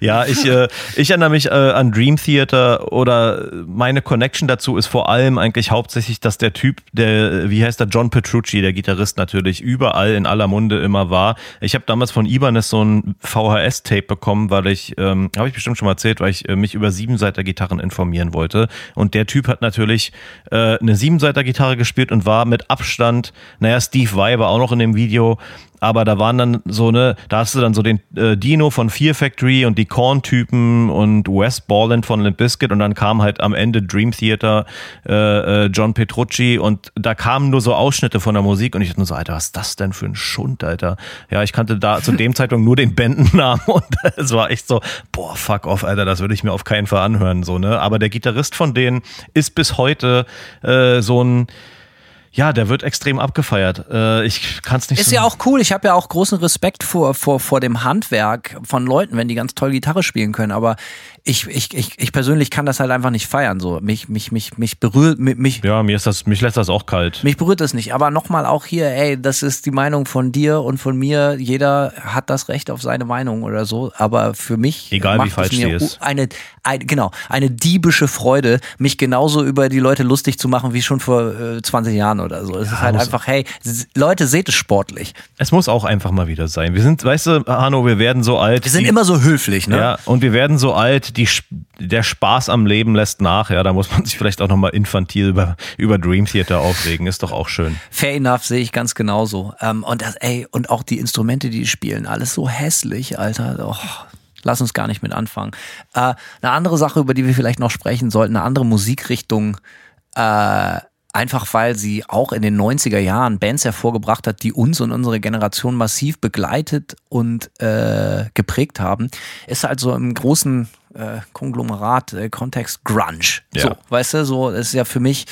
Ja, ich, äh, ich erinnere mich äh, an Dream Theater oder meine Connection dazu ist vor allem eigentlich hauptsächlich, dass der Typ, der, wie heißt der, John Petrucci, der Gitarrist natürlich, überall in aller Munde immer war. Ich habe damals von Ibanez so ein VHS-Tape bekommen, weil ich, ähm, habe ich bestimmt schon mal erzählt, weil ich äh, mich über Siebenseiter-Gitarren informieren wollte. Und der Typ hat natürlich äh, eine Siebenseiter-Gitarre gespielt und war mit Abstand, naja, Steve Vai war auch noch in dem Video, aber da waren dann so ne, da hast du dann so den äh, Dino von Fear Factory und die Korn-Typen und Wes Borland von Limp Bizkit und dann kam halt am Ende Dream Theater, äh, äh, John Petrucci und da kamen nur so Ausschnitte von der Musik und ich dachte nur so, Alter, was ist das denn für ein Schund, Alter? Ja, ich kannte da zu dem Zeitpunkt nur den Bandennamen und es war echt so, boah, fuck off, Alter, das würde ich mir auf keinen Fall anhören, so, ne? Aber der Gitarrist von denen ist bis heute äh, so ein ja, der wird extrem abgefeiert. Äh, ich kann es nicht Ist so ja auch cool. Ich habe ja auch großen Respekt vor, vor, vor dem Handwerk von Leuten, wenn die ganz toll Gitarre spielen können. Aber ich, ich, ich, ich persönlich kann das halt einfach nicht feiern. So mich, mich, mich, mich berührt, mich, mich, Ja, mir ist das, mich lässt das auch kalt. Mich berührt das nicht, aber nochmal auch hier, ey, das ist die Meinung von dir und von mir. Jeder hat das Recht auf seine Meinung oder so, aber für mich Egal, wie macht falsch es mir ist. Eine, ein, genau, eine diebische Freude, mich genauso über die Leute lustig zu machen wie schon vor äh, 20 Jahren oder so. Es ist halt einfach, hey, Leute, seht es sportlich. Es muss auch einfach mal wieder sein. Wir sind, weißt du, Hanno, wir werden so alt. Wir sind immer so höflich, ne? Ja, und wir werden so alt, die, der Spaß am Leben lässt nach. Ja, da muss man sich vielleicht auch nochmal infantil über, über Dream Theater aufregen. Ist doch auch schön. Fair enough, sehe ich ganz genauso. Ähm, und das, ey, und auch die Instrumente, die die spielen, alles so hässlich, Alter. Oh, lass uns gar nicht mit anfangen. Äh, eine andere Sache, über die wir vielleicht noch sprechen sollten, eine andere Musikrichtung, äh, einfach weil sie auch in den 90er Jahren Bands hervorgebracht hat, die uns und unsere Generation massiv begleitet und äh, geprägt haben, ist halt so im großen äh, Konglomerat, äh, Kontext Grunge. Ja. So, weißt du, so ist ja für mich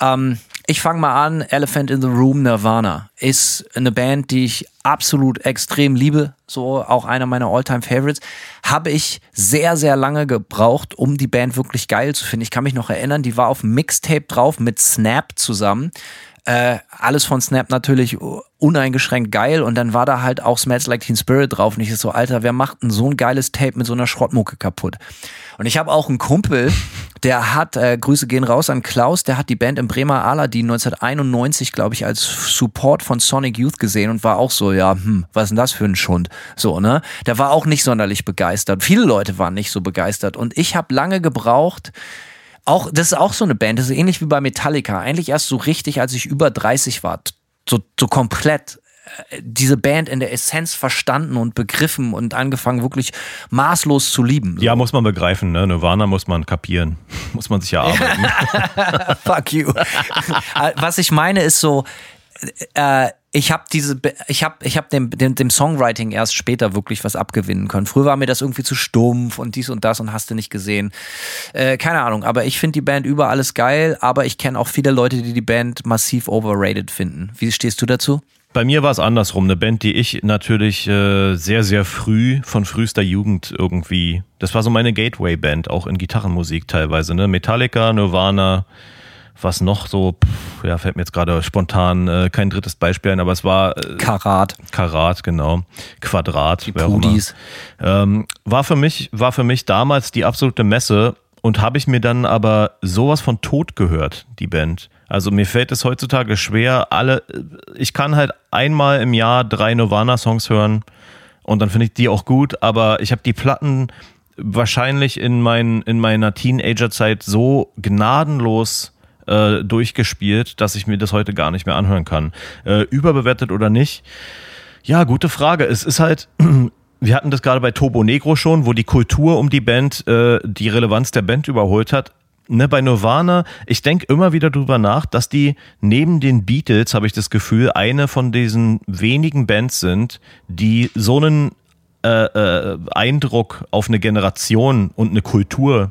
ähm, ich fange mal an. Elephant in the Room Nirvana ist eine Band, die ich absolut extrem liebe. So auch einer meiner Alltime Favorites. Habe ich sehr, sehr lange gebraucht, um die Band wirklich geil zu finden. Ich kann mich noch erinnern, die war auf Mixtape drauf mit Snap zusammen. Äh, alles von Snap natürlich uneingeschränkt geil und dann war da halt auch Smells Like Teen Spirit drauf und ich so, Alter, wer macht denn so ein geiles Tape mit so einer Schrottmucke kaputt? Und ich habe auch einen Kumpel, der hat, äh, Grüße gehen raus an Klaus, der hat die Band im Bremer Aladdin 1991, glaube ich, als Support von Sonic Youth gesehen und war auch so, ja, hm, was ist denn das für ein Schund? So, ne? Der war auch nicht sonderlich begeistert. Viele Leute waren nicht so begeistert und ich habe lange gebraucht, auch, das ist auch so eine Band, das ist ähnlich wie bei Metallica. Eigentlich erst so richtig, als ich über 30 war. So, so komplett äh, diese Band in der Essenz verstanden und begriffen und angefangen wirklich maßlos zu lieben. Ja, muss man begreifen, ne? Nirvana muss man kapieren. muss man sich ja arbeiten. Fuck you. Was ich meine ist so, äh, ich habe diese, ich habe, ich habe dem, dem, dem Songwriting erst später wirklich was abgewinnen können. Früher war mir das irgendwie zu stumpf und dies und das und hast du nicht gesehen. Äh, keine Ahnung, aber ich finde die Band über alles geil, aber ich kenne auch viele Leute, die die Band massiv overrated finden. Wie stehst du dazu? Bei mir war es andersrum. Eine Band, die ich natürlich äh, sehr, sehr früh, von frühester Jugend irgendwie, das war so meine Gateway-Band, auch in Gitarrenmusik teilweise. Ne? Metallica, Nirvana, was noch so, pff, ja, fällt mir jetzt gerade spontan äh, kein drittes Beispiel ein, aber es war äh, Karat. Karat, genau. Quadrat. Die Pudis. Ähm, war für mich, war für mich damals die absolute Messe und habe ich mir dann aber sowas von tot gehört, die Band. Also mir fällt es heutzutage schwer, alle, ich kann halt einmal im Jahr drei Nirvana-Songs hören und dann finde ich die auch gut, aber ich habe die Platten wahrscheinlich in, mein, in meiner Teenager-Zeit so gnadenlos äh, durchgespielt, dass ich mir das heute gar nicht mehr anhören kann. Äh, überbewertet oder nicht? Ja, gute Frage. Es ist halt, wir hatten das gerade bei Turbo Negro schon, wo die Kultur um die Band äh, die Relevanz der Band überholt hat. Ne, bei Nirvana, ich denke immer wieder drüber nach, dass die neben den Beatles, habe ich das Gefühl, eine von diesen wenigen Bands sind, die so einen äh, äh, Eindruck auf eine Generation und eine Kultur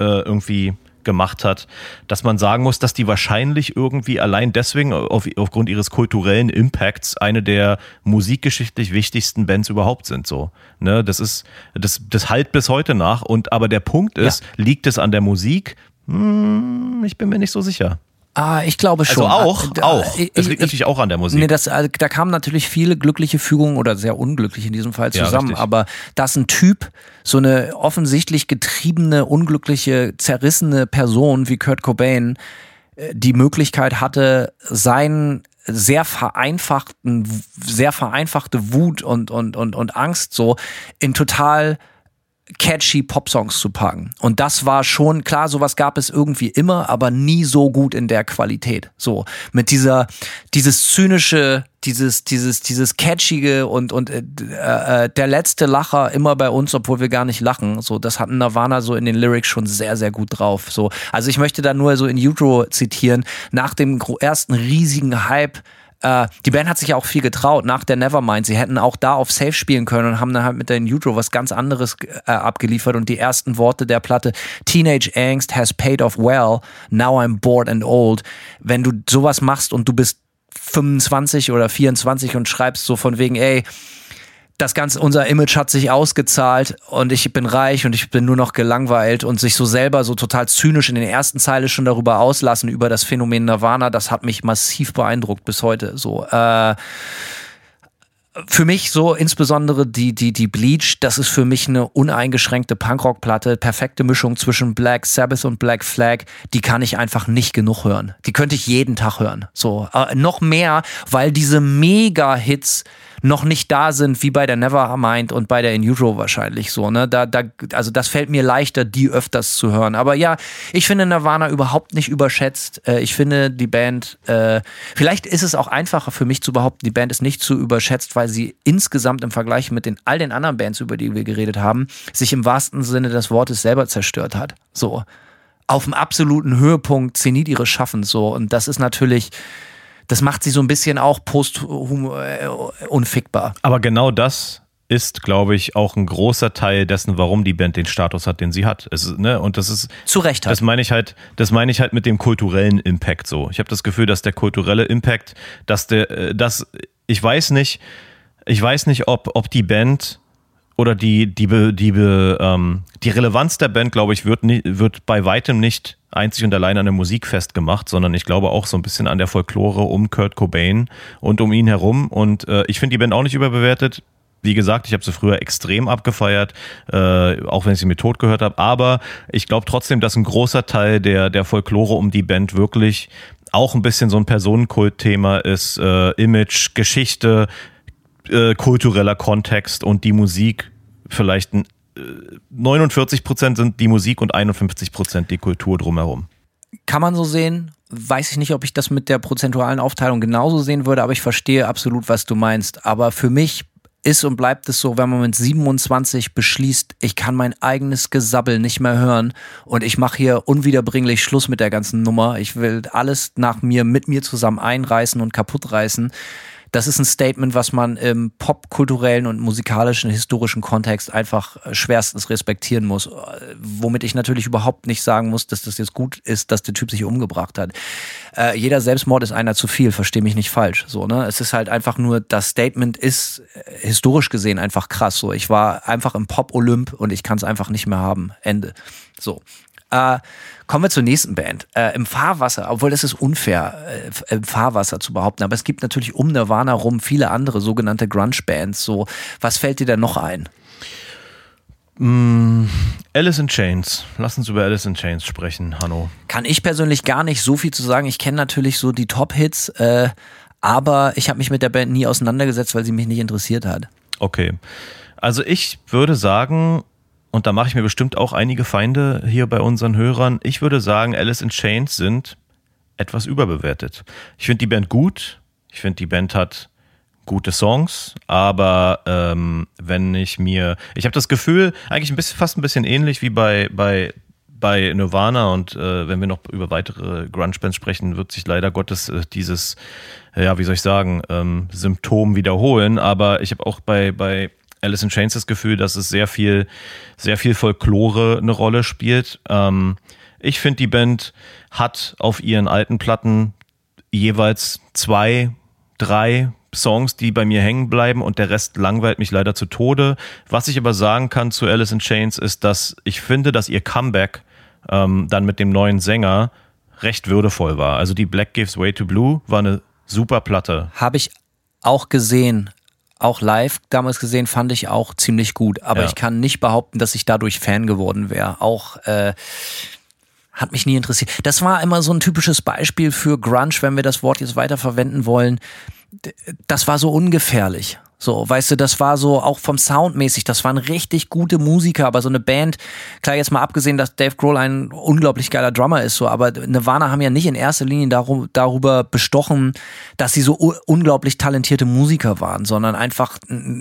äh, irgendwie gemacht hat, dass man sagen muss, dass die wahrscheinlich irgendwie allein deswegen auf, aufgrund ihres kulturellen Impacts eine der musikgeschichtlich wichtigsten Bands überhaupt sind. So, ne, das ist, das, das halt bis heute nach. Und aber der Punkt ist, ja. liegt es an der Musik? Hm, ich bin mir nicht so sicher. Ah, ich glaube schon. Also auch, ah, auch. Ich, es liegt ich, natürlich auch an der Musik. Nee, das, äh, da kamen natürlich viele glückliche Fügungen oder sehr unglücklich in diesem Fall zusammen. Ja, aber dass ein Typ, so eine offensichtlich getriebene, unglückliche, zerrissene Person wie Kurt Cobain, äh, die Möglichkeit hatte, seinen sehr vereinfachten, sehr vereinfachte Wut und, und, und, und Angst so in total catchy Popsongs zu packen. Und das war schon, klar, sowas gab es irgendwie immer, aber nie so gut in der Qualität. So, mit dieser, dieses zynische, dieses, dieses, dieses catchige und, und äh, äh, der letzte Lacher immer bei uns, obwohl wir gar nicht lachen. So, das hatten Nirvana so in den Lyrics schon sehr, sehr gut drauf. So, also ich möchte da nur so in Utro zitieren, nach dem ersten riesigen Hype äh, die Band hat sich ja auch viel getraut nach der Nevermind. Sie hätten auch da auf Safe spielen können und haben dann halt mit der Utro was ganz anderes äh, abgeliefert und die ersten Worte der Platte Teenage Angst has paid off well, now I'm bored and old. Wenn du sowas machst und du bist 25 oder 24 und schreibst so von wegen, ey, das ganze, unser Image hat sich ausgezahlt und ich bin reich und ich bin nur noch gelangweilt und sich so selber so total zynisch in den ersten Zeilen schon darüber auslassen, über das Phänomen Nirvana, das hat mich massiv beeindruckt bis heute. So, äh, für mich so insbesondere die, die, die Bleach, das ist für mich eine uneingeschränkte Punkrock-Platte, perfekte Mischung zwischen Black Sabbath und Black Flag, die kann ich einfach nicht genug hören. Die könnte ich jeden Tag hören. So, äh, noch mehr, weil diese Mega-Hits noch nicht da sind wie bei der Nevermind und bei der In Utero wahrscheinlich so. Ne? Da, da, also das fällt mir leichter, die öfters zu hören. Aber ja, ich finde Nirvana überhaupt nicht überschätzt. Äh, ich finde die Band, äh, vielleicht ist es auch einfacher für mich zu behaupten, die Band ist nicht zu überschätzt, weil sie insgesamt im Vergleich mit den all den anderen Bands, über die wir geredet haben, sich im wahrsten Sinne des Wortes selber zerstört hat. So auf dem absoluten Höhepunkt Zenit ihres Schaffens so und das ist natürlich das macht sie so ein bisschen auch post äh, unfickbar. Aber genau das ist, glaube ich, auch ein großer Teil dessen, warum die Band den Status hat, den sie hat. Es, ne, und das ist zu Recht. Hat. Das meine ich halt. Das meine ich halt mit dem kulturellen Impact. So, ich habe das Gefühl, dass der kulturelle Impact, dass der, äh, dass ich weiß nicht, ich weiß nicht, ob ob die Band oder die die die ähm, die Relevanz der Band, glaube ich, wird wird bei weitem nicht einzig und allein an der Musik festgemacht, sondern ich glaube auch so ein bisschen an der Folklore um Kurt Cobain und um ihn herum. Und äh, ich finde die Band auch nicht überbewertet. Wie gesagt, ich habe sie früher extrem abgefeiert, äh, auch wenn ich sie mit tot gehört habe. Aber ich glaube trotzdem, dass ein großer Teil der, der Folklore um die Band wirklich auch ein bisschen so ein Personenkult-Thema ist. Äh, Image, Geschichte, äh, kultureller Kontext und die Musik vielleicht ein 49 Prozent sind die Musik und 51 Prozent die Kultur drumherum. Kann man so sehen. Weiß ich nicht, ob ich das mit der prozentualen Aufteilung genauso sehen würde, aber ich verstehe absolut, was du meinst. Aber für mich ist und bleibt es so, wenn man mit 27 beschließt, ich kann mein eigenes Gesabbel nicht mehr hören und ich mache hier unwiederbringlich Schluss mit der ganzen Nummer. Ich will alles nach mir, mit mir zusammen einreißen und kaputtreißen das ist ein Statement, was man im popkulturellen und musikalischen, historischen Kontext einfach äh, schwerstens respektieren muss. Äh, womit ich natürlich überhaupt nicht sagen muss, dass das jetzt gut ist, dass der Typ sich umgebracht hat. Äh, jeder Selbstmord ist einer zu viel, verstehe mich nicht falsch. So, ne? Es ist halt einfach nur, das Statement ist äh, historisch gesehen einfach krass. So, ich war einfach im Pop-Olymp und ich kann es einfach nicht mehr haben. Ende. So. Äh, kommen wir zur nächsten Band. Äh, Im Fahrwasser, obwohl das ist unfair, äh, im Fahrwasser zu behaupten, aber es gibt natürlich um Nirvana rum viele andere sogenannte Grunge-Bands. So, was fällt dir da noch ein? Mm, Alice in Chains. Lass uns über Alice in Chains sprechen, Hanno. Kann ich persönlich gar nicht so viel zu sagen. Ich kenne natürlich so die Top-Hits, äh, aber ich habe mich mit der Band nie auseinandergesetzt, weil sie mich nicht interessiert hat. Okay. Also ich würde sagen, und da mache ich mir bestimmt auch einige Feinde hier bei unseren Hörern. Ich würde sagen, Alice in Chains sind etwas überbewertet. Ich finde die Band gut. Ich finde, die Band hat gute Songs, aber ähm, wenn ich mir, ich habe das Gefühl, eigentlich ein bisschen, fast ein bisschen ähnlich wie bei, bei, bei Nirvana und äh, wenn wir noch über weitere Grunge-Bands sprechen, wird sich leider Gottes äh, dieses, ja, wie soll ich sagen, ähm, Symptom wiederholen, aber ich habe auch bei, bei Alice in Chains das Gefühl, dass es sehr viel, sehr viel Folklore eine Rolle spielt. Ähm, ich finde, die Band hat auf ihren alten Platten jeweils zwei, drei Songs, die bei mir hängen bleiben und der Rest langweilt mich leider zu Tode. Was ich aber sagen kann zu Alice in Chains ist, dass ich finde, dass ihr Comeback ähm, dann mit dem neuen Sänger recht würdevoll war. Also die Black Gives Way to Blue war eine super Platte. Habe ich auch gesehen auch live damals gesehen, fand ich auch ziemlich gut. Aber ja. ich kann nicht behaupten, dass ich dadurch Fan geworden wäre. Auch äh, hat mich nie interessiert. Das war immer so ein typisches Beispiel für Grunge, wenn wir das Wort jetzt weiter verwenden wollen. Das war so ungefährlich. So, weißt du, das war so auch vom Sound mäßig, das waren richtig gute Musiker, aber so eine Band, klar jetzt mal abgesehen, dass Dave Grohl ein unglaublich geiler Drummer ist, so, aber Nirvana haben ja nicht in erster Linie darum, darüber bestochen, dass sie so unglaublich talentierte Musiker waren, sondern einfach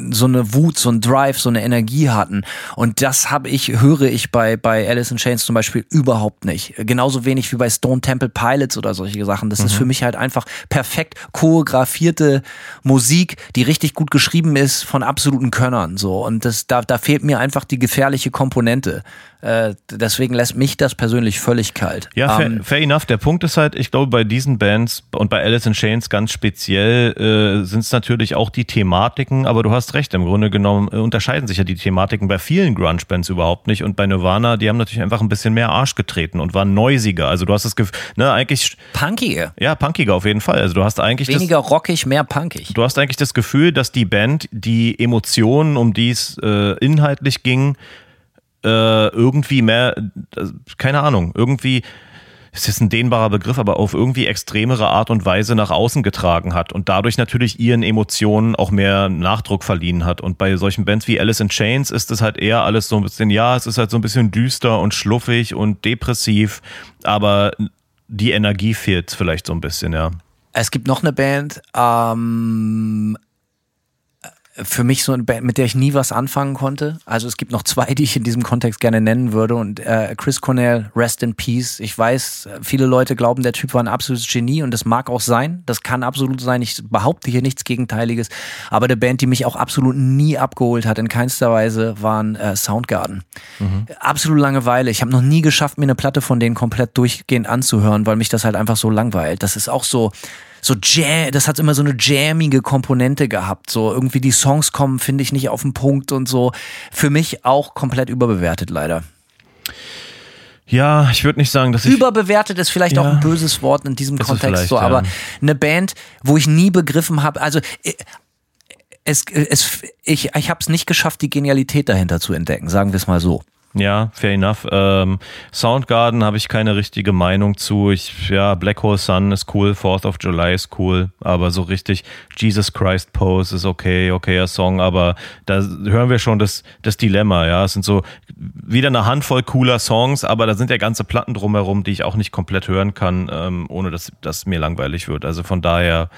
so eine Wut, so ein Drive, so eine Energie hatten. Und das habe ich, höre ich bei, bei Alice in Chains zum Beispiel überhaupt nicht. Genauso wenig wie bei Stone Temple Pilots oder solche Sachen. Das mhm. ist für mich halt einfach perfekt choreografierte Musik, die richtig gut geschrieben geschrieben ist von absoluten Könnern so und das da da fehlt mir einfach die gefährliche Komponente. Äh, deswegen lässt mich das persönlich völlig kalt. Ja, fair, um, ähm, fair enough. Der Punkt ist halt, ich glaube, bei diesen Bands und bei Alice in Chains ganz speziell äh, sind es natürlich auch die Thematiken, aber du hast recht, im Grunde genommen äh, unterscheiden sich ja die Thematiken bei vielen Grunge-Bands überhaupt nicht und bei Nirvana, die haben natürlich einfach ein bisschen mehr Arsch getreten und waren neusiger. Also du hast das Gefühl, ne, eigentlich... Punkiger. Ja, punkiger auf jeden Fall. Also du hast eigentlich... Weniger das, rockig, mehr punkig. Du hast eigentlich das Gefühl, dass die Band die Emotionen, um die es äh, inhaltlich ging, äh, irgendwie mehr, äh, keine Ahnung, irgendwie ist jetzt ein dehnbarer Begriff, aber auf irgendwie extremere Art und Weise nach außen getragen hat und dadurch natürlich ihren Emotionen auch mehr Nachdruck verliehen hat. Und bei solchen Bands wie Alice in Chains ist es halt eher alles so ein bisschen, ja, es ist halt so ein bisschen düster und schluffig und depressiv, aber die Energie fehlt vielleicht so ein bisschen, ja. Es gibt noch eine Band, ähm, für mich so eine Band, mit der ich nie was anfangen konnte. Also es gibt noch zwei, die ich in diesem Kontext gerne nennen würde. Und äh, Chris Cornell, Rest in Peace. Ich weiß, viele Leute glauben, der Typ war ein absolutes Genie und das mag auch sein. Das kann absolut sein. Ich behaupte hier nichts Gegenteiliges. Aber der Band, die mich auch absolut nie abgeholt hat, in keinster Weise, waren äh, Soundgarden. Mhm. Absolut Langeweile. Ich habe noch nie geschafft, mir eine Platte von denen komplett durchgehend anzuhören, weil mich das halt einfach so langweilt. Das ist auch so so Jam, das hat immer so eine jammige Komponente gehabt. So irgendwie die Songs kommen, finde ich nicht auf den Punkt und so. Für mich auch komplett überbewertet leider. Ja, ich würde nicht sagen, dass ich. Überbewertet ist vielleicht ja, auch ein böses Wort in diesem Kontext so, aber ja. eine Band, wo ich nie begriffen habe, also äh, es, es, ich, ich habe es nicht geschafft, die Genialität dahinter zu entdecken, sagen wir es mal so. Ja, fair enough. Ähm, Soundgarden habe ich keine richtige Meinung zu. Ich, ja, Black Hole Sun ist cool, Fourth of July ist cool, aber so richtig Jesus Christ Pose ist okay, okayer Song, aber da hören wir schon das, das Dilemma, ja. Es sind so wieder eine Handvoll cooler Songs, aber da sind ja ganze Platten drumherum, die ich auch nicht komplett hören kann, ähm, ohne dass, dass mir langweilig wird. Also von daher,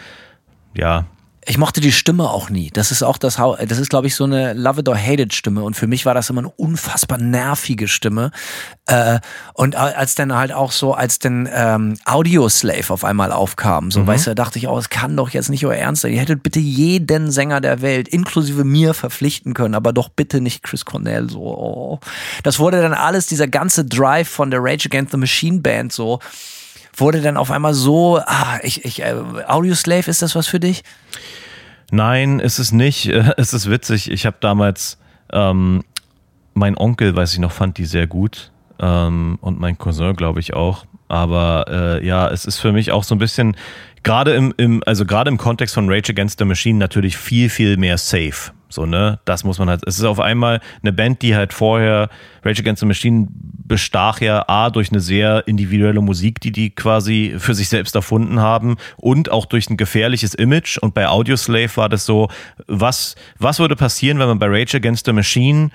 ja, ich mochte die Stimme auch nie. Das ist auch das, das ist glaube ich so eine Love it or hate it Stimme und für mich war das immer eine unfassbar nervige Stimme. Äh, und als dann halt auch so, als dann ähm, Audio Slave auf einmal aufkam, so mhm. weißt du, dachte ich, oh, es kann doch jetzt nicht euer Ernst sein. Ihr hättet bitte jeden Sänger der Welt, inklusive mir, verpflichten können, aber doch bitte nicht Chris Cornell. So, oh. das wurde dann alles dieser ganze Drive von der Rage Against the Machine Band so wurde dann auf einmal so, ah, ich, ich, äh, Audioslave, ist das was für dich? Nein, ist es nicht. Es ist witzig. Ich habe damals, ähm, mein Onkel, weiß ich noch, fand die sehr gut. Ähm, und mein Cousin, glaube ich, auch. Aber äh, ja, es ist für mich auch so ein bisschen, gerade im, im, also gerade im Kontext von Rage Against the Machine natürlich viel, viel mehr safe. So, ne? Das muss man halt. Es ist auf einmal eine Band, die halt vorher Rage Against the Machine bestach ja A durch eine sehr individuelle Musik, die die quasi für sich selbst erfunden haben und auch durch ein gefährliches Image. Und bei Audioslave war das so, was, was würde passieren, wenn man bei Rage Against the Machine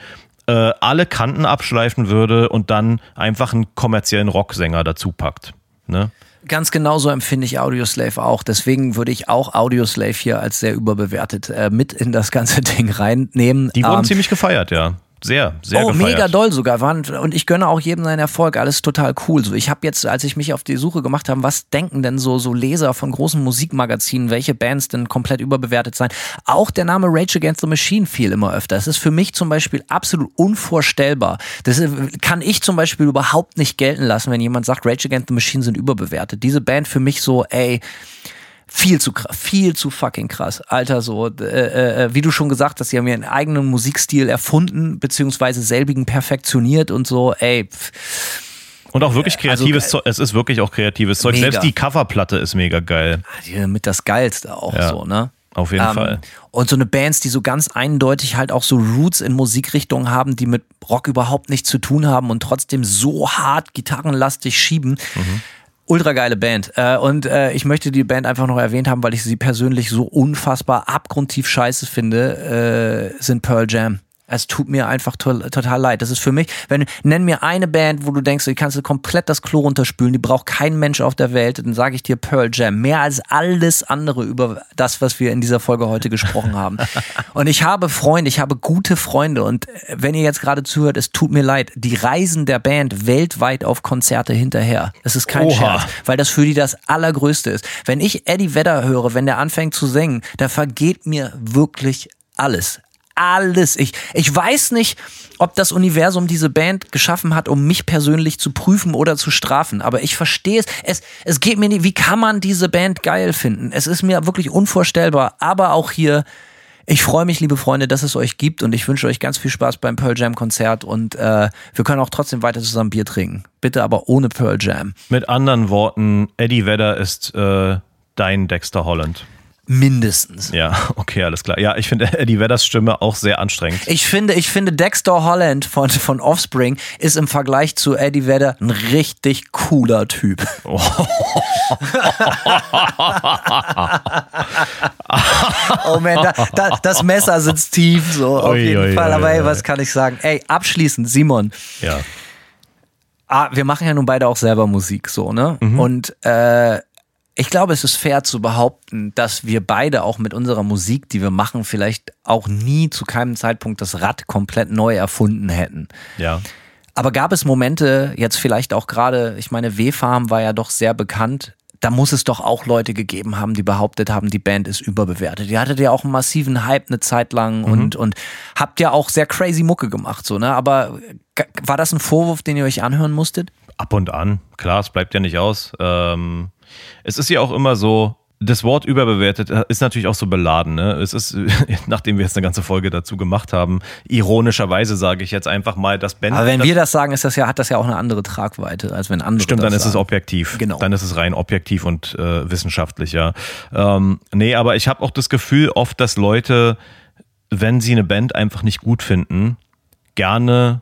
äh, alle Kanten abschleifen würde und dann einfach einen kommerziellen Rocksänger dazu packt? Ne? Ganz genauso empfinde ich Audioslave auch. Deswegen würde ich auch Audioslave hier als sehr überbewertet äh, mit in das ganze Ding reinnehmen. Die wurden ähm, ziemlich gefeiert, ja sehr, sehr Oh, gefeiert. mega doll sogar. Und ich gönne auch jedem seinen Erfolg. Alles total cool. So, ich habe jetzt, als ich mich auf die Suche gemacht habe, was denken denn so, so Leser von großen Musikmagazinen, welche Bands denn komplett überbewertet sein? Auch der Name Rage Against the Machine fiel immer öfter. Das ist für mich zum Beispiel absolut unvorstellbar. Das kann ich zum Beispiel überhaupt nicht gelten lassen, wenn jemand sagt, Rage Against the Machine sind überbewertet. Diese Band für mich so, ey, viel zu krass, viel zu fucking krass. Alter, so, äh, äh, äh, wie du schon gesagt hast, sie haben ihren eigenen Musikstil erfunden, beziehungsweise selbigen perfektioniert und so, ey. Pff. Und auch wirklich also, kreatives also, Zeug. Es ist wirklich auch kreatives Zeug. Mega. Selbst die Coverplatte ist mega geil. Ah, die mit das Geilste auch ja, so, ne? Auf jeden ähm, Fall. Und so eine Bands, die so ganz eindeutig halt auch so Roots in Musikrichtungen haben, die mit Rock überhaupt nichts zu tun haben und trotzdem so hart gitarrenlastig schieben. Mhm ultra geile Band. Äh, und äh, ich möchte die Band einfach noch erwähnt haben, weil ich sie persönlich so unfassbar abgrundtief scheiße finde, äh, sind Pearl Jam. Es tut mir einfach to total leid. Das ist für mich, wenn nenn mir eine Band, wo du denkst, die kannst du komplett das Klo runterspülen, die braucht kein Mensch auf der Welt, dann sage ich dir Pearl Jam. Mehr als alles andere über das, was wir in dieser Folge heute gesprochen haben. Und ich habe Freunde, ich habe gute Freunde und wenn ihr jetzt gerade zuhört, es tut mir leid, die reisen der Band weltweit auf Konzerte hinterher. Das ist kein Oha. Scherz, weil das für die das Allergrößte ist. Wenn ich Eddie Vedder höre, wenn der anfängt zu singen, da vergeht mir wirklich alles alles. Ich, ich weiß nicht, ob das Universum diese Band geschaffen hat, um mich persönlich zu prüfen oder zu strafen. Aber ich verstehe es. Es, es geht mir nicht, wie kann man diese Band geil finden? Es ist mir wirklich unvorstellbar. Aber auch hier, ich freue mich, liebe Freunde, dass es euch gibt und ich wünsche euch ganz viel Spaß beim Pearl Jam Konzert und äh, wir können auch trotzdem weiter zusammen Bier trinken. Bitte aber ohne Pearl Jam. Mit anderen Worten, Eddie Vedder ist äh, dein Dexter Holland. Mindestens. Ja, okay, alles klar. Ja, ich finde Eddie Vedders Stimme auch sehr anstrengend. Ich finde, ich finde Dexter Holland von, von Offspring ist im Vergleich zu Eddie Vedder ein richtig cooler Typ. Oh, oh man, da, da, das Messer sitzt tief, so auf jeden ui, Fall. Ui, Aber ey, was kann ich sagen? Ey, abschließend, Simon. Ja. Ah, wir machen ja nun beide auch selber Musik, so, ne? Mhm. Und äh, ich glaube, es ist fair zu behaupten, dass wir beide auch mit unserer Musik, die wir machen, vielleicht auch nie zu keinem Zeitpunkt das Rad komplett neu erfunden hätten. Ja. Aber gab es Momente, jetzt vielleicht auch gerade, ich meine, W-Farm war ja doch sehr bekannt, da muss es doch auch Leute gegeben haben, die behauptet haben, die Band ist überbewertet. Ihr hattet ja auch einen massiven Hype eine Zeit lang mhm. und, und habt ja auch sehr crazy Mucke gemacht, so, ne? Aber war das ein Vorwurf, den ihr euch anhören musstet? Ab und an, klar, es bleibt ja nicht aus. Ähm es ist ja auch immer so, das Wort überbewertet ist natürlich auch so beladen. Ne? Es ist, nachdem wir jetzt eine ganze Folge dazu gemacht haben, ironischerweise sage ich jetzt einfach mal, dass Ben. Aber wenn das, wir das sagen, ist das ja, hat das ja auch eine andere Tragweite, als wenn andere. Stimmt, dann ist sagen. es objektiv. Genau. Dann ist es rein objektiv und äh, wissenschaftlich, ja. Ähm, nee, aber ich habe auch das Gefühl oft, dass Leute, wenn sie eine Band einfach nicht gut finden, gerne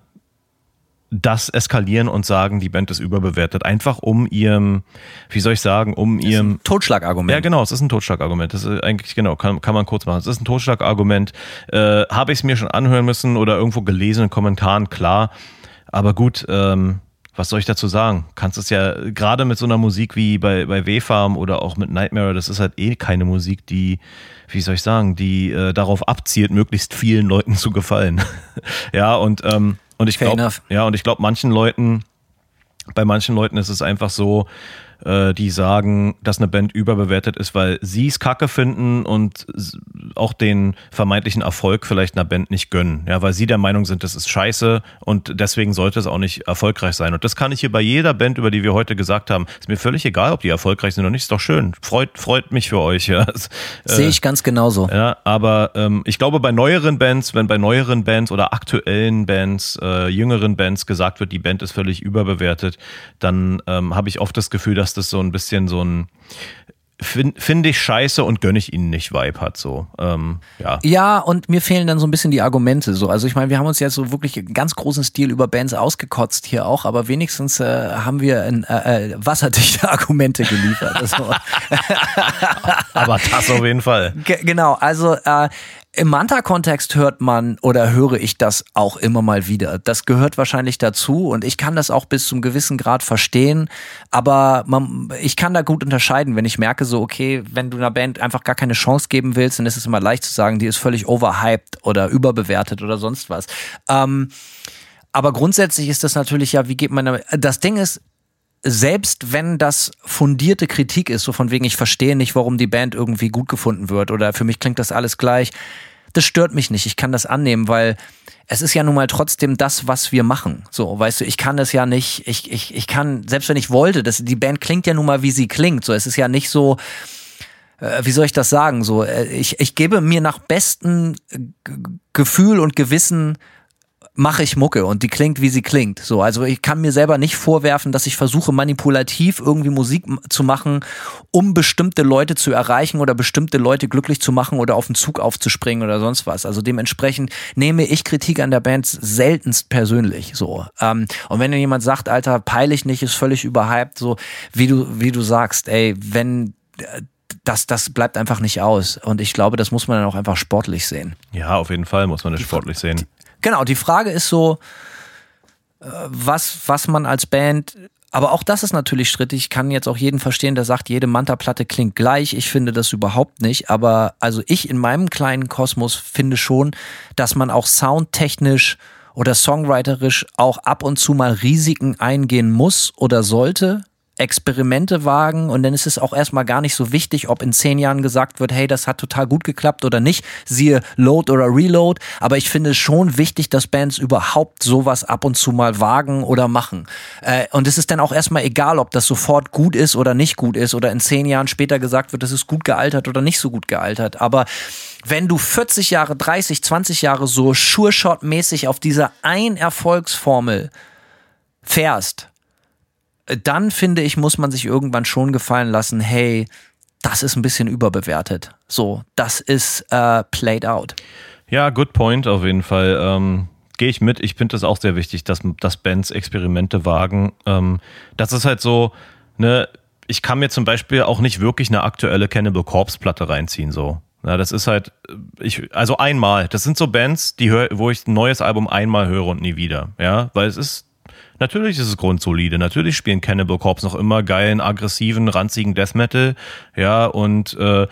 das eskalieren und sagen, die Band ist überbewertet. Einfach um ihrem, wie soll ich sagen, um das ihrem. Totschlagargument. Ja, genau, es ist ein Totschlagargument. Das ist eigentlich, genau, kann, kann man kurz machen. Es ist ein Totschlagargument. Äh, Habe ich es mir schon anhören müssen oder irgendwo gelesen in Kommentaren, klar. Aber gut, ähm, was soll ich dazu sagen? Kannst es ja gerade mit so einer Musik wie bei, bei W-Farm oder auch mit Nightmare, das ist halt eh keine Musik, die, wie soll ich sagen, die äh, darauf abzielt, möglichst vielen Leuten zu gefallen. ja, und ähm, und ich glaube, ja, und ich glaube, manchen Leuten, bei manchen Leuten ist es einfach so, äh, die sagen, dass eine Band überbewertet ist, weil sie es kacke finden und auch den vermeintlichen Erfolg vielleicht einer Band nicht gönnen. Ja, weil sie der Meinung sind, das ist scheiße und deswegen sollte es auch nicht erfolgreich sein. Und das kann ich hier bei jeder Band, über die wir heute gesagt haben, ist mir völlig egal, ob die erfolgreich sind oder nicht, ist doch schön. Freut, freut mich für euch. Ja. Sehe äh, ich ganz genauso. Ja, aber ähm, ich glaube, bei neueren Bands, wenn bei neueren Bands oder aktuellen Bands, äh, jüngeren Bands gesagt wird, die Band ist völlig überbewertet, dann ähm, habe ich oft das Gefühl, dass das so ein bisschen so ein finde find ich scheiße und gönne ich ihnen nicht Vibe hat so. Ähm, ja. Ja und mir fehlen dann so ein bisschen die Argumente so. Also ich meine wir haben uns jetzt so wirklich einen ganz großen Stil über Bands ausgekotzt hier auch aber wenigstens äh, haben wir ein, äh, äh wasserdichte Argumente geliefert also. aber das auf jeden Fall. G genau also äh, im Manta-Kontext hört man oder höre ich das auch immer mal wieder. Das gehört wahrscheinlich dazu und ich kann das auch bis zum gewissen Grad verstehen, aber man, ich kann da gut unterscheiden, wenn ich merke so, okay, wenn du einer Band einfach gar keine Chance geben willst, dann ist es immer leicht zu sagen, die ist völlig overhyped oder überbewertet oder sonst was. Ähm, aber grundsätzlich ist das natürlich ja, wie geht man damit? Das Ding ist, selbst wenn das fundierte Kritik ist, so von wegen, ich verstehe nicht, warum die Band irgendwie gut gefunden wird oder für mich klingt das alles gleich, das stört mich nicht. Ich kann das annehmen, weil es ist ja nun mal trotzdem das, was wir machen. So, weißt du, ich kann das ja nicht, ich, ich, ich kann, selbst wenn ich wollte, das, die Band klingt ja nun mal, wie sie klingt. So, es ist ja nicht so, äh, wie soll ich das sagen? So, äh, ich, ich gebe mir nach bestem Gefühl und Gewissen mache ich Mucke und die klingt, wie sie klingt. So, also ich kann mir selber nicht vorwerfen, dass ich versuche, manipulativ irgendwie Musik zu machen, um bestimmte Leute zu erreichen oder bestimmte Leute glücklich zu machen oder auf den Zug aufzuspringen oder sonst was. Also dementsprechend nehme ich Kritik an der Band seltenst persönlich. So. Ähm, und wenn dann jemand sagt, Alter, peile ich nicht, ist völlig überhyped, so wie du, wie du sagst, ey, wenn äh, das, das bleibt einfach nicht aus. Und ich glaube, das muss man dann auch einfach sportlich sehen. Ja, auf jeden Fall muss man das sportlich sehen. Genau, die Frage ist so, äh, was, was man als Band aber auch das ist natürlich strittig. Ich kann jetzt auch jeden verstehen, der sagt, jede Manta-Platte klingt gleich. Ich finde das überhaupt nicht. Aber also ich in meinem kleinen Kosmos finde schon, dass man auch soundtechnisch oder songwriterisch auch ab und zu mal Risiken eingehen muss oder sollte, Experimente wagen und dann ist es auch erstmal gar nicht so wichtig, ob in zehn Jahren gesagt wird, hey, das hat total gut geklappt oder nicht, siehe Load oder Reload. Aber ich finde es schon wichtig, dass Bands überhaupt sowas ab und zu mal wagen oder machen. Äh, und es ist dann auch erstmal egal, ob das sofort gut ist oder nicht gut ist oder in zehn Jahren später gesagt wird, das ist gut gealtert oder nicht so gut gealtert. Aber wenn du 40 Jahre, 30, 20 Jahre so Sure-Shot-mäßig auf dieser ein Erfolgsformel fährst, dann finde ich, muss man sich irgendwann schon gefallen lassen, hey, das ist ein bisschen überbewertet. So, das ist äh, played out. Ja, good point auf jeden Fall. Ähm, Gehe ich mit. Ich finde das auch sehr wichtig, dass, dass Bands Experimente wagen. Ähm, das ist halt so, ne, ich kann mir zum Beispiel auch nicht wirklich eine aktuelle Cannibal Corpse Platte reinziehen, so. Ja, das ist halt, ich, also einmal. Das sind so Bands, die hör, wo ich ein neues Album einmal höre und nie wieder. Ja, weil es ist, natürlich ist es grundsolide. Natürlich spielen Cannibal Corpse noch immer geilen, aggressiven, ranzigen Death Metal. Ja, und, äh,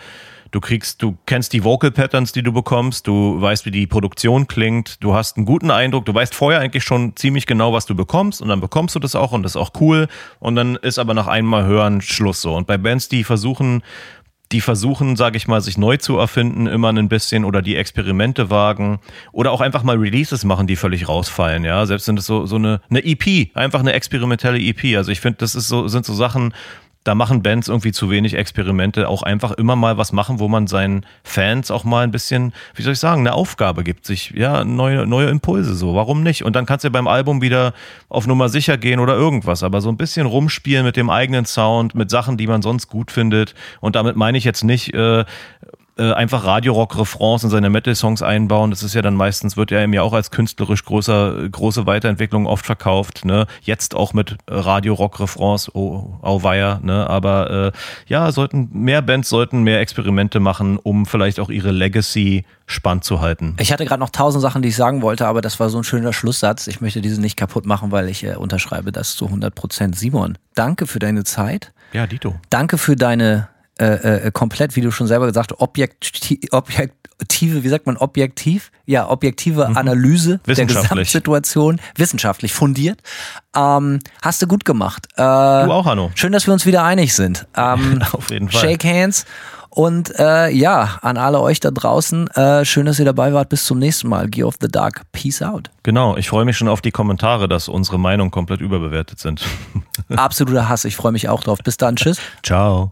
Du kriegst, du kennst die Vocal Patterns, die du bekommst, du weißt, wie die Produktion klingt, du hast einen guten Eindruck, du weißt vorher eigentlich schon ziemlich genau, was du bekommst und dann bekommst du das auch und das ist auch cool und dann ist aber nach einmal hören Schluss so. Und bei Bands, die versuchen, die versuchen, sage ich mal, sich neu zu erfinden, immer ein bisschen oder die Experimente wagen oder auch einfach mal Releases machen, die völlig rausfallen, ja. Selbst sind es so, so eine, eine EP, einfach eine experimentelle EP. Also ich finde, das ist so, sind so Sachen, da machen Bands irgendwie zu wenig Experimente, auch einfach immer mal was machen, wo man seinen Fans auch mal ein bisschen, wie soll ich sagen, eine Aufgabe gibt, sich, ja, neue, neue Impulse so. Warum nicht? Und dann kannst du beim Album wieder auf Nummer sicher gehen oder irgendwas, aber so ein bisschen rumspielen mit dem eigenen Sound, mit Sachen, die man sonst gut findet. Und damit meine ich jetzt nicht, äh, äh, einfach Radio-Rock-Refrains in seine Metal-Songs einbauen. Das ist ja dann meistens, wird ja ihm ja auch als künstlerisch großer, große Weiterentwicklung oft verkauft. Ne? Jetzt auch mit Radio-Rock-Refrains, oh, oh weia, ne? Aber äh, ja, sollten mehr Bands sollten mehr Experimente machen, um vielleicht auch ihre Legacy spannend zu halten. Ich hatte gerade noch tausend Sachen, die ich sagen wollte, aber das war so ein schöner Schlusssatz. Ich möchte diese nicht kaputt machen, weil ich äh, unterschreibe das zu 100 Prozent. Simon, danke für deine Zeit. Ja, Dito. Danke für deine äh, äh, komplett, wie du schon selber gesagt hast, objekti objektive, wie sagt man, objektiv? Ja, objektive mhm. Analyse der Gesamtsituation, wissenschaftlich fundiert. Ähm, hast du gut gemacht. Äh, du auch, Hanno. Schön, dass wir uns wieder einig sind. Ähm, Auf jeden Fall. Shake hands. Und äh, ja, an alle euch da draußen, äh, schön, dass ihr dabei wart. Bis zum nächsten Mal. Gear of the Dark. Peace out. Genau, ich freue mich schon auf die Kommentare, dass unsere Meinungen komplett überbewertet sind. Absoluter Hass, ich freue mich auch drauf. Bis dann, tschüss. Ciao.